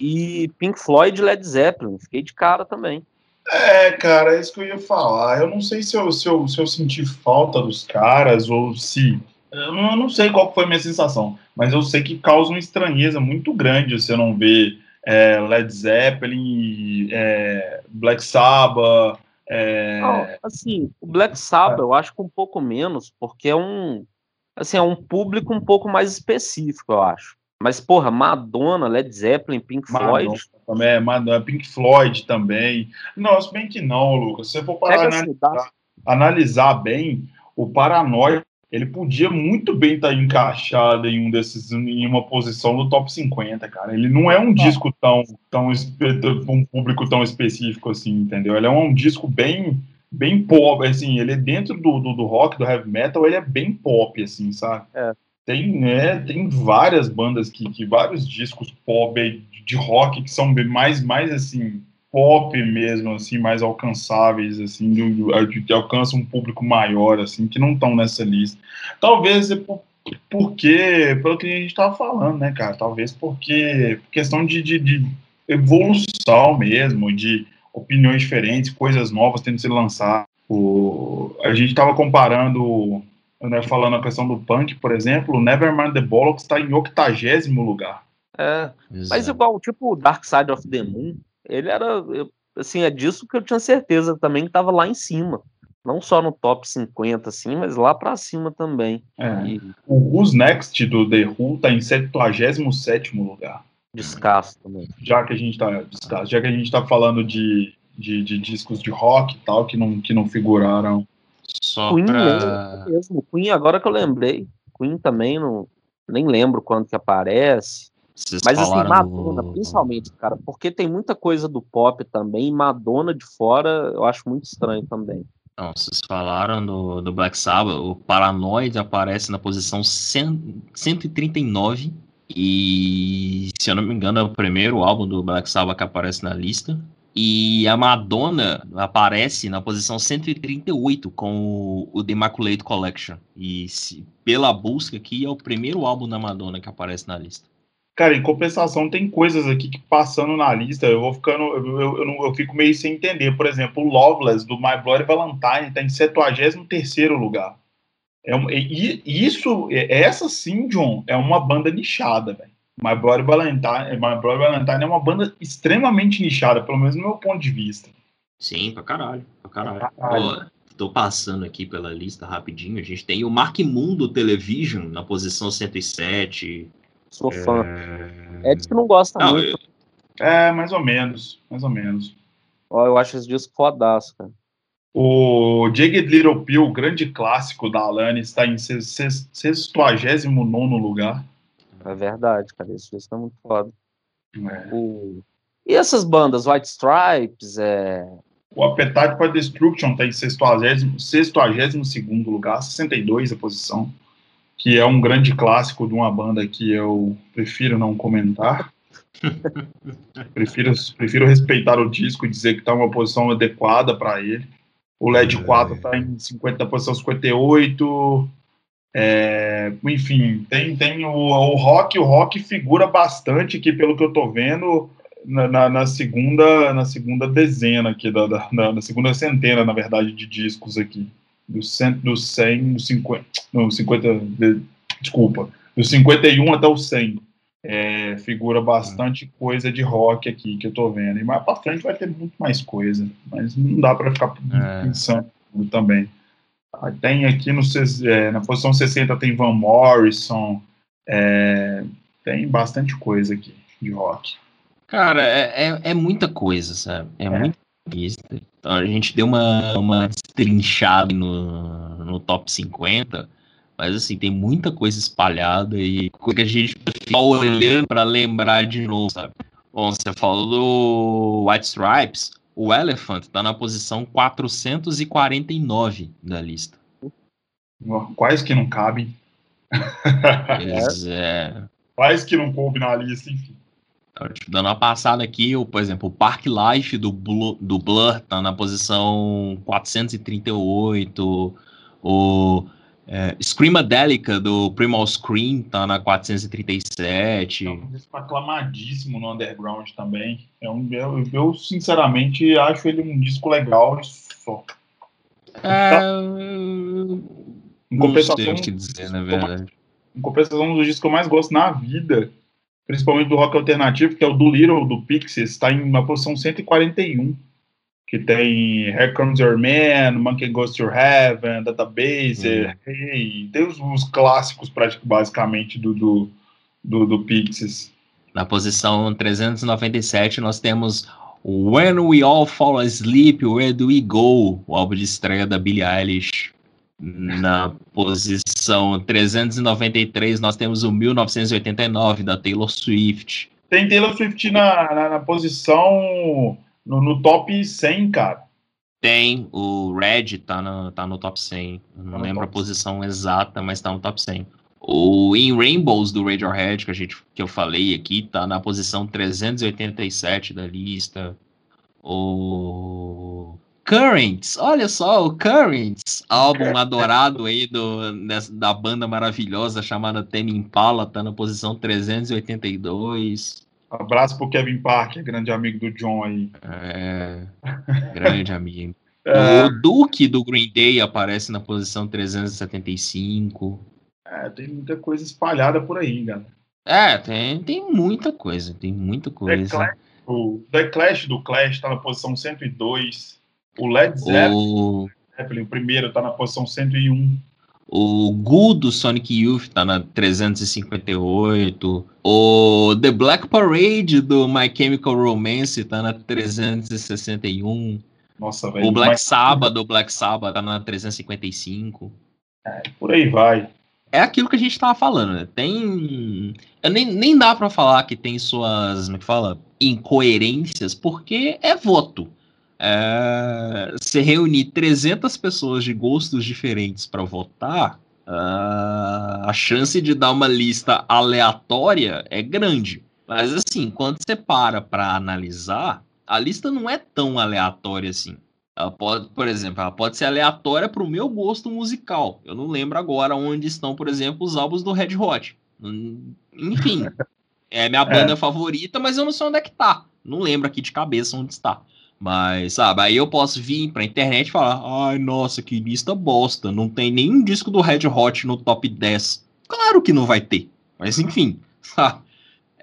E Pink Floyd Led Zeppelin. Fiquei de cara também. É, cara, é isso que eu ia falar. Eu não sei se eu, se eu, se eu senti falta dos caras ou se eu não sei qual foi a minha sensação, mas eu sei que causa uma estranheza muito grande você não ver é, Led Zeppelin, é, Black Sabbath, É... Assim, o Black Sabbath eu acho que um pouco menos, porque é um, assim, é um público um pouco mais específico, eu acho. Mas, porra, Madonna, Led Zeppelin, Pink Floyd. Madonna também, é, Madonna, Pink Floyd também. Não, se bem que não, Lucas. Se você for parar Pega analisar, analisar bem, o Paranoia ele podia muito bem estar encaixado em um desses, em uma posição no top 50, cara. Ele não é um disco tão, tão um público tão específico assim, entendeu? Ele é um disco bem, bem pop, assim. Ele é dentro do, do, do rock, do heavy metal, ele é bem pop, assim, sabe? É. Tem, né, tem várias bandas que, que vários discos pop de rock que são mais, mais assim, pop mesmo, assim, mais alcançáveis, assim, de, de, alcança um público maior, assim, que não estão nessa lista. Talvez é por, porque, pelo que a gente estava falando, né, cara, talvez porque questão de, de, de, evolução mesmo, de opiniões diferentes, coisas novas tendo sido lançadas. O, a gente estava comparando né, falando a questão do punk, por exemplo, o Nevermind the Bollocks está em octagésimo lugar. É, Exato. mas igual, tipo, Dark Side of the Moon, ele era, assim, é disso que eu tinha certeza também que estava lá em cima. Não só no top 50, assim, mas lá para cima também. É. E... O Who's Next do The Who está em 77 lugar. Descasso também. Já que a gente está descasso, já que a gente tá falando de, de, de, discos de rock e tal, que não, que não figuraram só Queen pra... mesmo. Queen, agora que eu lembrei. Queen também, não, nem lembro quando que aparece. Vocês Mas assim, Madonna, do- principalmente, cara, porque tem muita coisa do pop também, e Madonna de fora eu acho muito estranho também. Não, vocês falaram do, do Black Sabbath, o Paranoid aparece na posição 100, 139 e, se eu não me engano, é o primeiro álbum do Black Sabbath que aparece na lista. E a Madonna aparece na posição 138 com o, The Immaculate Collection. E se- pela busca aqui, é o primeiro álbum da Madonna que aparece na lista. Cara, em compensação, tem coisas aqui que passando na lista, eu vou ficando, eu, eu, eu, eu fico meio sem entender. Por exemplo, o Loveless, do My Bloody Valentine, está em 73 lugar. É e, e isso, é- essa sim, John, é uma banda nichada, velho. My Bloody Valentine, My Bloody Valentine é uma banda extremamente nichada, pelo menos no meu ponto de vista. Sim, pra caralho. Pra caralho. Caralho. Ó, tô passando aqui pela lista rapidinho. A gente tem o Mark Mundo Television na posição 107. Sou fã. É... Edson não gosta Não, muito. eu- É, mais ou menos, mais ou menos. Ó, eu acho esse disco fodaço, cara. O Jagged Little Pill, grande clássico da Alanis, está em 69 lugar. É verdade, cara. Esse disco é muito foda. É. O... E essas bandas, White Stripes, é... O Appetite for Destruction está em 62 lugar, 62 a posição, que é um grande clássico de uma banda que eu prefiro não comentar. prefiro, prefiro respeitar o disco e dizer que está uma posição adequada para ele. O LED 4 está em 50, posição 58. É, enfim, tem, tem o, o rock, o rock figura bastante aqui, pelo que eu tô vendo, na, na, na segunda na segunda dezena aqui, da, da, na, na segunda centena, na verdade, de discos aqui. Do, cento, do 100, do 50, não, 50, de, desculpa, do 51 até o 100. É, figura bastante coisa de rock aqui que eu tô vendo. E mais pra frente vai ter muito mais coisa, mas não dá para ficar É. pensando também. Tem aqui no, é, na posição 60 tem Van Morrison, é, tem bastante coisa aqui de rock. Cara, é, é, é muita coisa, sabe? É, É. muita lista. Então a gente deu uma, uma destrinchada no, no top 50, mas assim, tem muita coisa espalhada e coisa que a gente fica olhando pra lembrar de novo, sabe? Bom, você falou do White Stripes, o Elephant tá na posição 449 da lista. Quais que não cabem, Eles, é, quais que não coube na lista, enfim. Então, tipo, dando uma passada aqui, por exemplo, o Park Life do, Blur, do Blur tá na posição 438. O é, Screamadelica do Primal Scream tá na 437. É um disco aclamadíssimo no underground também. É um, eu, eu, sinceramente acho ele um disco legal e só. É, Em não compensação, que dizer, na verdade. em compensação, um dos discos que eu mais gosto na vida, principalmente do rock alternativo, que é o do Little, do Pixies, está em uma posição 141. Que tem Here Comes Your Man, Monkey Goes to Heaven, Database, Hum. Hey, tem os, os clássicos basicamente do, do, do, do Pixies. Na posição 397, nós temos When We All Fall Asleep, Where Do We Go? O álbum de estreia da Billie Eilish. Na posição 393, nós temos o 1989 da Taylor Swift. Tem Taylor Swift na, na, na posição no, no top 100, cara. Tem o Red, tá no, tá no top 100. Eu não Tá no lembro a posição exata, mas tá no top 100. O In Rainbows do Radiohead, que, a gente, que eu falei aqui, tá na posição 387 da lista. O Currents, olha só, o Currents, álbum adorado aí do, dessa- da banda maravilhosa chamada Tame Impala, tá na posição 382. Abraço pro Kevin Parker, grande amigo do John aí. É, grande amigo. É, O Duke do Green Day aparece na posição 375. é, tem muita coisa espalhada por aí, galera. É, tem, tem muita coisa, tem muita The coisa. Clash, o The Clash do Clash tá na posição 102. O Led Zeppelin, O, o primeiro, tá na posição 101. O Goo do Sonic Youth tá na 358. O The Black Parade do My Chemical Romance tá na 361. Nossa, velho. O Black mas Sabbath do Black Sabbath tá na 355. Por aí vai. é aquilo que a gente tava falando, né? Tem. eu Nem, nem dá pra falar que tem suas. Como é que fala? Incoerências, porque é voto. É, se reunir 300 pessoas de gostos diferentes pra votar, ah, a chance de dar uma lista aleatória é grande. Mas assim, quando você para pra analisar, a lista não é tão aleatória assim. Ela pode, por exemplo, ela pode ser aleatória para o meu gosto musical. Eu não lembro agora onde estão, por exemplo, os álbuns do Red Hot. Hum, Enfim, é minha banda favorita, mas eu não sei onde é que tá. Não lembro aqui de cabeça onde está. Mas, sabe, aí eu posso vir pra internet e falar: ai, nossa, que lista bosta. Não tem nenhum disco do Red Hot no top 10. Claro que não vai ter. Mas, enfim?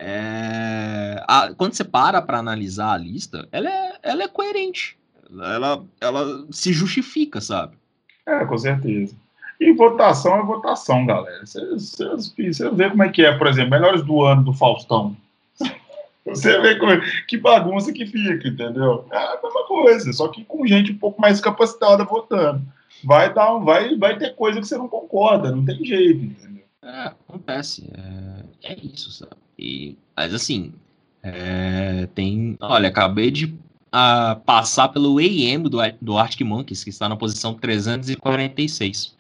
É, a- quando você para pra analisar a lista, ela é, ela é coerente. Ela, ela se justifica, sabe? É, com certeza. E votação é votação, galera. Você vê como é que é, por exemplo, melhores do ano do Faustão. Você vê como, que bagunça que fica, entendeu? É a mesma coisa, só que com gente um pouco mais capacitada votando. Vai, dar, vai, vai ter coisa que você não concorda, não tem jeito, entendeu? É, acontece. É, é isso, sabe? E, mas assim, é, tem. Olha, acabei de ah, passar pelo AM do, do Arctic Monkeys, que está na posição 346.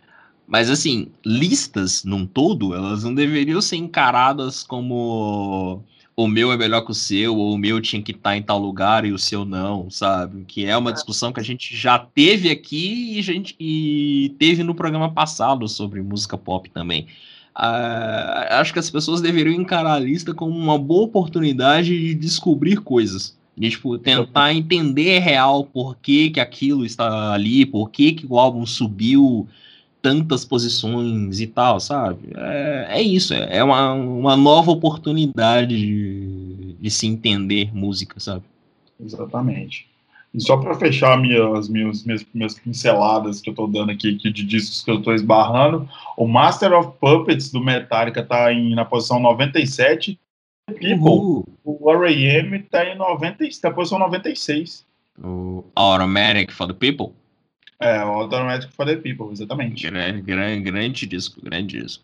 Mas assim, listas num todo, elas não deveriam ser encaradas como o meu é melhor que o seu, ou o meu tinha que estar em tal lugar e o seu não, sabe? Que é uma discussão que a gente já teve aqui e, gente, e teve no programa passado sobre música pop também. Ah, acho que as pessoas deveriam encarar a lista como uma boa oportunidade de descobrir coisas. De, tipo, tentar entender real por que, que aquilo está ali, por que, que o álbum subiu tantas posições e tal, sabe? É, é isso, é, é uma, uma nova oportunidade de, de se entender música, sabe? Exatamente. E só para fechar minhas, minhas, minhas, minhas pinceladas que eu tô dando aqui, aqui de discos que eu tô esbarrando, o Master of Puppets do Metallica tá em, na posição 97. People, Uhul. o R.A.M. tá em 90, tá na posição 96. O Automatic for the People. É, o Automatic for the People, exatamente. Grande, grande, grande disco, grande disco.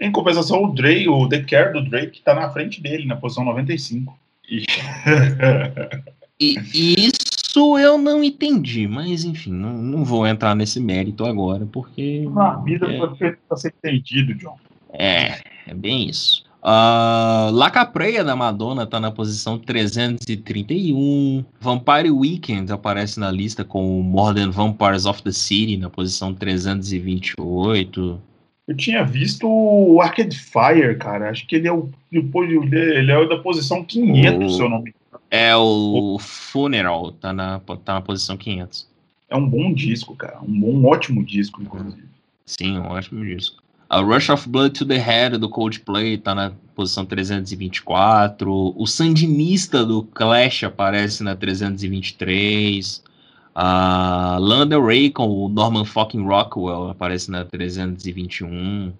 Em compensação, o Drake, o The Care do Drake tá na frente dele, na posição 95. E... E, e isso eu não entendi, mas enfim, não, não vou entrar nesse mérito agora, porque. Na vida é, foi feito pra ser entendido, John. é, é bem isso. Uh, La Capreia da Madonna tá na posição 331. Vampire Weekend aparece na lista com More Than Vampires of the City na posição 328. Eu tinha visto o Arcade Fire, cara. Acho que ele é o, ele é o da posição 500, O- se eu não me É o Funeral, tá na, tá na posição 500. É um bom disco, cara. Um bom, um ótimo disco, inclusive. Sim, um ótimo disco. A Rush of Blood to the Head do Coldplay tá na posição 324. O Sandinista do Clash aparece na 323. A Lana Ray com o Norman fucking Rockwell aparece na 321.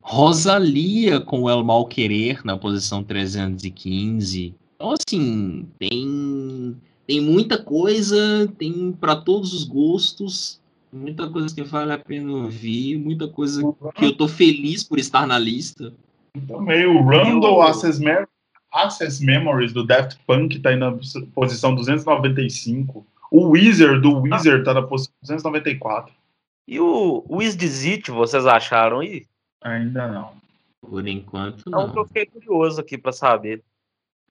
Rosalia com o El Mal Querer na posição 315. Então, assim, tem, tem muita coisa, tem para todos os gostos muita coisa que vale a pena ouvir, muita coisa que eu tô feliz por estar na lista. Também o Randall Access, Mem Access Memories do Daft Punk tá aí na posição 295. O Weezer do Weezer tá na posição 294. E o Wizdizit, vocês acharam aí? Ainda não. Por enquanto, não. Então eu fiquei curioso aqui para saber.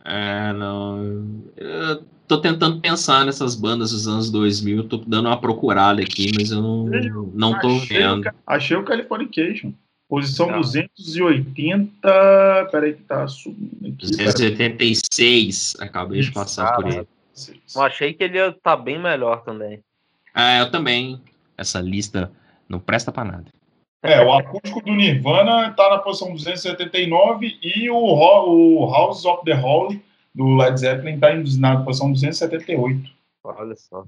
É, não. Eu tô tentando pensar nessas bandas dos anos 2000, tô dando uma procurada aqui, mas eu não, não tô achei vendo. O, achei o Californication. Posição Tá. 280. Peraí, que tá subindo aqui. 286, acabei de passar por ele. peraí. Eu achei que ele ia estar bem melhor também. É, eu também. Essa lista não presta pra nada. É, o acústico do Nirvana tá na posição 279 e o, o House of the Holy do Led Zeppelin tá em- na posição 278. Olha só.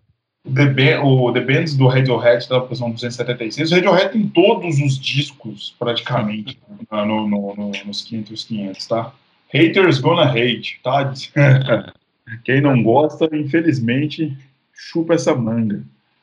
O The, Ba- o The Bands do Radiohead tá na posição 276. O Radiohead tem todos os discos, praticamente, no, no, no, nos 500 500, tá? Haters gonna hate, tá? Quem não gosta, infelizmente, chupa essa manga.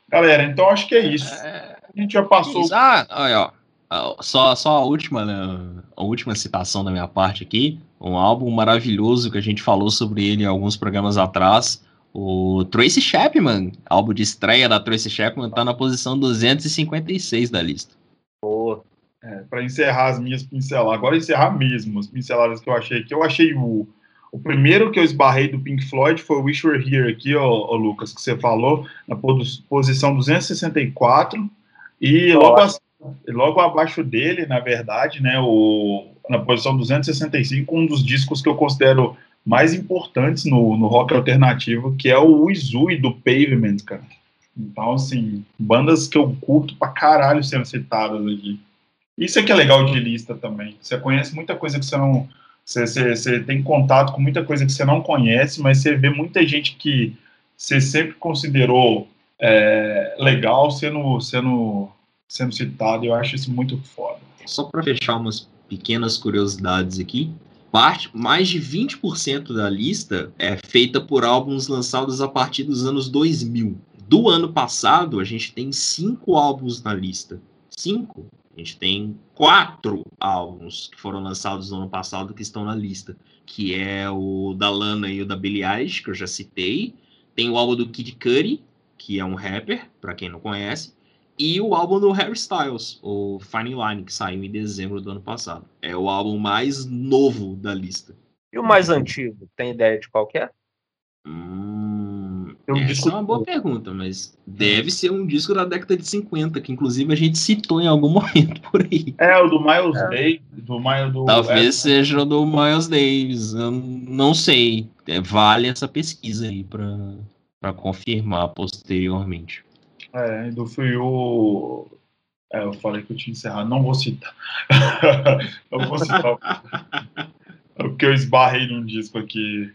Galera, então acho que é isso. A gente já passou. Ah, olha, ó. Ah, Só, só a última, né, a última citação da minha parte aqui. Um álbum maravilhoso que a gente falou sobre ele em alguns programas atrás. O Tracy Chapman, álbum de estreia da Tracy Chapman, tá na posição 256 da lista. Boa. É, para encerrar as minhas pinceladas, agora encerrar mesmo as pinceladas que eu achei aqui. Eu achei o, o primeiro que eu esbarrei do Pink Floyd foi o Wish Were Here aqui, ó, ó, Lucas, que você falou, na posi- posição 264. E logo, Nossa. As- logo abaixo dele, na verdade, né, o, na posição 265, um dos discos que eu considero mais importantes no, no rock alternativo, que é o Uzui do Pavement, cara. Então, assim, bandas que eu curto pra caralho sendo citadas aqui. Isso é que é legal de lista também. Você conhece muita coisa que você não. Você, você, você tem contato com muita coisa que você não conhece, mas você vê muita gente que você sempre considerou é, legal sendo, sendo, sendo citado. Eu acho isso muito foda. Só para fechar umas pequenas curiosidades aqui. Parte, mais de 20% da lista é feita por álbuns lançados a partir dos anos 2000. Do ano passado, a gente tem cinco álbuns na lista. Cinco. A gente tem quatro álbuns que foram lançados no ano passado que estão na lista, que é o da Lana e o da Billie Eilish, que eu já citei. Tem o álbum do Kid Cudi, que é um rapper, para quem não conhece, e o álbum do Harry Styles, o Fine Line, que saiu em dezembro do ano passado. É o álbum mais novo da lista. E o mais antigo? Tem ideia de qual que é? Hum, Eu essa discuto- é uma boa pergunta, mas deve ser um disco da década de 50, que inclusive a gente citou em algum momento por aí. É, o do Miles do Miles do. Talvez é, seja o do Miles Davis, eu não sei. É, vale essa pesquisa aí para confirmar posteriormente. É, do o. É, eu falei que eu tinha encerrado, não vou citar. não vou citar. É o que eu esbarrei num disco aqui.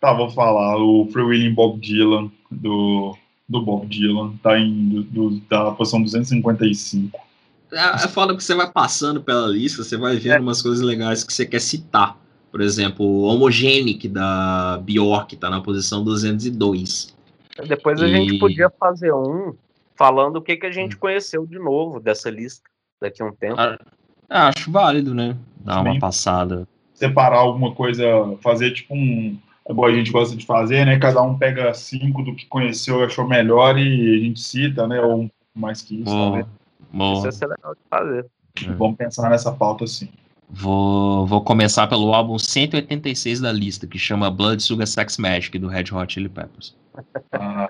Tá, vou falar. O Free Willing Bob Dylan, do, do Bob Dylan, tá em do, do- da posição 255. É, é foda que você vai passando pela lista, você vai vendo umas coisas legais que você quer citar. Por exemplo, o Homogenic da Bjork tá na posição 202. Depois a E- gente podia fazer um falando o que, que a gente conheceu de novo dessa lista daqui a um tempo. Ah, acho válido, né? Dar uma passada. Separar alguma coisa, fazer tipo um. Igual a gente gosta de fazer, né? Cada um pega cinco do que conheceu e achou melhor e a gente cita, né? Ou um pouco mais que isso. Boa, Né? boa. Isso ia ser legal de fazer. Vamos pensar nessa pauta sim. Vou, vou começar pelo álbum 186 da lista, que chama Blood Sugar Sex Magic, do Red Hot Chili Peppers. Ah,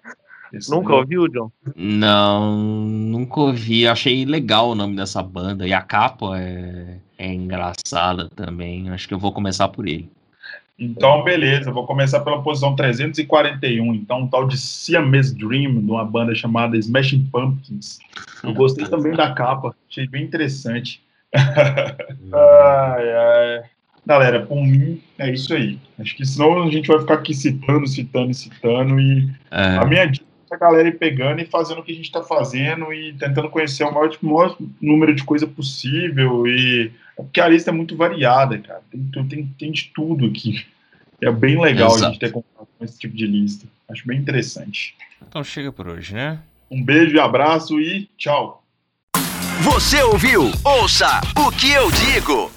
esse Nunca ouviu, John? Não, nunca ouvi. Achei legal o nome dessa banda. E a capa é, é engraçada também. Acho que eu vou começar por ele. Então, beleza, vou começar pela posição 341. Então, um tal de Siamese Dream, de uma banda chamada Smashing Pumpkins. Eu gostei também da capa, achei bem interessante. ai, ai. Galera, por mim, é isso aí. Acho que senão a gente vai ficar aqui citando, citando e citando. E É, a minha dica é a galera ir pegando e fazendo o que a gente está fazendo e tentando conhecer o maior, maior número de coisa possível. E porque a lista é muito variada, cara. Tem, tem, tem de tudo aqui. É bem legal a Exato. gente ter contato com esse tipo de lista. Acho bem interessante. Então chega por hoje, né? Um beijo e abraço e tchau. Você ouviu? Ouça o que eu digo.